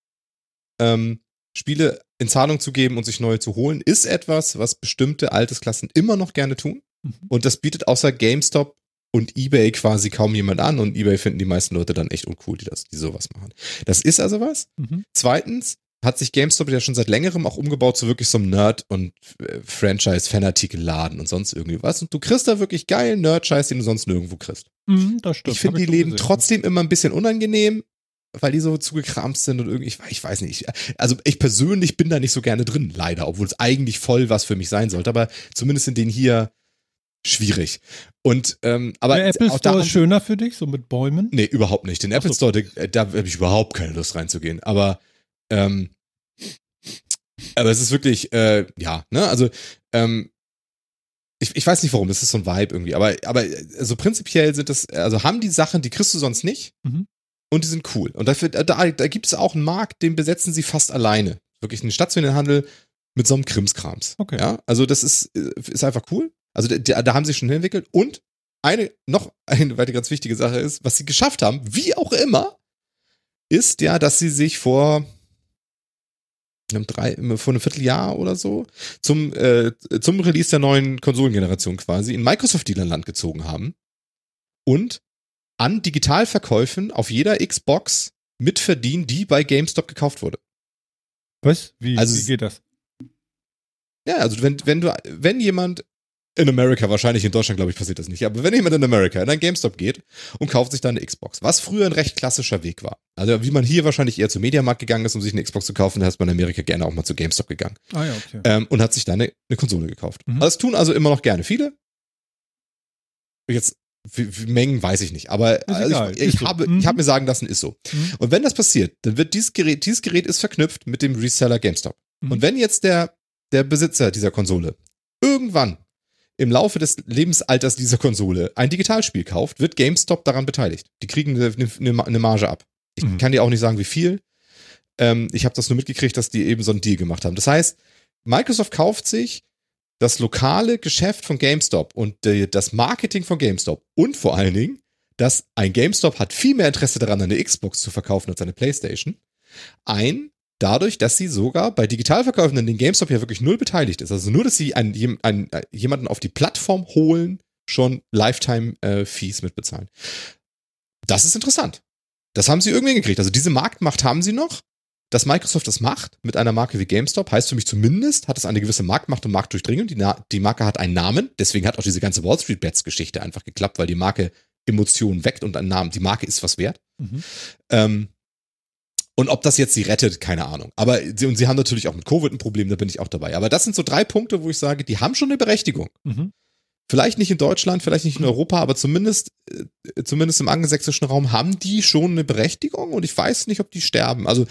Ähm, Spiele in Zahlung zu geben und sich neue zu holen, ist etwas, was bestimmte Altersklassen immer noch gerne tun. Mhm. Und das bietet außer GameStop und eBay quasi kaum jemand an. Und eBay finden die meisten Leute dann echt uncool, die das, die sowas machen. Das ist also was. Mhm. Zweitens hat sich GameStop ja schon seit längerem auch umgebaut zu wirklich so einem Nerd- und äh, Franchise-Fanartikel-Laden und sonst irgendwie was. Und du kriegst da wirklich geilen Nerd-Scheiß, den du sonst nirgendwo kriegst. Hm, das stimmt. ich finde die Läden gesehen. trotzdem immer ein bisschen unangenehm, weil die so zugekramt sind und irgendwie, ich, ich weiß nicht. Also ich persönlich bin da nicht so gerne drin, leider, obwohl es eigentlich voll was für mich sein sollte, aber zumindest in den hier schwierig. Und ähm, aber Der Apple Store haben ist schöner für dich, so mit Bäumen. Nee, überhaupt nicht. Den Apple so. Store, da, da habe ich überhaupt keine Lust reinzugehen. Aber, ähm, aber es ist wirklich, äh, ja, ne, also, ähm, ich, ich weiß nicht warum, das ist so ein Vibe irgendwie, aber, aber also prinzipiell sind das, also haben die Sachen, die kriegst du sonst nicht Mhm. und die sind cool. Und dafür, da, da gibt es auch einen Markt, den besetzen sie fast alleine. Wirklich einen stationären Handel mit so einem Krimskrams. Okay. Ja, also das ist, äh, ist einfach cool. Also da, da haben sie schon entwickelt und eine, noch eine weitere ganz wichtige Sache ist, was sie geschafft haben, wie auch immer, ist ja, dass sie sich vor einem drei, vor einem Vierteljahr oder so zum, äh, zum Release der neuen Konsolengeneration quasi in Microsoft-Dealerland gezogen haben und an Digitalverkäufen auf jeder Xbox mitverdienen, die bei GameStop gekauft wurde. Was? Wie, Also wie geht das? Ja, also wenn, wenn du, wenn jemand in Amerika, wahrscheinlich in Deutschland, glaube ich, passiert das nicht, aber wenn jemand in Amerika in ein GameStop geht und kauft sich da eine Xbox, was früher ein recht klassischer Weg war. Also wie man hier wahrscheinlich eher zum Mediamarkt gegangen ist, um sich eine Xbox zu kaufen, da ist man in Amerika gerne auch mal zu GameStop gegangen. Ah ja, okay. Ähm, und hat sich da eine, eine Konsole gekauft. Mhm. Das tun also immer noch gerne viele. Jetzt, wie, wie Mengen weiß ich nicht, aber also ich, ich, so. habe, Mhm. ich habe mir sagen lassen, ist so. Mhm. Und wenn das passiert, dann wird dieses Gerät, dieses Gerät ist verknüpft mit dem Reseller GameStop. Mhm. Und wenn jetzt der, der Besitzer dieser Konsole irgendwann im Laufe des Lebensalters dieser Konsole ein Digitalspiel kauft, wird GameStop daran beteiligt. Die kriegen eine, eine, Marge ab. Ich Mhm. kann dir auch nicht sagen, wie viel. Ähm, ich habe das nur mitgekriegt, dass die eben so einen Deal gemacht haben. Das heißt, Microsoft kauft sich das lokale Geschäft von GameStop und äh, das Marketing von GameStop und vor allen Dingen, dass ein GameStop hat viel mehr Interesse daran, eine Xbox zu verkaufen als eine PlayStation, ein dadurch, dass sie sogar bei Digitalverkäufen, in denen GameStop ja wirklich null beteiligt ist, also nur, dass sie einen, einen, äh, jemanden auf die Plattform holen, schon Lifetime-Fees mitbezahlen. Das ist interessant. Das haben sie irgendwie gekriegt. Also diese Marktmacht haben sie noch. Dass Microsoft das macht mit einer Marke wie GameStop, heißt für mich zumindest, hat es eine gewisse Marktmacht und Marktdurchdringung. Die, die Marke hat einen Namen, deswegen hat auch diese ganze Wall Street Bets Geschichte einfach geklappt, weil die Marke Emotionen weckt und ein Namen, die Marke ist was wert. Mhm. Ähm, Und ob das jetzt sie rettet, keine Ahnung. Aber sie, und sie haben natürlich auch mit Covid ein Problem, da bin ich auch dabei. Aber das sind so drei Punkte, wo ich sage, die haben schon eine Berechtigung. Mhm. Vielleicht nicht in Deutschland, vielleicht nicht in Europa, aber zumindest, äh, zumindest im angelsächsischen Raum haben die schon eine Berechtigung und ich weiß nicht, ob die sterben. Also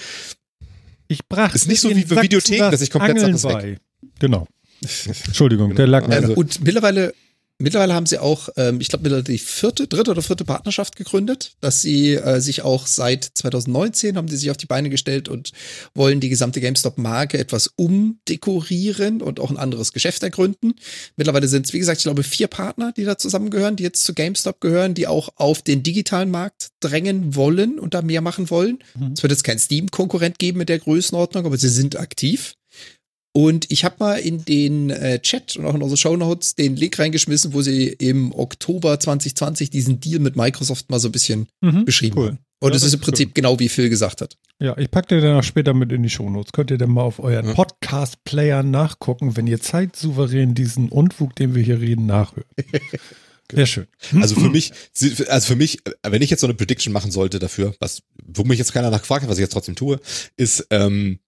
Ich brachte Ist nicht so wie bei Videotheken, dass ich komplett Angeln sag, das weg. Genau. Entschuldigung, der lag mir. Also- und mittlerweile, mittlerweile haben sie auch, ähm, ich glaube, mittlerweile die vierte, dritte oder vierte Partnerschaft gegründet, dass sie äh, sich auch seit 2019 haben die sich auf die Beine gestellt und wollen die gesamte GameStop-Marke etwas umdekorieren und auch ein anderes Geschäft ergründen. Mittlerweile sind es, wie gesagt, ich glaube, vier Partner, die da zusammengehören, die jetzt zu GameStop gehören, die auch auf den digitalen Markt drängen wollen und da mehr machen wollen. Mhm. Es wird jetzt kein Steam-Konkurrent geben mit der Größenordnung, aber sie sind aktiv. Und ich habe mal in den äh, Chat und auch in unsere Show Notes den Link reingeschmissen, wo sie im Oktober 2020 diesen Deal mit Microsoft mal so ein bisschen Mhm. beschrieben Cool. haben. Und Ja, es das ist im Prinzip genau wie Phil gesagt hat. Ja, ich packe dir dann auch später mit in die Shownotes. Könnt ihr dann mal auf euren Ja. Podcast-Player nachgucken, wenn ihr zeitsouverän diesen Unfug, den wir hier reden, nachhört. Sehr schön. Also für mich, also für mich, wenn ich jetzt so eine Prediction machen sollte dafür, was, wo mich jetzt keiner nachgefragt hat, was ich jetzt trotzdem tue, ist, ähm,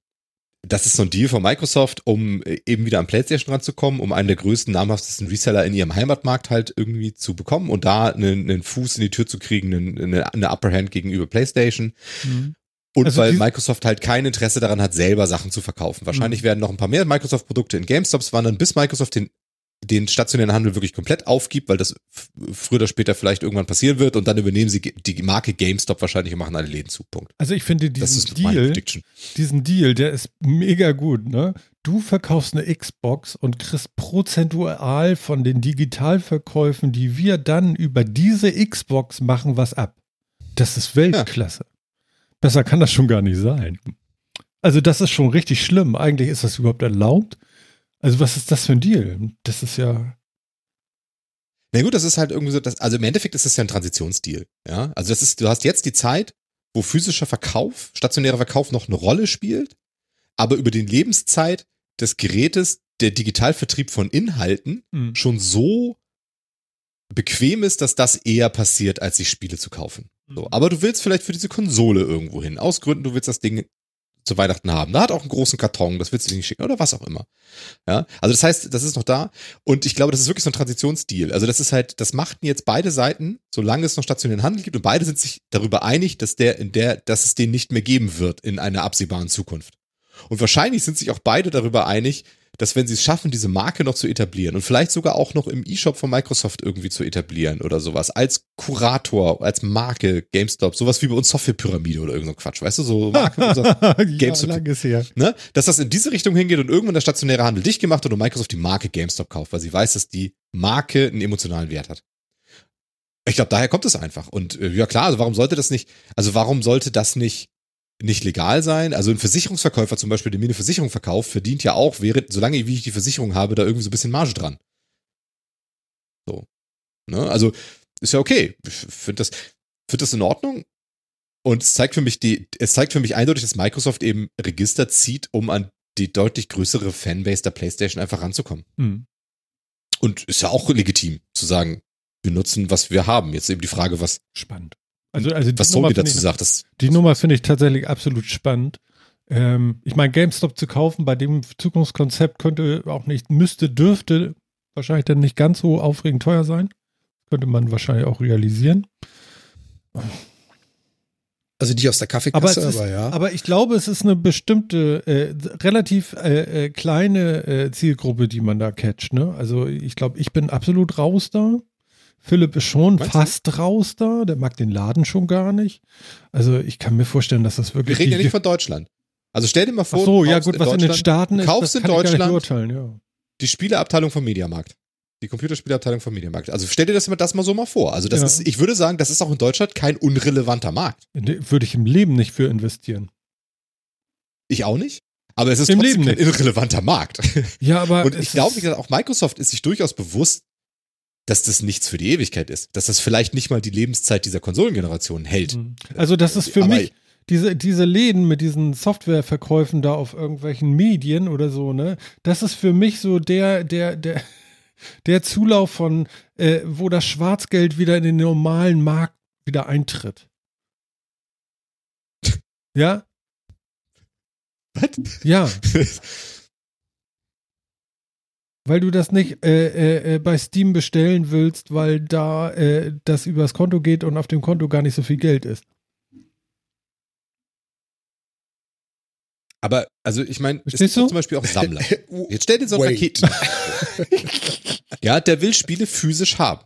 das ist so ein Deal von Microsoft, um äh, eben wieder an PlayStation ranzukommen, um einen der größten, namhaftesten Reseller in ihrem Heimatmarkt halt irgendwie zu bekommen und da einen, einen Fuß in die Tür zu kriegen, eine, eine Upper Hand gegenüber PlayStation. Und Also weil Microsoft halt kein Interesse daran hat, selber Sachen zu verkaufen. Wahrscheinlich werden noch ein paar mehr Microsoft-Produkte in GameStops wandern, bis Microsoft den, den stationären Handel wirklich komplett aufgibt, weil das früher oder später vielleicht irgendwann passieren wird und dann übernehmen sie die Marke GameStop wahrscheinlich und machen alle Läden zu. Punkt. Also ich finde diesen Deal, diesen Deal, der ist mega gut, ne? Du verkaufst eine Xbox und kriegst prozentual von den Digitalverkäufen, die wir dann über diese Xbox machen, was ab. Das ist Weltklasse. Besser kann das schon gar nicht sein. Also das ist schon richtig schlimm. Eigentlich ist das überhaupt erlaubt. Also was ist das für ein Deal? Das ist ja, Na gut, das ist halt irgendwie so, das, also im Endeffekt ist es ja ein Transitionsdeal. Ja, also das ist, du hast jetzt die Zeit, wo physischer Verkauf, stationärer Verkauf noch eine Rolle spielt, aber über die Lebenszeit des Gerätes der Digitalvertrieb von Inhalten hm. schon so bequem ist, dass das eher passiert, als sich Spiele zu kaufen. So, aber du willst vielleicht für diese Konsole irgendwo hin. Aus Gründen, du willst das Ding zu Weihnachten haben. Da hat auch einen großen Karton, das willst du nicht schicken oder was auch immer. Ja, also das heißt, das ist noch da und ich glaube, das ist wirklich so ein Transitionsdeal. Also das ist halt, das machten jetzt beide Seiten, solange es noch stationären Handel gibt und beide sind sich darüber einig, dass der in der, dass es den nicht mehr geben wird in einer absehbaren Zukunft. Und wahrscheinlich sind sich auch beide darüber einig, dass wenn sie es schaffen, diese Marke noch zu etablieren und vielleicht sogar auch noch im E-Shop von Microsoft irgendwie zu etablieren oder sowas, als Kurator, als Marke GameStop, sowas wie bei uns Softwarepyramide oder irgend so Quatsch, weißt du, so Marke, unser, ja, GameStop. lang ist her. ne? dass das in diese Richtung hingeht und irgendwann der stationäre Handel dicht gemacht wird und Microsoft die Marke GameStop kauft, weil sie weiß, dass die Marke einen emotionalen Wert hat. Ich glaube, daher kommt es einfach. Und äh, ja klar, also warum sollte das nicht, also warum sollte das nicht nicht legal sein? Also ein Versicherungsverkäufer zum Beispiel, der mir eine Versicherung verkauft, verdient ja auch, während, solange wie ich die Versicherung habe, da irgendwie so ein bisschen Marge dran. So. Ne? Also ist ja okay. Ich finde das, find das in Ordnung. Und es zeigt für mich die, es zeigt für mich eindeutig, dass Microsoft eben Register zieht, um an die deutlich größere Fanbase der PlayStation einfach ranzukommen. Hm. Und ist ja auch legitim zu sagen, wir nutzen, was wir haben. Jetzt eben die Frage, was, Spannend. Also, also was Sony dazu ich- sagt. Das, Die Nummer finde ich tatsächlich absolut spannend. Ähm, ich meine, GameStop zu kaufen bei dem Zukunftskonzept könnte auch nicht, müsste, dürfte wahrscheinlich dann nicht ganz so aufregend teuer sein. Könnte man wahrscheinlich auch realisieren. Also die aus der Aber, Kaffeekasse, aber, ist, ja. aber ich glaube, es ist eine bestimmte, äh, relativ äh, äh, kleine äh, Zielgruppe, die man da catcht. Ne? Also ich glaube, ich bin absolut raus da. Philipp ist schon Meinst du? fast raus da. Der mag den Laden schon gar nicht. Also ich kann mir vorstellen, dass das wirklich. wir reden ja nicht von Deutschland. Also stell dir mal vor, Ach so, du ja gut, was in den Staaten ist, kaufst in Deutschland- ja. die Spieleabteilung vom Mediamarkt. Die Computerspieleabteilung vom Mediamarkt. Also stell dir das mal, das mal so mal vor. Also das Ja. ist, ich würde sagen, das ist auch in Deutschland kein unrelevanter Markt. Würde ich im Leben nicht für investieren. Ich auch nicht. Aber es ist Im trotzdem Leben kein irrelevanter Markt. Ja, aber Und ich glaube, auch Microsoft ist sich durchaus bewusst, dass das nichts für die Ewigkeit ist. Dass das vielleicht nicht mal die Lebenszeit dieser Konsolengeneration hält. Mhm. Also das ist für Aber- mich diese, diese Läden mit diesen Softwareverkäufen da auf irgendwelchen Medien oder so, ne? Das ist für mich so der, der, der, der Zulauf von, äh, wo das Schwarzgeld wieder in den normalen Markt wieder eintritt. Ja? Ja. Weil du das nicht äh, äh, bei Steam bestellen willst, weil da äh, das übers Konto geht und auf dem Konto gar nicht so viel Geld ist. Aber, also ich meine, es gibt zum Beispiel auch Sammler. Jetzt stell dir so Wait. Raketen. ja, der will Spiele physisch haben.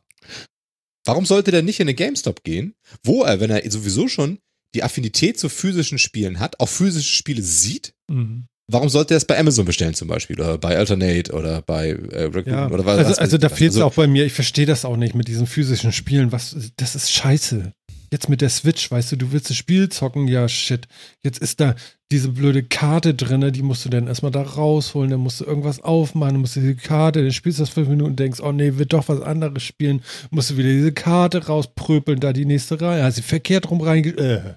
Warum sollte der nicht in eine GameStop gehen, wo er, wenn er sowieso schon die Affinität zu physischen Spielen hat, auch physische Spiele sieht? Mhm. Warum sollte er es bei Amazon bestellen zum Beispiel oder bei Alternate oder bei äh, Raccoon Ja, oder was? also, also da fehlt es also, auch bei mir. Ich verstehe das auch nicht mit diesen physischen Spielen. Was, das ist scheiße. Jetzt mit der Switch, weißt du, du willst das Spiel zocken, ja shit. Jetzt ist da diese blöde Karte drinne, die musst du dann erstmal da rausholen, dann musst du irgendwas aufmachen, dann musst du diese Karte, dann spielst du das fünf Minuten und denkst, oh nee, wird doch was anderes spielen, musst du wieder diese Karte rauspröpeln, da die nächste Reihe, du verkehrt rum reinge... Äh.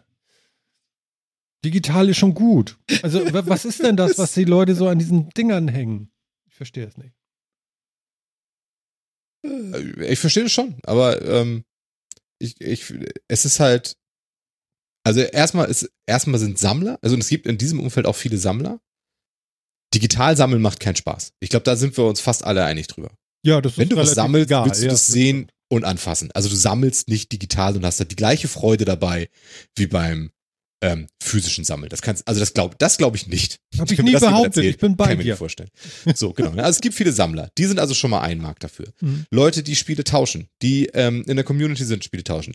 Digital ist schon gut. Also wa- was ist denn das, was die Leute so an diesen Dingern hängen? Ich verstehe es nicht. äh, ich verstehe das schon, aber ähm, ich, ich, es ist halt, also erstmal ist, erstmal sind Sammler, also es gibt in diesem Umfeld auch viele Sammler. Digital sammeln macht keinen Spaß. Ich glaube, da sind wir uns fast alle einig drüber. Ja, das Wenn du was sammelst, egal, willst du ja. das sehen und anfassen. Also du sammelst nicht digital und hast da die gleiche Freude dabei wie beim ähm, physischen Sammeln. Das kannst, also das glaube das glaub ich nicht. Hab ich mir nie das behauptet, ich bin bei kann ich mir dir. nicht vorstellen. So, genau. Also es gibt viele Sammler. Die sind also schon mal ein Markt dafür. Mhm. Leute, die Spiele tauschen, die ähm, in der Community sind, Spiele tauschen.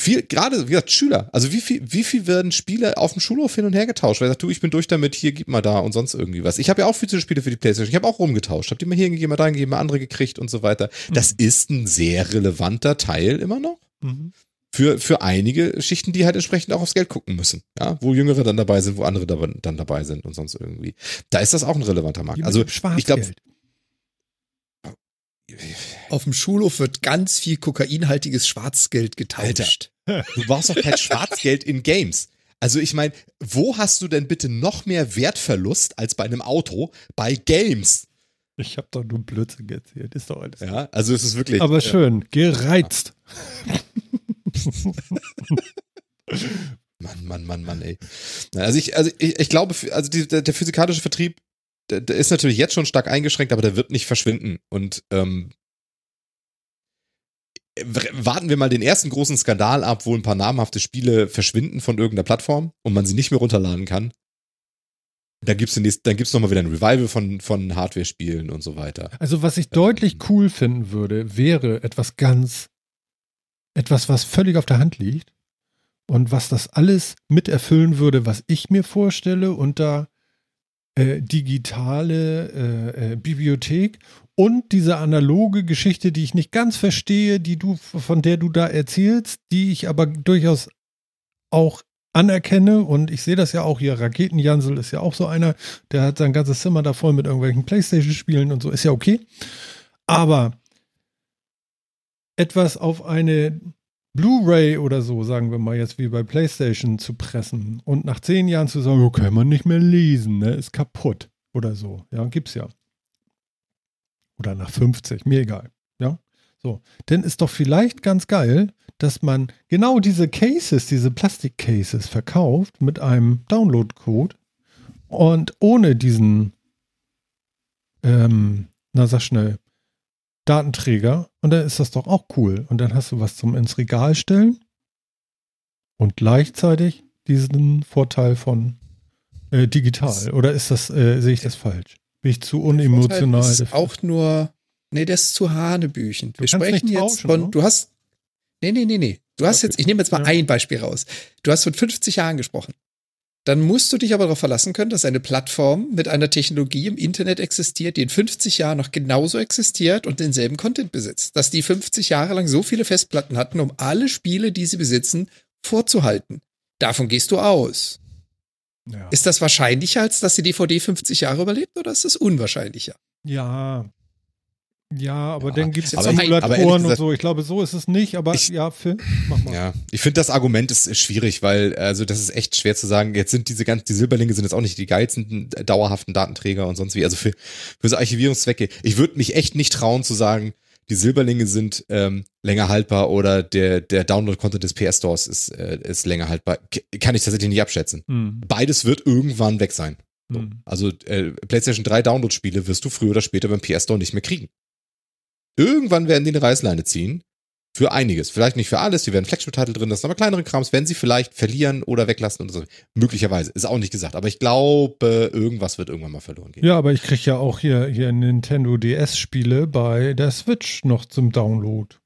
Viel, gerade, wie gesagt, Schüler. Also wie viel, wie viel werden Spiele auf dem Schulhof hin und her getauscht? Weil er sagt, du, ich bin durch damit, hier, gib mal da und sonst irgendwie was. Ich habe ja auch physische Spiele für die Playstation. Ich habe auch rumgetauscht. Hab die mal hier gegeben, mal da gegeben, mal andere gekriegt und so weiter. Das ist ein sehr relevanter Teil immer noch Mhm. Für, für einige Schichten, die halt entsprechend auch aufs Geld gucken müssen. Ja, wo Jüngere dann dabei sind, wo andere dabei, dann dabei sind und sonst irgendwie. Da ist das auch ein relevanter Markt. Also ich glaube, Auf dem Schulhof wird ganz viel kokainhaltiges Schwarzgeld getauscht. du brauchst doch kein Schwarzgeld in Games. Also ich meine, wo hast du denn bitte noch mehr Wertverlust als bei einem Auto bei Games? Ich habe doch nur Blödsinn erzählt, ist doch alles. Ja, also es ist wirklich. Aber schön, gereizt. Mann, Mann, Mann, Mann, ey. Also ich, also ich, ich glaube, also die, der, der physikalische Vertrieb, der, der ist natürlich jetzt schon stark eingeschränkt, aber der wird nicht verschwinden. Und ähm, warten wir mal den ersten großen Skandal ab, wo ein paar namhafte Spiele verschwinden von irgendeiner Plattform und man sie nicht mehr runterladen kann. Dann gibt's demnächst, dann gibt's noch mal wieder ein Revival von von Hardware-Spielen und so weiter. Also was ich deutlich cool finden würde, wäre etwas ganz, etwas, was völlig auf der Hand liegt und was das alles mit erfüllen würde, was ich mir vorstelle unter äh, digitale äh, äh, Bibliothek und diese analoge Geschichte, die ich nicht ganz verstehe, die du, von der du da erzählst, die ich aber durchaus auch anerkenne. Und ich sehe das ja auch hier, Raketenjansel ist ja auch so einer, der hat sein ganzes Zimmer da voll mit irgendwelchen Playstation-Spielen und so, ist ja okay. Aber etwas auf eine Blu-ray oder so, sagen wir mal jetzt wie bei PlayStation zu pressen und nach zehn Jahren zu sagen, oh, kann man nicht mehr lesen, ne, ist kaputt oder so, ja, gibt's ja. Oder nach 50, mir egal, ja. So, denn ist doch vielleicht ganz geil, dass man genau diese Cases, diese Plastik-Cases verkauft mit einem Download-Code und ohne diesen, ähm, na sag schnell, Datenträger und dann ist das doch auch cool. Und dann hast du was zum ins Regal stellen und gleichzeitig diesen Vorteil von äh, digital. Oder ist das, äh, sehe ich das falsch? Bin ich zu unemotional? Das ist auch nur, nee, das ist zu Hanebüchen. Wir sprechen jetzt von, ne? du hast, nee, nee, nee, nee. Du hast Okay. jetzt, ich nehme jetzt mal Ja. ein Beispiel raus. Du hast von 50 Jahren gesprochen. Dann musst du dich aber darauf verlassen können, dass eine Plattform mit einer Technologie im Internet existiert, die in 50 Jahren noch genauso existiert und denselben Content besitzt. Dass die 50 Jahre lang so viele Festplatten hatten, um alle Spiele, die sie besitzen, vorzuhalten. Davon gehst du aus. ja. Ist das wahrscheinlicher, als dass die DVD 50 Jahre überlebt oder ist es unwahrscheinlicher? Ja. Ja, aber Ja, dann gibt es Simulatoren und so. Ich glaube, so ist es nicht, aber Ich- ja, Phil, mach mal. Ja, ich finde das Argument ist, schwierig, weil also das ist echt schwer zu sagen. Jetzt sind diese ganzen die Silberlinge sind jetzt auch nicht die geilsten äh, dauerhaften Datenträger und sonst wie. Also für für so Archivierungszwecke. Ich würde mich echt nicht trauen zu sagen, die Silberlinge sind ähm, länger haltbar oder der der Download-Content des PS Stores ist äh, ist länger haltbar. K kann ich tatsächlich nicht abschätzen. Hm. Beides wird irgendwann weg sein. Hm. Also äh, PlayStation 3 Download-Spiele wirst du früher oder später beim PS Store nicht mehr kriegen. Irgendwann werden die eine Reißleine ziehen. Für einiges. Vielleicht nicht für alles, die werden Flagship-Titel drin, das sind aber kleinere Krams, werden sie vielleicht verlieren oder weglassen oder so. Möglicherweise. Ist auch nicht gesagt. Aber ich glaube, irgendwas wird irgendwann mal verloren gehen. Ja, aber ich kriege ja auch hier, hier Nintendo DS-Spiele bei der Switch noch zum Download.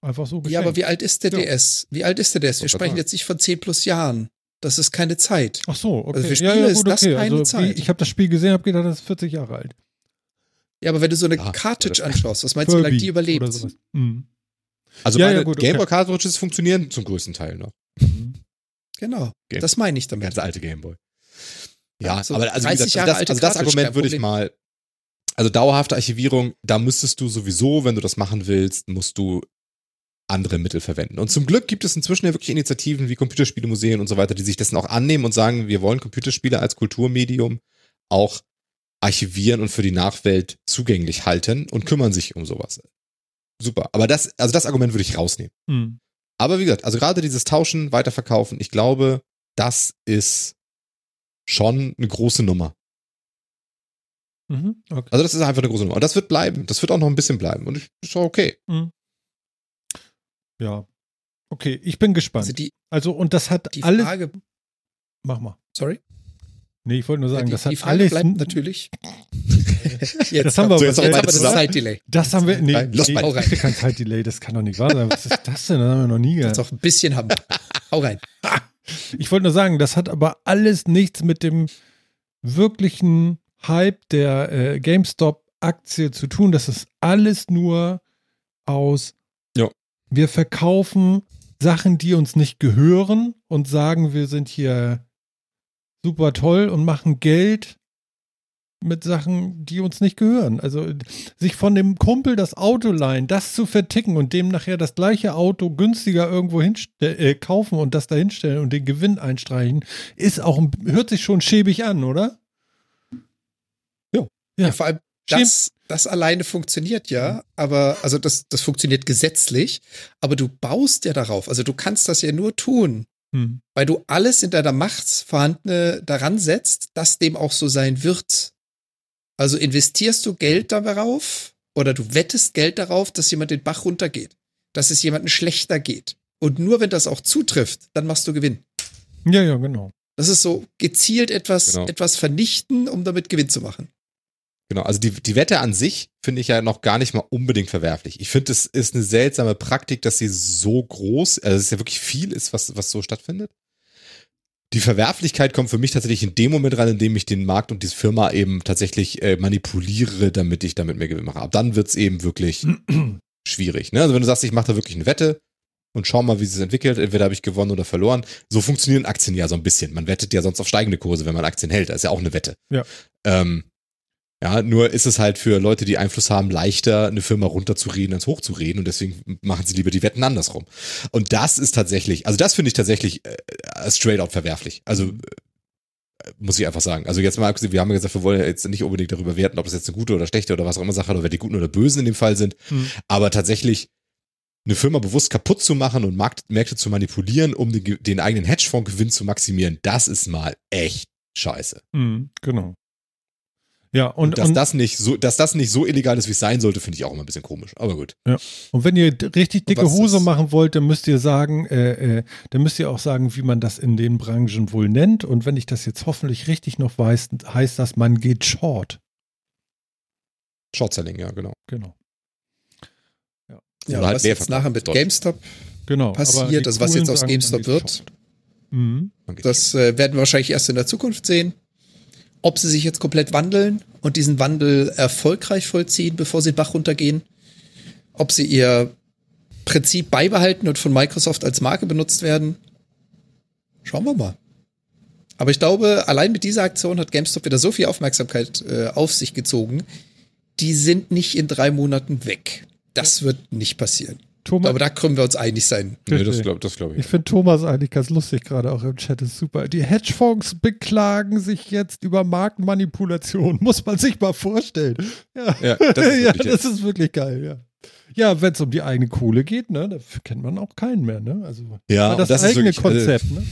Einfach so Ja, geschenkt. aber wie alt ist der Ja. DS? Wie alt ist der DS? Wir sprechen jetzt nicht von 10 plus Jahren. Das ist keine Zeit. Ach so, okay. Also für ja, Spiele ja, ist gut, das okay. keine also, Zeit. Wie, ich habe das Spiel gesehen, habe gedacht, das ist 40 Jahre alt. Ja, aber wenn du so eine Ja, Cartridge anschaust, was meinst du, wie lange die Furby überlebt? Mhm. Also Ja, meine ja, gut, okay. Gameboy Cartridges funktionieren zum größten Teil noch. Mhm. Genau, Game- das meine ich damit. ganz alte Gameboy. Ja, Ja, so aber also, wie 30 gesagt, also das, also das Argument würde ich mal, also dauerhafte Archivierung, da müsstest du sowieso, wenn du das machen willst, musst du andere Mittel verwenden. Und zum Glück gibt es inzwischen ja wirklich Initiativen wie Computerspielemuseen und so weiter, die sich dessen auch annehmen und sagen, wir wollen Computerspiele als Kulturmedium auch archivieren und für die Nachwelt zugänglich halten und kümmern sich um sowas. Super. Aber das, also das Argument würde ich rausnehmen. Mhm. Aber wie gesagt, also gerade dieses Tauschen, Weiterverkaufen, ich glaube, das ist schon eine große Nummer. Mhm. Okay. Also das ist einfach eine große Nummer. Und das wird bleiben. Das wird auch noch ein bisschen bleiben. Und ich- ist auch okay. Ja. Okay, ich bin gespannt. Also die, Also, und das hat die alles. Frage, Mach mal. sorry? Nee, ich wollte nur sagen, die, das die hat Frage alles. bleibt natürlich. jetzt Das haben wir aber jetzt selber haben wir das. Zeit-Delay. Das haben wir. Nee, Nein, los nee. Hau rein. kein Zeitdelay, das kann doch nicht wahr sein. Was ist das denn? Das haben wir noch nie Jetzt gehabt. auch ein bisschen haben. Hau rein. Ich wollte nur sagen, das hat aber alles nichts mit dem wirklichen Hype der äh, GameStop-Aktie zu tun. Das ist alles nur aus, Ja. wir verkaufen Sachen, die uns nicht gehören und sagen, wir sind hier super toll und machen Geld mit Sachen, die uns nicht gehören. Also sich von dem Kumpel das Auto leihen, das zu verticken und dem nachher das gleiche Auto günstiger irgendwo äh, kaufen und das da hinstellen und den Gewinn einstreichen, ist auch, hört sich schon schäbig an, oder? Ja. Ja, vor allem das, das alleine funktioniert ja, aber also das, das funktioniert gesetzlich, aber du baust ja darauf. Also du kannst das ja nur tun, Hm. weil du alles in deiner Macht vorhandene daran setzt, dass dem auch so sein wird. Also investierst du Geld darauf oder du wettest Geld darauf, dass jemand den Bach runtergeht, dass es jemandem schlechter geht. Und nur wenn das auch zutrifft, dann machst du Gewinn. Ja, ja, genau. Das ist so gezielt etwas, Genau. etwas vernichten, um damit Gewinn zu machen. Genau, also die, die Wette an sich finde ich ja noch gar nicht mal unbedingt verwerflich. Ich finde, es ist eine seltsame Praktik, dass sie so groß, also es ist ja wirklich viel ist, was, was so stattfindet. Die Verwerflichkeit kommt für mich tatsächlich in dem Moment rein, in dem ich den Markt und diese Firma eben tatsächlich äh, manipuliere, damit ich damit mehr Gewinn mache. Ab dann wird's eben wirklich schwierig. Ne? Also wenn du sagst, ich mache da wirklich eine Wette und schau mal, wie sie es entwickelt, entweder habe ich gewonnen oder verloren. So funktionieren Aktien ja so ein bisschen. Man wettet ja sonst auf steigende Kurse, wenn man Aktien hält. Das ist ja auch eine Wette. Ja. Ähm, ja, nur ist es halt für Leute, die Einfluss haben, leichter, eine Firma runterzureden als hochzureden und deswegen machen sie lieber die Wetten andersrum. Und das ist tatsächlich, also das finde ich tatsächlich äh, straight out verwerflich. Also äh, muss ich einfach sagen. Also jetzt mal abgesehen, wir haben ja gesagt, wir wollen ja jetzt nicht unbedingt darüber werten, ob das jetzt eine gute oder schlechte oder was auch immer Sache oder wer die Guten oder Bösen in dem Fall sind. Hm. Aber tatsächlich eine Firma bewusst kaputt zu machen und Markt, Märkte zu manipulieren, um den, den eigenen Hedgefondsgewinn zu maximieren, das ist mal echt scheiße. Hm, genau. Ja, Und, und, dass und, das nicht so, dass das nicht so illegal ist, wie es sein sollte, finde ich auch immer ein bisschen komisch. Aber gut. und wenn ihr richtig dicke Hose machen wollt, dann müsst ihr sagen, äh, äh, dann müsst ihr auch sagen, wie man das in den Branchen wohl nennt. Und wenn ich das jetzt hoffentlich richtig noch weiß, heißt das, man geht short. Short-Selling, ja, genau. Genau. Ja, Oder halt was jetzt nachher mit. GameStop Genau. passiert, also was jetzt aus GameStop wird. Mhm. Das äh, werden wir wahrscheinlich erst in der Zukunft sehen. Ob sie sich jetzt komplett wandeln und diesen Wandel erfolgreich vollziehen, bevor sie den Bach runtergehen. Ob sie ihr Prinzip beibehalten und von Microsoft als Marke benutzt werden. Schauen wir mal. Aber ich glaube, allein mit dieser Aktion hat GameStop wieder so viel Aufmerksamkeit äh, auf sich gezogen. Die sind nicht in drei Monaten weg. Das wird nicht passieren. Thomas, Aber da können wir uns einig sein. Nee, das glaube das glaub ich. Ich finde Thomas eigentlich ganz lustig, gerade auch im Chat ist super. Die Hedgefonds beklagen sich jetzt über Marktmanipulation. Muss man sich mal vorstellen. Ja, Ja, das ist ja, wirklich- das ist wirklich geil, ja. Ja, wenn es um die eigene Kohle geht, ne, da kennt man auch keinen mehr, ne? Also Ja, das, das ist eigene wirklich, äh, Konzept, ne?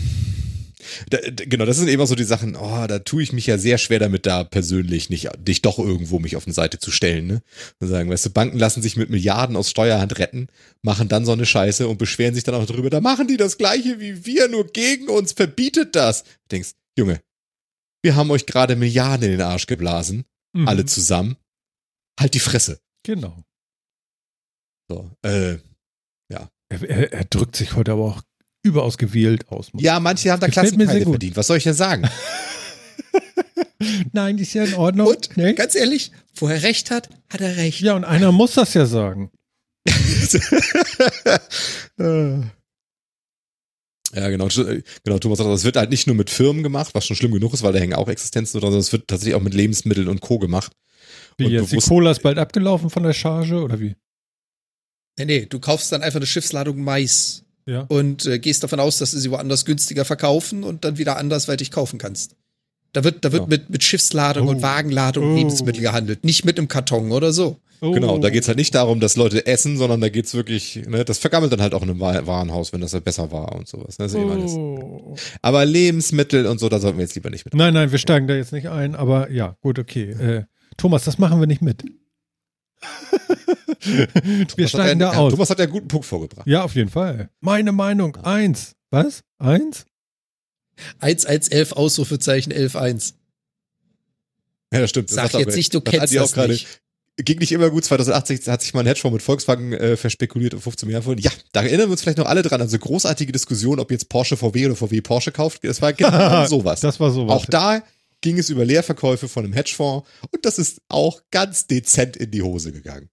Da, genau, das sind eben auch so die Sachen, oh, da tue ich mich ja sehr schwer damit, da persönlich nicht, dich doch irgendwo mich auf eine Seite zu stellen, ne? Und sagen, weißt du, Banken lassen sich mit Milliarden aus Steuerhand retten, machen dann so eine Scheiße und beschweren sich dann auch darüber, da machen die das Gleiche wie wir, nur gegen uns, verbietet das. Du denkst, Junge, wir haben euch gerade Milliarden in den Arsch geblasen, Mhm. alle zusammen. Halt die Fresse. Genau. So, äh, Er, er, er drückt sich heute aber auch überaus gewählt aus. ja, manche haben da gut. verdient. Was soll ich denn sagen? Nein, ist ja in Ordnung. Und, Ne? ganz ehrlich, wo er recht hat, hat er recht. Ja, und einer muss das ja sagen. Ja, genau. Genau, Thomas sagt, das wird halt nicht nur mit Firmen gemacht, was schon schlimm genug ist, weil da hängen auch Existenzen dran, sondern es wird tatsächlich auch mit Lebensmitteln und Co. gemacht. Wie Und jetzt, die Cola ist bald abgelaufen von der Charge oder wie? Nee, nee, du kaufst dann einfach eine Schiffsladung Mais Ja. und äh, gehst davon aus, dass du sie woanders günstiger verkaufen und dann wieder andersweitig kaufen kannst. Da wird, da wird Ja. mit, mit Schiffsladung Oh. und Wagenladung Oh. Lebensmittel gehandelt, nicht mit einem Karton oder so. Oh. Genau, da geht's halt nicht darum, dass Leute essen, sondern da geht's wirklich, ne, das vergammelt dann halt auch in einem Wa- Warenhaus, wenn das halt besser war und sowas. Ne, alles. Oh. Aber Lebensmittel und so, da sollten wir jetzt lieber nicht mit. Nein, nein, wir steigen da jetzt nicht ein, aber ja, gut, okay. Äh, Thomas, das machen wir nicht mit. Wir Thomas steigen hat da ja, aus. Thomas hat ja einen guten Punkt vorgebracht. Ja, auf jeden Fall. Meine Meinung, eins. Was? Eins? 1, 1, 11, Ausrufezeichen 11, 1. Ja, das stimmt. Das Sag jetzt aber- nicht, du das kennst das gerade- nicht. Ging nicht immer gut. 2080 hat sich mal ein Hedgefonds mit Volkswagen äh, verspekuliert um 15 Jahre vorhin. Ja, da erinnern wir uns vielleicht noch alle dran. Also großartige Diskussion, ob jetzt Porsche VW oder VW Porsche kauft. Das war genau sowas. Das war sowas. Auch da ging es über Leerverkäufe von einem Hedgefonds und das ist auch ganz dezent in die Hose gegangen.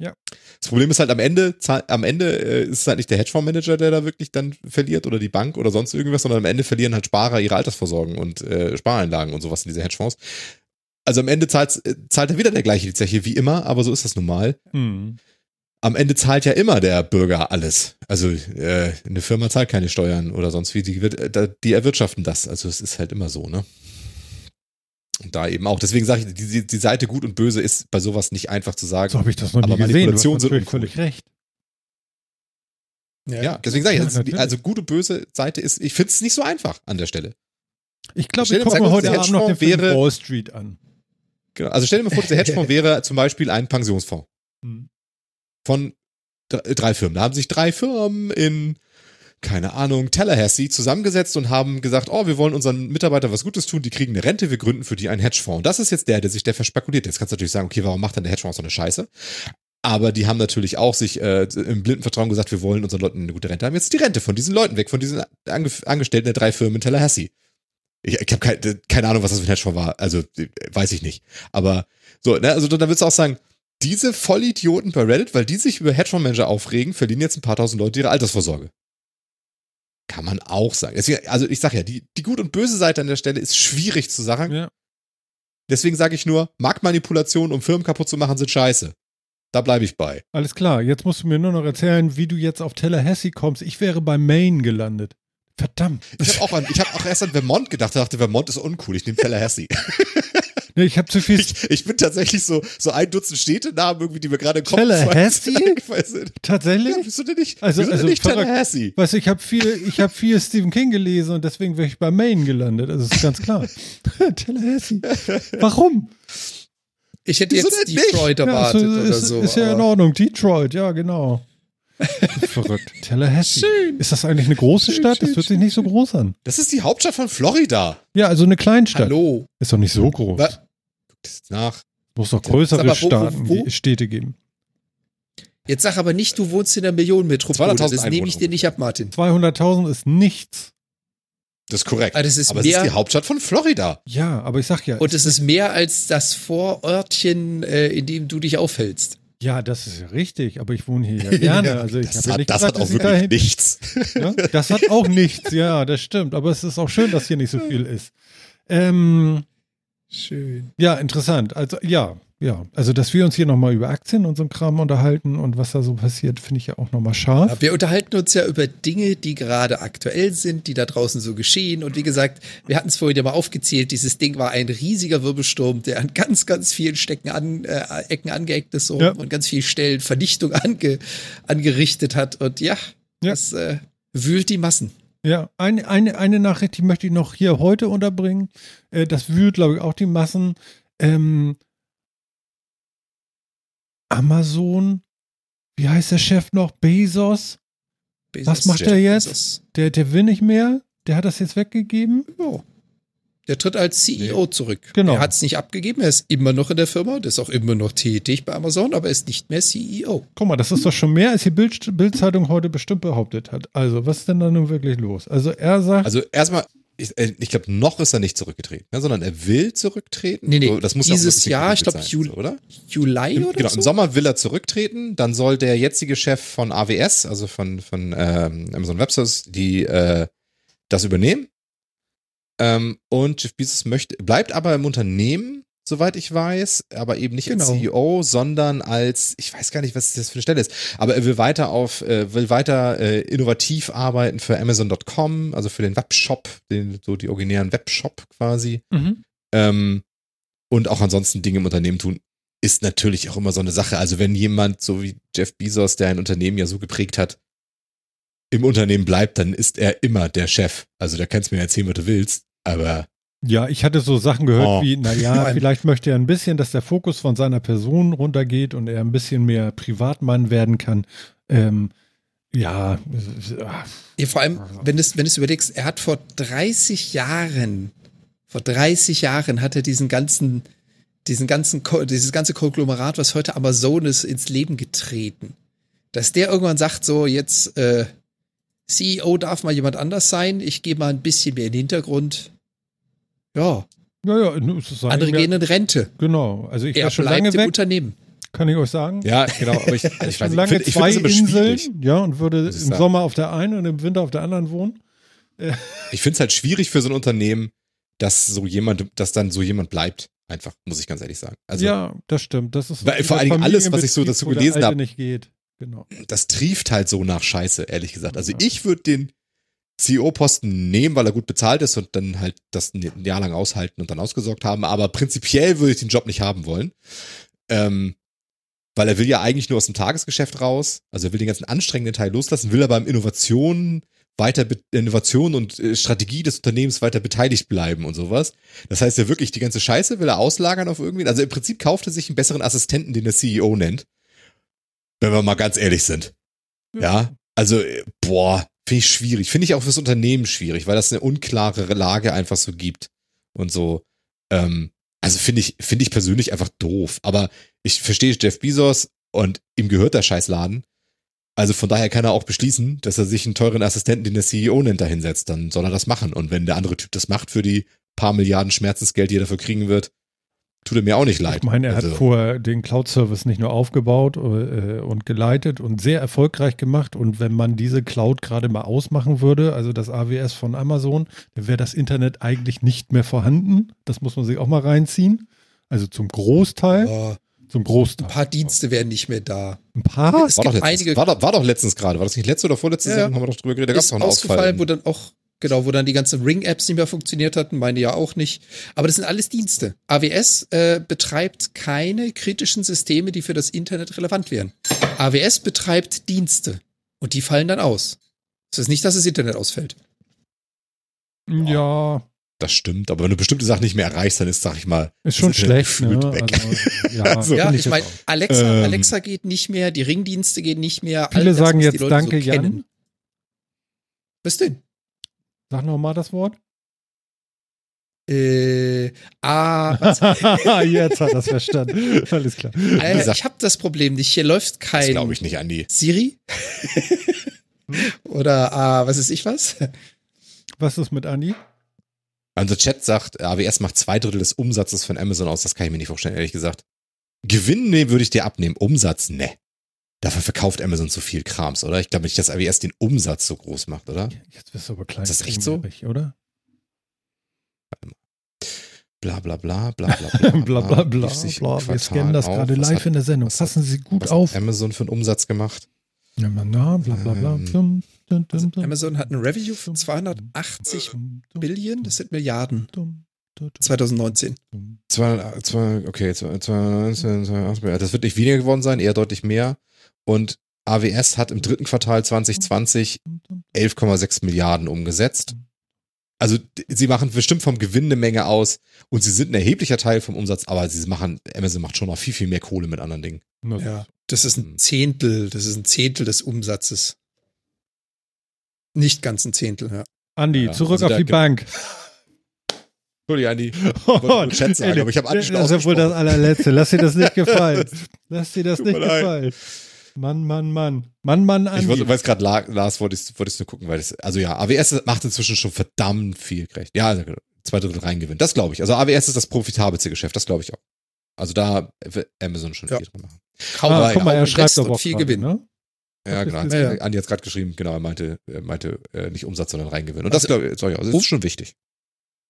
Ja. Das Problem ist halt am Ende, am Ende äh, ist es halt nicht der Hedgefondsmanager, der da wirklich dann verliert oder die Bank oder sonst irgendwas, sondern am Ende verlieren halt Sparer ihre Altersvorsorgen und äh, Spareinlagen und sowas in diese Hedgefonds. Also am Ende zahlt, äh, zahlt er wieder der gleiche die Zeche wie immer, aber so ist das nun mal. Hm. Am Ende zahlt ja immer der Bürger alles. Also äh, eine Firma zahlt keine Steuern oder sonst wie, die, äh, die erwirtschaften das. Also es ist halt immer so, ne? Und da eben auch. Deswegen sage ich, die, die, die Seite gut und böse ist bei sowas nicht einfach zu sagen. So habe ich das noch nie Aber gesehen. Du hast Manipulationen sind natürlich uncool. völlig recht. ja, deswegen sage ich, Ja, ist, natürlich. also gute böse Seite ist, ich finde es nicht so einfach an der Stelle. Ich glaube, Stell ich dir gucke mal mir heute der Abend noch den Film wäre- Wall Street an. Genau. Also stell dir mal vor, dieser Hedgefonds wäre zum Beispiel ein Pensionsfonds Hm. von dr- drei Firmen. Da haben sich drei Firmen in, keine Ahnung, Tallahassee zusammengesetzt und haben gesagt, oh, wir wollen unseren Mitarbeitern was Gutes tun, die kriegen eine Rente, wir gründen für die einen Hedgefonds. Das ist jetzt der, der sich der verspekuliert. Jetzt kannst du natürlich sagen, okay, warum macht dann der Hedgefonds so eine Scheiße? Aber die haben natürlich auch sich äh, im blinden Vertrauen gesagt, wir wollen unseren Leuten eine gute Rente haben. Jetzt die Rente von diesen Leuten weg, von diesen Ange Angestellten der drei Firmen in Tallahassee. Ich, ich habe kein, keine Ahnung, was das für ein Hedgefonds war. Also äh, weiß ich nicht. Aber so, ne, also da würdest du auch sagen, diese Vollidioten bei Reddit, weil die sich über Hedgefondsmanager aufregen, verlieren jetzt ein paar tausend Leute ihre Altersvorsorge. Kann man auch sagen. Deswegen, also ich sag ja, die, die gut und böse Seite an der Stelle ist schwierig zu sagen. Ja. Deswegen sage ich nur, Marktmanipulationen, um Firmen kaputt zu machen, sind scheiße. Da bleibe ich bei. Alles klar, jetzt musst du mir nur noch erzählen, wie du jetzt auf Tallahassee kommst. Ich wäre bei Maine gelandet. Verdammt. Ich habe auch, an- ich hab auch erst an Vermont gedacht, dachte, Vermont ist uncool, ich nehme Tallahassee. Nee, ich habe zu viel. Ich, ich bin tatsächlich so, so ein Dutzend Städtenamen irgendwie, die mir gerade im Kopf Tallahassee? eingefallen sind. Ja, Tatsächlich? wieso denn nicht? Also- wieso also denn nicht. Tallahassee? Weißt du, ich habe viel, ich habe viel Stephen King gelesen und deswegen wäre ich bei Maine gelandet. Also ist ganz klar. Tallahassee. Warum? Ich hätte Wieso jetzt denn nicht? Detroit Ja, erwartet ist, oder ist, so. ist ja in Ordnung. Detroit, ja, genau. Verrückt. Tallahassee. Schön. Ist das eigentlich eine große Schön, Stadt? Das schön, hört sich nicht so groß an. Das ist die Hauptstadt von Florida. Ja, also eine Kleinstadt. Hallo. Ist doch nicht so groß. Wa- Ist nach. Muss doch größere Sag mal, wo- wo- Staaten, Städte geben. Jetzt sag aber nicht, du wohnst in der Millionenmetropole. 200.000 Das nehme ich dir nicht ab, Martin. 200.000 ist nichts. Das ist korrekt. Ah, das ist Aber es ist mehr- die Hauptstadt von Florida. Ja, aber ich sag ja. Und es ist mehr als das Vorörtchen, äh, in dem du dich aufhältst. ja, das ist ja richtig, aber ich wohne hier ja gerne. Also ich Das, habe ja hat, nicht das gesagt, hat auch wirklich dahin, nichts. Ja, das hat auch nichts, ja, das stimmt. Aber es ist auch schön, dass hier nicht so viel ist. Ähm, Schön. ja, interessant. Also ja, ja. Also, dass wir uns hier nochmal über Aktien und so Kram unterhalten und was da so passiert, finde ich ja auch nochmal scharf. Wir unterhalten uns ja über Dinge, die gerade aktuell sind, die da draußen so geschehen. Und wie gesagt, wir hatten es vorhin ja mal aufgezählt, dieses Ding war ein riesiger Wirbelsturm, der an ganz, ganz vielen Stecken an, äh, Ecken angeeckt ist so, Ja. und ganz vielen Stellen Vernichtung ange, angerichtet hat. Und ja, Ja. das äh, wühlt die Massen. Ja, eine, eine, eine Nachricht, die möchte ich noch hier heute unterbringen. Äh, das wühlt, glaube ich, auch die Massen. Ähm, Amazon, wie heißt der Chef noch? Bezos? Bezos, Was macht er jetzt? Bezos. Der, der will nicht mehr. Der hat das jetzt weggegeben. Ja. Der tritt als CEO zurück. Genau. Er hat es nicht abgegeben, er ist immer noch in der Firma, der ist auch immer noch tätig bei Amazon, aber er ist nicht mehr CEO. Guck mal, das ist doch schon mehr, als die Bild, Bildzeitung heute bestimmt behauptet hat. Also, was ist denn da nun wirklich los? Also, er sagt, Also erstmal, ich, äh, ich glaube, noch ist er nicht zurückgetreten, ne, sondern er will zurücktreten. Nee, nee, das muss ja dieses bisschen Jahr, ich geregelt glaub, sein, Jul- oder? Juli Im, oder genau, so? im Sommer will er zurücktreten, dann soll der jetzige Chef von AWS, also von, von ähm, Amazon Web Services, die äh, das übernehmen. Ähm, und Jeff Bezos möchte, bleibt aber im Unternehmen, soweit ich weiß, aber eben nicht als Genau. CEO, sondern als, ich weiß gar nicht, was das für eine Stelle ist, aber er will weiter auf, äh, will weiter äh, innovativ arbeiten für Amazon.com, also für den Webshop, den, so die originären Webshop quasi mhm. ähm, und auch ansonsten Dinge im Unternehmen tun, ist natürlich auch immer so eine Sache. Also wenn jemand, so wie Jeff Bezos, der ein Unternehmen ja so geprägt hat, im Unternehmen bleibt, dann ist er immer der Chef. Also da kannst du mir erzählen, was du willst, aber ja, ich hatte so Sachen gehört Oh. wie, naja, vielleicht möchte er ein bisschen, dass der Fokus von seiner Person runtergeht und er ein bisschen mehr Privatmann werden kann. Ähm, ja, äh, Ja, vor allem, wenn du es wenn du's überlegst, er hat vor 30 Jahren, vor 30 Jahren hat er diesen ganzen, diesen ganzen, dieses ganze Konglomerat, was heute Amazon ist, ins Leben getreten. Dass der irgendwann sagt, so jetzt äh, CEO darf mal jemand anders sein, ich gehe mal ein bisschen mehr in den Hintergrund. Ja, ja, ja, andere gehen in Rente. Genau, also ich Er war schon bleibt lange im weg, Unternehmen. kann ich euch sagen. ja, genau. Aber ich, also ich, schon weiß, lange ich, find- ich zwei schwierig. Inseln, ja, und würde ich im sagen. Sommer auf der einen und im Winter auf der anderen wohnen. Ich finde es halt schwierig für so ein Unternehmen, dass so jemand, dass dann so jemand bleibt. Einfach, muss ich ganz ehrlich sagen. Also ja, das stimmt. Das ist Weil vor allen Dingen alles, was ich so dazu gelesen Alte hab- nicht geht. Genau. das trieft halt so nach Scheiße, ehrlich gesagt. Also Ja. ich würde den CEO-Posten nehmen, weil er gut bezahlt ist und dann halt das ein Jahr lang aushalten und dann ausgesorgt haben. Aber prinzipiell würde ich den Job nicht haben wollen. Ähm, weil er will ja eigentlich nur aus dem Tagesgeschäft raus. Also er will den ganzen anstrengenden Teil loslassen, will aber im Innovation weiter Innovation und äh, Strategie des Unternehmens weiter beteiligt bleiben und sowas. Das heißt ja wirklich, die ganze Scheiße will er auslagern auf irgendwen. Also im Prinzip kauft er sich einen besseren Assistenten, den der CEO nennt. Wenn wir mal ganz ehrlich sind. Ja, also, äh, boah, finde ich schwierig. Finde ich auch fürs Unternehmen schwierig, weil das eine unklare Lage einfach so gibt. Und so, ähm, also finde ich, finde ich persönlich einfach doof. Aber ich verstehe Jeff Bezos und ihm gehört der Scheißladen. Also von daher kann er auch beschließen, dass er sich einen teuren Assistenten, den der CEO nennt, da hinsetzt. Dann soll er das machen. Und wenn der andere Typ das macht für die paar Milliarden Schmerzensgeld, die er dafür kriegen wird, tut er mir auch nicht leid. Ich meine, er hat Also- vorher den Cloud-Service nicht nur aufgebaut äh, und geleitet und sehr erfolgreich gemacht. Und wenn man diese Cloud gerade mal ausmachen würde, also das AWS von Amazon, dann wäre das Internet eigentlich nicht mehr vorhanden. Das muss man sich auch mal reinziehen. Also zum Großteil. Ja, Zum Großteil. ein paar Dienste wären nicht mehr da. Ein paar? Es War doch, letztens, einige- war, doch, war doch letztens gerade. War das nicht letzte oder vorletzte Ja. Sendung? Haben wir doch drüber geredet. Da gab es doch einen ausgefallen, Ausfall. wo dann auch, genau, wo dann die ganzen Ring-Apps nicht mehr funktioniert hatten, meine ja auch nicht. Aber das sind alles Dienste. AWS äh, betreibt keine kritischen Systeme, die für das Internet relevant wären. AWS betreibt Dienste und die fallen dann aus. Das ist nicht, dass das Internet ausfällt. Ja, Das stimmt, aber wenn du bestimmte Sachen nicht mehr erreichst, dann ist, sag ich mal, ist schon schlecht. Ne? gefühlt weg. Also, ja, Also- ja, ich meine. Alexa, Ähm. Alexa geht nicht mehr, die Ringdienste gehen nicht mehr. all Viele das, sagen was die jetzt Leute Danke, so kennen. Jan. Was denn? Sag noch mal das Wort. Äh, ah, was? jetzt hat er es verstanden. Alles klar. Gesagt- ich habe das Problem nicht. Hier läuft das kein glaube ich nicht, Andi. Siri? Oder ah, was ist ich was? Was ist mit Andi? Unser Chat sagt, AWS macht zwei Drittel des Umsatzes von Amazon aus. Das kann ich mir nicht vorstellen, ehrlich gesagt. Gewinn nee, würde ich dir abnehmen. Umsatz, ne. Dafür verkauft Amazon zu viel Krams, oder? Ich glaube nicht, dass AWS den Umsatz so groß macht, oder? Jetzt bist du aber klein. Ist das echt so? Oder? Bla bla bla bla bla bla bla bla bla. Bla. Wir scannen das auf. gerade Was live hat- in der Sendung. Passen Sie gut Was auf. hat Amazon für einen Umsatz gemacht? Ja, na, na, bla bla bla. Ähm, Also. Amazon hat ein Revenue von 280 Dum, dum, Billionen, das sind Milliarden. dum, dum, dum, 2019. dum. Zwei, zwei, okay, zwei, zwei, zwei, zwei, das wird nicht weniger geworden sein, eher deutlich mehr. Und AWS hat im dritten Quartal 2020 11,6 Milliarden umgesetzt. Also sie machen bestimmt vom Gewinn eine Menge aus und sie sind ein erheblicher Teil vom Umsatz, aber sie machen, Amazon macht schon noch viel, viel mehr Kohle mit anderen Dingen. Ja, das ist ein Zehntel, das ist ein Zehntel des Umsatzes. Nicht ganz ein Zehntel, ja. Andi, Ja, zurück also auf die Bank. Entschuldigung, Andi. wollte nur Chat sagen, aber ich habe alles schon Das ist ja wohl das allerletzte. Lass dir das nicht gefallen. Lass dir das Tut nicht mir leid. Mann, Mann, Mann. Mann, Mann, Andi. Ich wollte, weil es gerade La- Lars wollte ich wollte ich nur gucken, weil das, also ja, AWS macht inzwischen schon verdammt viel gerecht. Ja, also zwei Drittel reingewinnt. Das glaube ich. Also AWS ist das profitabelste Geschäft, das glaube ich auch. Also da wird Amazon schon Ja. viel dran machen. Kaum, ah, aber guck mal, er schreibt doch viel Gewinn. Ne? Ja, Das genau. ja, ja. Andi hat gerade geschrieben, genau, er meinte, er meinte äh, nicht Umsatz, sondern Reingewinn. Und das Also- glaube ich, auch, das ist schon wichtig.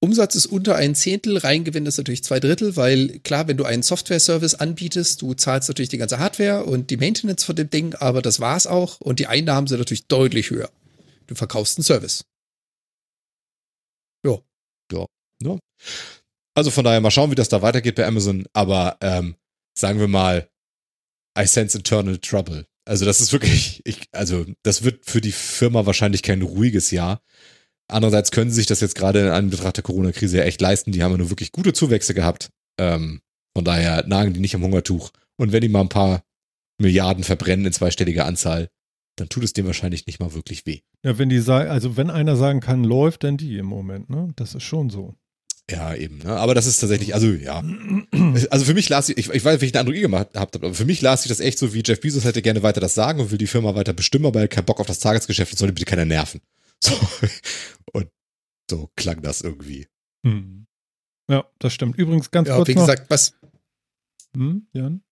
Umsatz ist unter ein Zehntel, Reingewinn ist natürlich zwei Drittel, weil klar, wenn du einen Software-Service anbietest, du zahlst natürlich die ganze Hardware und die Maintenance von dem Ding, aber das war's auch und die Einnahmen sind natürlich deutlich höher. Du verkaufst einen Service. Also von daher mal schauen, wie das da weitergeht bei Amazon. Aber ähm, sagen wir mal, I sense internal trouble. Also das ist wirklich, ich, also das wird für die Firma wahrscheinlich kein ruhiges Jahr. Andererseits können sie sich das jetzt gerade in Anbetracht der Corona-Krise ja echt leisten. Die haben ja nur wirklich gute Zuwächse gehabt. Ähm, von daher nagen die nicht am Hungertuch. Und wenn die mal ein paar Milliarden verbrennen in zweistelliger Anzahl, dann tut es dem wahrscheinlich nicht mal wirklich weh. Ja, wenn die sagen, also wenn einer sagen kann, läuft, dann die im Moment, ne? Das ist schon so. Ja, eben. Ne? Aber das ist tatsächlich, also ja. Also für mich las ich, ich, ich weiß nicht, welchen Eindruck ihr gemacht habt, aber für mich las sich das echt so, wie Jeff Bezos hätte gerne weiter das sagen und will die Firma weiter bestimmen, aber er hat keinen Bock auf das Tagesgeschäft und soll bitte keiner nerven. So. Und so klang das irgendwie. Hm. Ja, das stimmt. Übrigens ganz Ja, kurz wie noch. gesagt, was, Hm, Jan?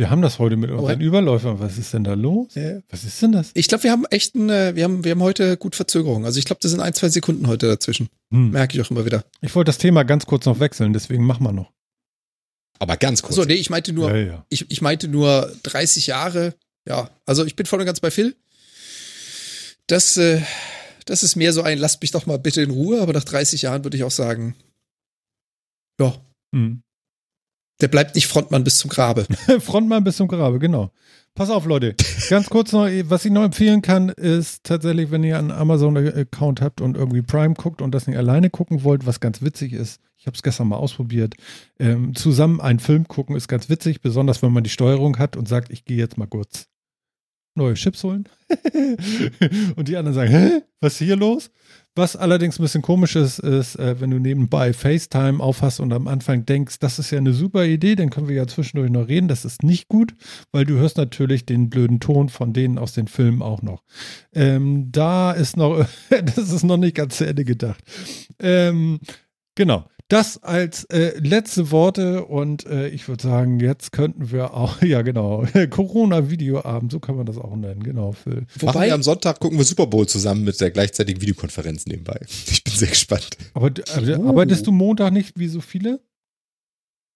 Wir haben das heute mit unseren Okay. Überläufern. Was ist denn da los? äh, Was ist denn das? ich glaube, wir haben echt ein, äh, wir haben, wir haben heute gut Verzögerung. Also ich glaube, das sind ein, zwei Sekunden heute dazwischen. Hm. Merke ich auch immer wieder. Ich wollte das Thema ganz kurz noch wechseln, deswegen machen wir noch. Aber ganz kurz. So, nee, ich meinte nur, Ja, ja. ich, ich meinte nur 30 Jahre. Ja, also ich bin voll und ganz bei Phil. Das, äh, das ist mehr so ein, lasst mich doch mal bitte in Ruhe, aber nach 30 Jahren würde ich auch sagen, ja, Hm. der bleibt nicht Frontmann bis zum Grabe. Frontmann bis zum Grabe, genau. Pass auf, Leute. Ganz kurz noch, was ich noch empfehlen kann, ist tatsächlich, wenn ihr einen Amazon-Account habt und irgendwie Prime guckt und das nicht alleine gucken wollt, was ganz witzig ist. Ich habe es gestern mal ausprobiert. Ähm, zusammen einen Film gucken ist ganz witzig, besonders wenn man die Steuerung hat und sagt, ich gehe jetzt mal kurz neue Chips holen. und die anderen sagen, hä, was ist hier los? Was allerdings ein bisschen komisch ist, ist, äh, wenn du nebenbei FaceTime aufhast und am Anfang denkst, das ist ja eine super Idee, dann können wir ja zwischendurch noch reden. Das ist nicht gut, weil du hörst natürlich den blöden Ton von denen aus den Filmen auch noch. Ähm, da ist noch, das ist noch nicht ganz zu Ende gedacht. Ähm, genau. Das als äh, letzte Worte und äh, ich würde sagen, jetzt könnten wir auch, ja genau, Corona-Videoabend, so kann man das auch nennen, genau, Phil. Machen Wobei, wir am Sonntag, gucken wir Super Bowl zusammen mit der gleichzeitigen Videokonferenz nebenbei. Ich bin sehr gespannt. Aber Oh. arbeitest du Montag nicht wie so viele?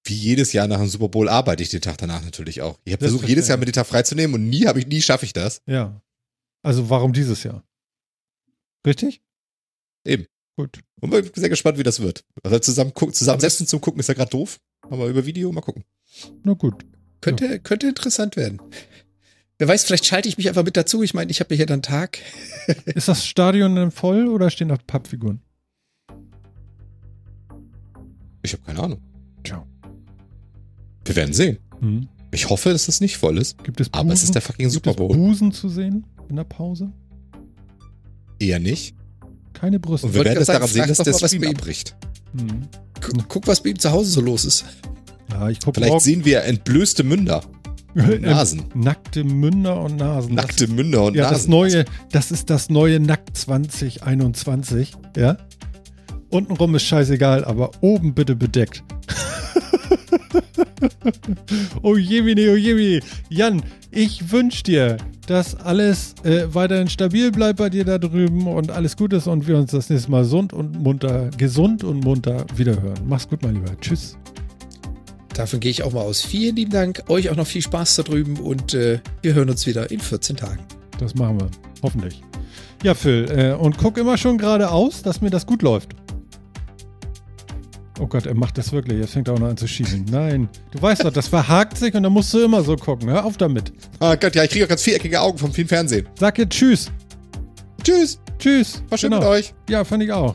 Wie jedes Jahr nach dem Super Bowl arbeite ich den Tag danach natürlich auch. Ich habe versucht, jedes Jahr mir den Tag freizunehmen und nie habe ich, nie schaffe ich das. Ja. Also warum dieses Jahr? Richtig? Eben. Gut. Und bin sehr gespannt, wie das wird. Also zusammen gucken, zusammensetzen zum Gucken ist ja gerade doof. Aber über Video mal gucken. Na gut. könnte, könnte interessant werden. Wer weiß, vielleicht schalte ich mich einfach mit dazu. Ich meine, ich habe hier dann Tag. Ist das Stadion denn voll oder stehen da Pappfiguren? Ich habe keine Ahnung. Tja. Wir werden sehen. Hm. Ich hoffe, dass es nicht voll ist. Gibt es Busen? Aber es ist der fucking Gibt Super es Bowl. Busen zu sehen in der Pause? Eher nicht. Keine Brüste. Und wir werden es daran sehen, dass frag der Stream bei ihm- abbricht. Hm. Guck, guck, was bei ihm zu Hause so los ist. Ja, ich gucke Vielleicht sehen wir entblößte Münder. Nasen. Nackte Münder und Nasen. Das Nackte Münder und Ja, Nasen. das neue, das ist das neue Nackt 2021, ja. Untenrum ist scheißegal, aber oben bitte bedeckt. oh jemine, oh jemine. Jan, ich wünsche dir, dass alles äh, weiterhin stabil bleibt bei dir da drüben und alles gut ist und wir uns das nächste Mal gesund und munter, gesund und munter wiederhören. Mach's gut, mein Lieber. Tschüss. Davon gehe ich auch mal aus. Vielen lieben Dank. Euch auch noch viel Spaß da drüben und äh, wir hören uns wieder in 14 Tagen. Das machen wir. Hoffentlich. Ja, Phil, äh, und guck immer schon geradeaus, dass mir das gut läuft. Oh Gott, er macht das wirklich. Jetzt fängt er auch noch an zu schießen. Nein. Du weißt doch, das verhakt sich und dann musst du immer so gucken. Hör auf damit. Ah Gott, ja, ich kriege auch ganz viereckige Augen vom vielen Fernsehen. Sag jetzt Tschüss. Tschüss. Tschüss. War schön mit euch. Ja, fand ich auch.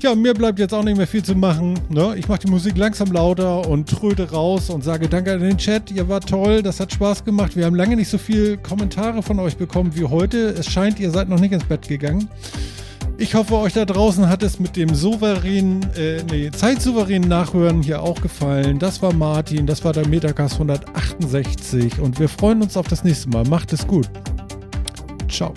Ja, mir bleibt jetzt auch nicht mehr viel zu machen. Ne? Ich mache die Musik langsam lauter und tröde raus und sage Danke an den Chat. Ihr wart toll, das hat Spaß gemacht. Wir haben lange nicht so viele Kommentare von euch bekommen wie heute. Es scheint, ihr seid noch nicht ins Bett gegangen. Ich hoffe, euch da draußen hat es mit dem souveränen, äh, nee, zeitsouveränen Nachhören hier auch gefallen. Das war Martin, das war der Metacast 168 und wir freuen uns auf das nächste Mal. Macht es gut. Ciao.